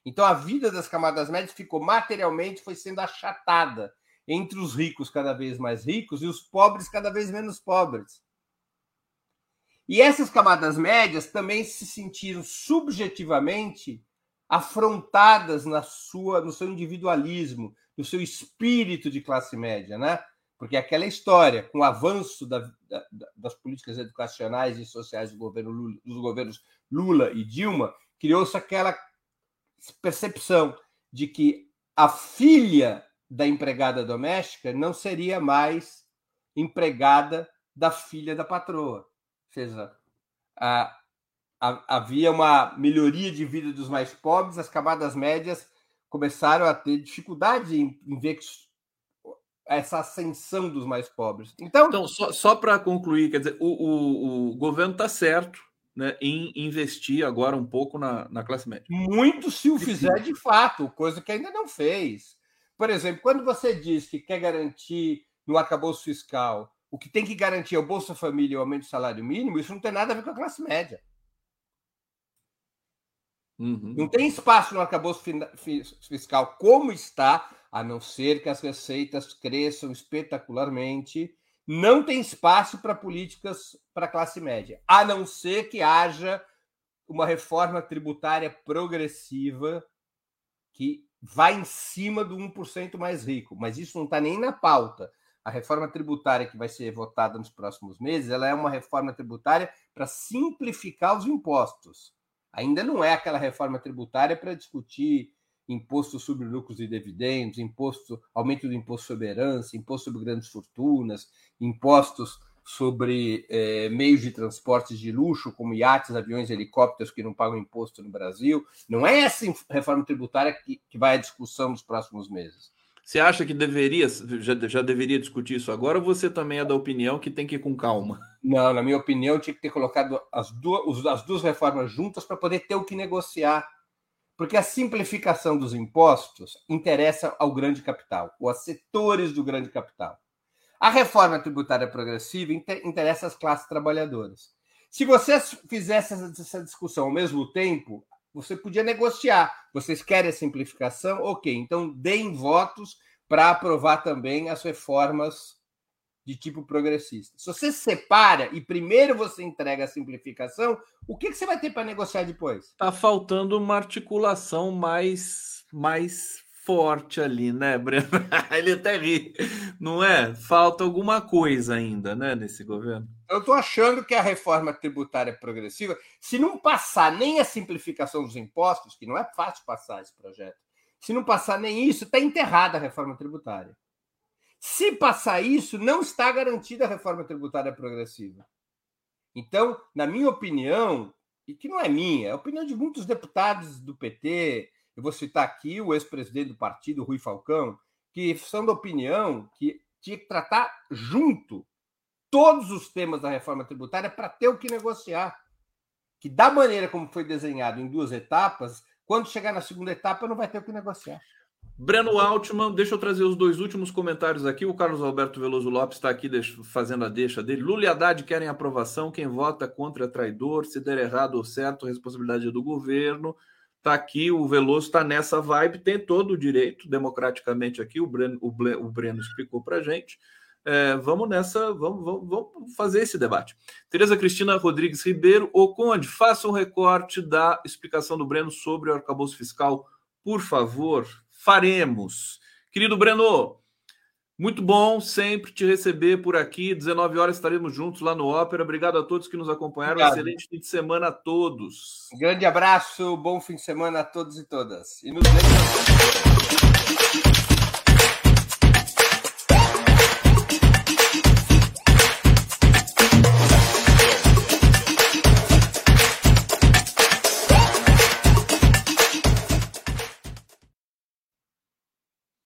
Então a vida das camadas médias ficou materialmente foi sendo achatada entre os ricos cada vez mais ricos e os pobres cada vez menos pobres. E essas camadas médias também se sentiram subjetivamente afrontadas na sua, no seu individualismo, no seu espírito de classe média, né? Porque aquela história, com o avanço da, da, das políticas educacionais e sociais do governo Lula, dos governos Lula e Dilma, criou-se aquela percepção de que a filha da empregada doméstica não seria mais empregada da filha da patroa seja, a, a, havia uma melhoria de vida dos mais pobres, as camadas médias começaram a ter dificuldade em, em ver que, essa ascensão dos mais pobres. Então, então só, só para concluir, quer dizer, o, o, o governo está certo né, em investir agora um pouco na, na classe média. Muito se o fizer de fato, coisa que ainda não fez. Por exemplo, quando você diz que quer garantir no arcabouço fiscal o que tem que garantir é o Bolsa Família e o aumento do salário mínimo, isso não tem nada a ver com a classe média. Uhum. Não tem espaço no arcabouço fiscal como está, a não ser que as receitas cresçam espetacularmente. Não tem espaço para políticas para a classe média, a não ser que haja uma reforma tributária progressiva que vai em cima do 1% mais rico. Mas isso não está nem na pauta a reforma tributária que vai ser votada nos próximos meses, ela é uma reforma tributária para simplificar os impostos. Ainda não é aquela reforma tributária para discutir imposto sobre lucros e dividendos, imposto, aumento do imposto sobre herança, imposto sobre grandes fortunas, impostos sobre eh, meios de transportes de luxo, como iates, aviões, helicópteros que não pagam imposto no Brasil. Não é essa reforma tributária que, que vai à discussão nos próximos meses. Você acha que deveria, já, já deveria discutir isso agora ou você também é da opinião que tem que ir com calma? Não, na minha opinião, tinha que ter colocado as duas, as duas reformas juntas para poder ter o que negociar. Porque a simplificação dos impostos interessa ao grande capital, ou a setores do grande capital. A reforma tributária progressiva interessa às classes trabalhadoras. Se você fizesse essa discussão ao mesmo tempo, você podia negociar. Vocês querem a simplificação? Ok, então deem votos para aprovar também as reformas de tipo progressista. Se você separa e primeiro você entrega a simplificação, o que, que você vai ter para negociar depois? Está faltando uma articulação mais, mais forte ali, né, *laughs* Breno? Ele até ri, não é? Falta alguma coisa ainda, né, nesse governo. Eu estou achando que a reforma tributária progressiva, se não passar nem a simplificação dos impostos, que não é fácil passar esse projeto, se não passar nem isso, está enterrada a reforma tributária. Se passar isso, não está garantida a reforma tributária progressiva. Então, na minha opinião, e que não é minha, é a opinião de muitos deputados do PT, eu vou citar aqui o ex-presidente do partido, Rui Falcão, que são da opinião que tinha que tratar junto todos os temas da reforma tributária para ter o que negociar. Que da maneira como foi desenhado em duas etapas, quando chegar na segunda etapa não vai ter o que negociar. Breno Altman, deixa eu trazer os dois últimos comentários aqui. O Carlos Alberto Veloso Lopes está aqui fazendo a deixa dele. Lula e Haddad querem aprovação. Quem vota contra é traidor. Se der errado ou certo, responsabilidade é do governo. Está aqui, o Veloso está nessa vibe, tem todo o direito, democraticamente aqui, o Breno, o o Breno explicou para a gente. É, vamos nessa, vamos, vamos, vamos, fazer esse debate. Tereza Cristina Rodrigues Ribeiro, o Conde, faça um recorte da explicação do Breno sobre o arcabouço fiscal, por favor. Faremos. Querido Breno, muito bom sempre te receber por aqui. 19 horas estaremos juntos lá no Ópera. Obrigado a todos que nos acompanharam. Obrigado. Excelente fim de semana a todos. grande abraço, bom fim de semana a todos e todas. E nos vemos.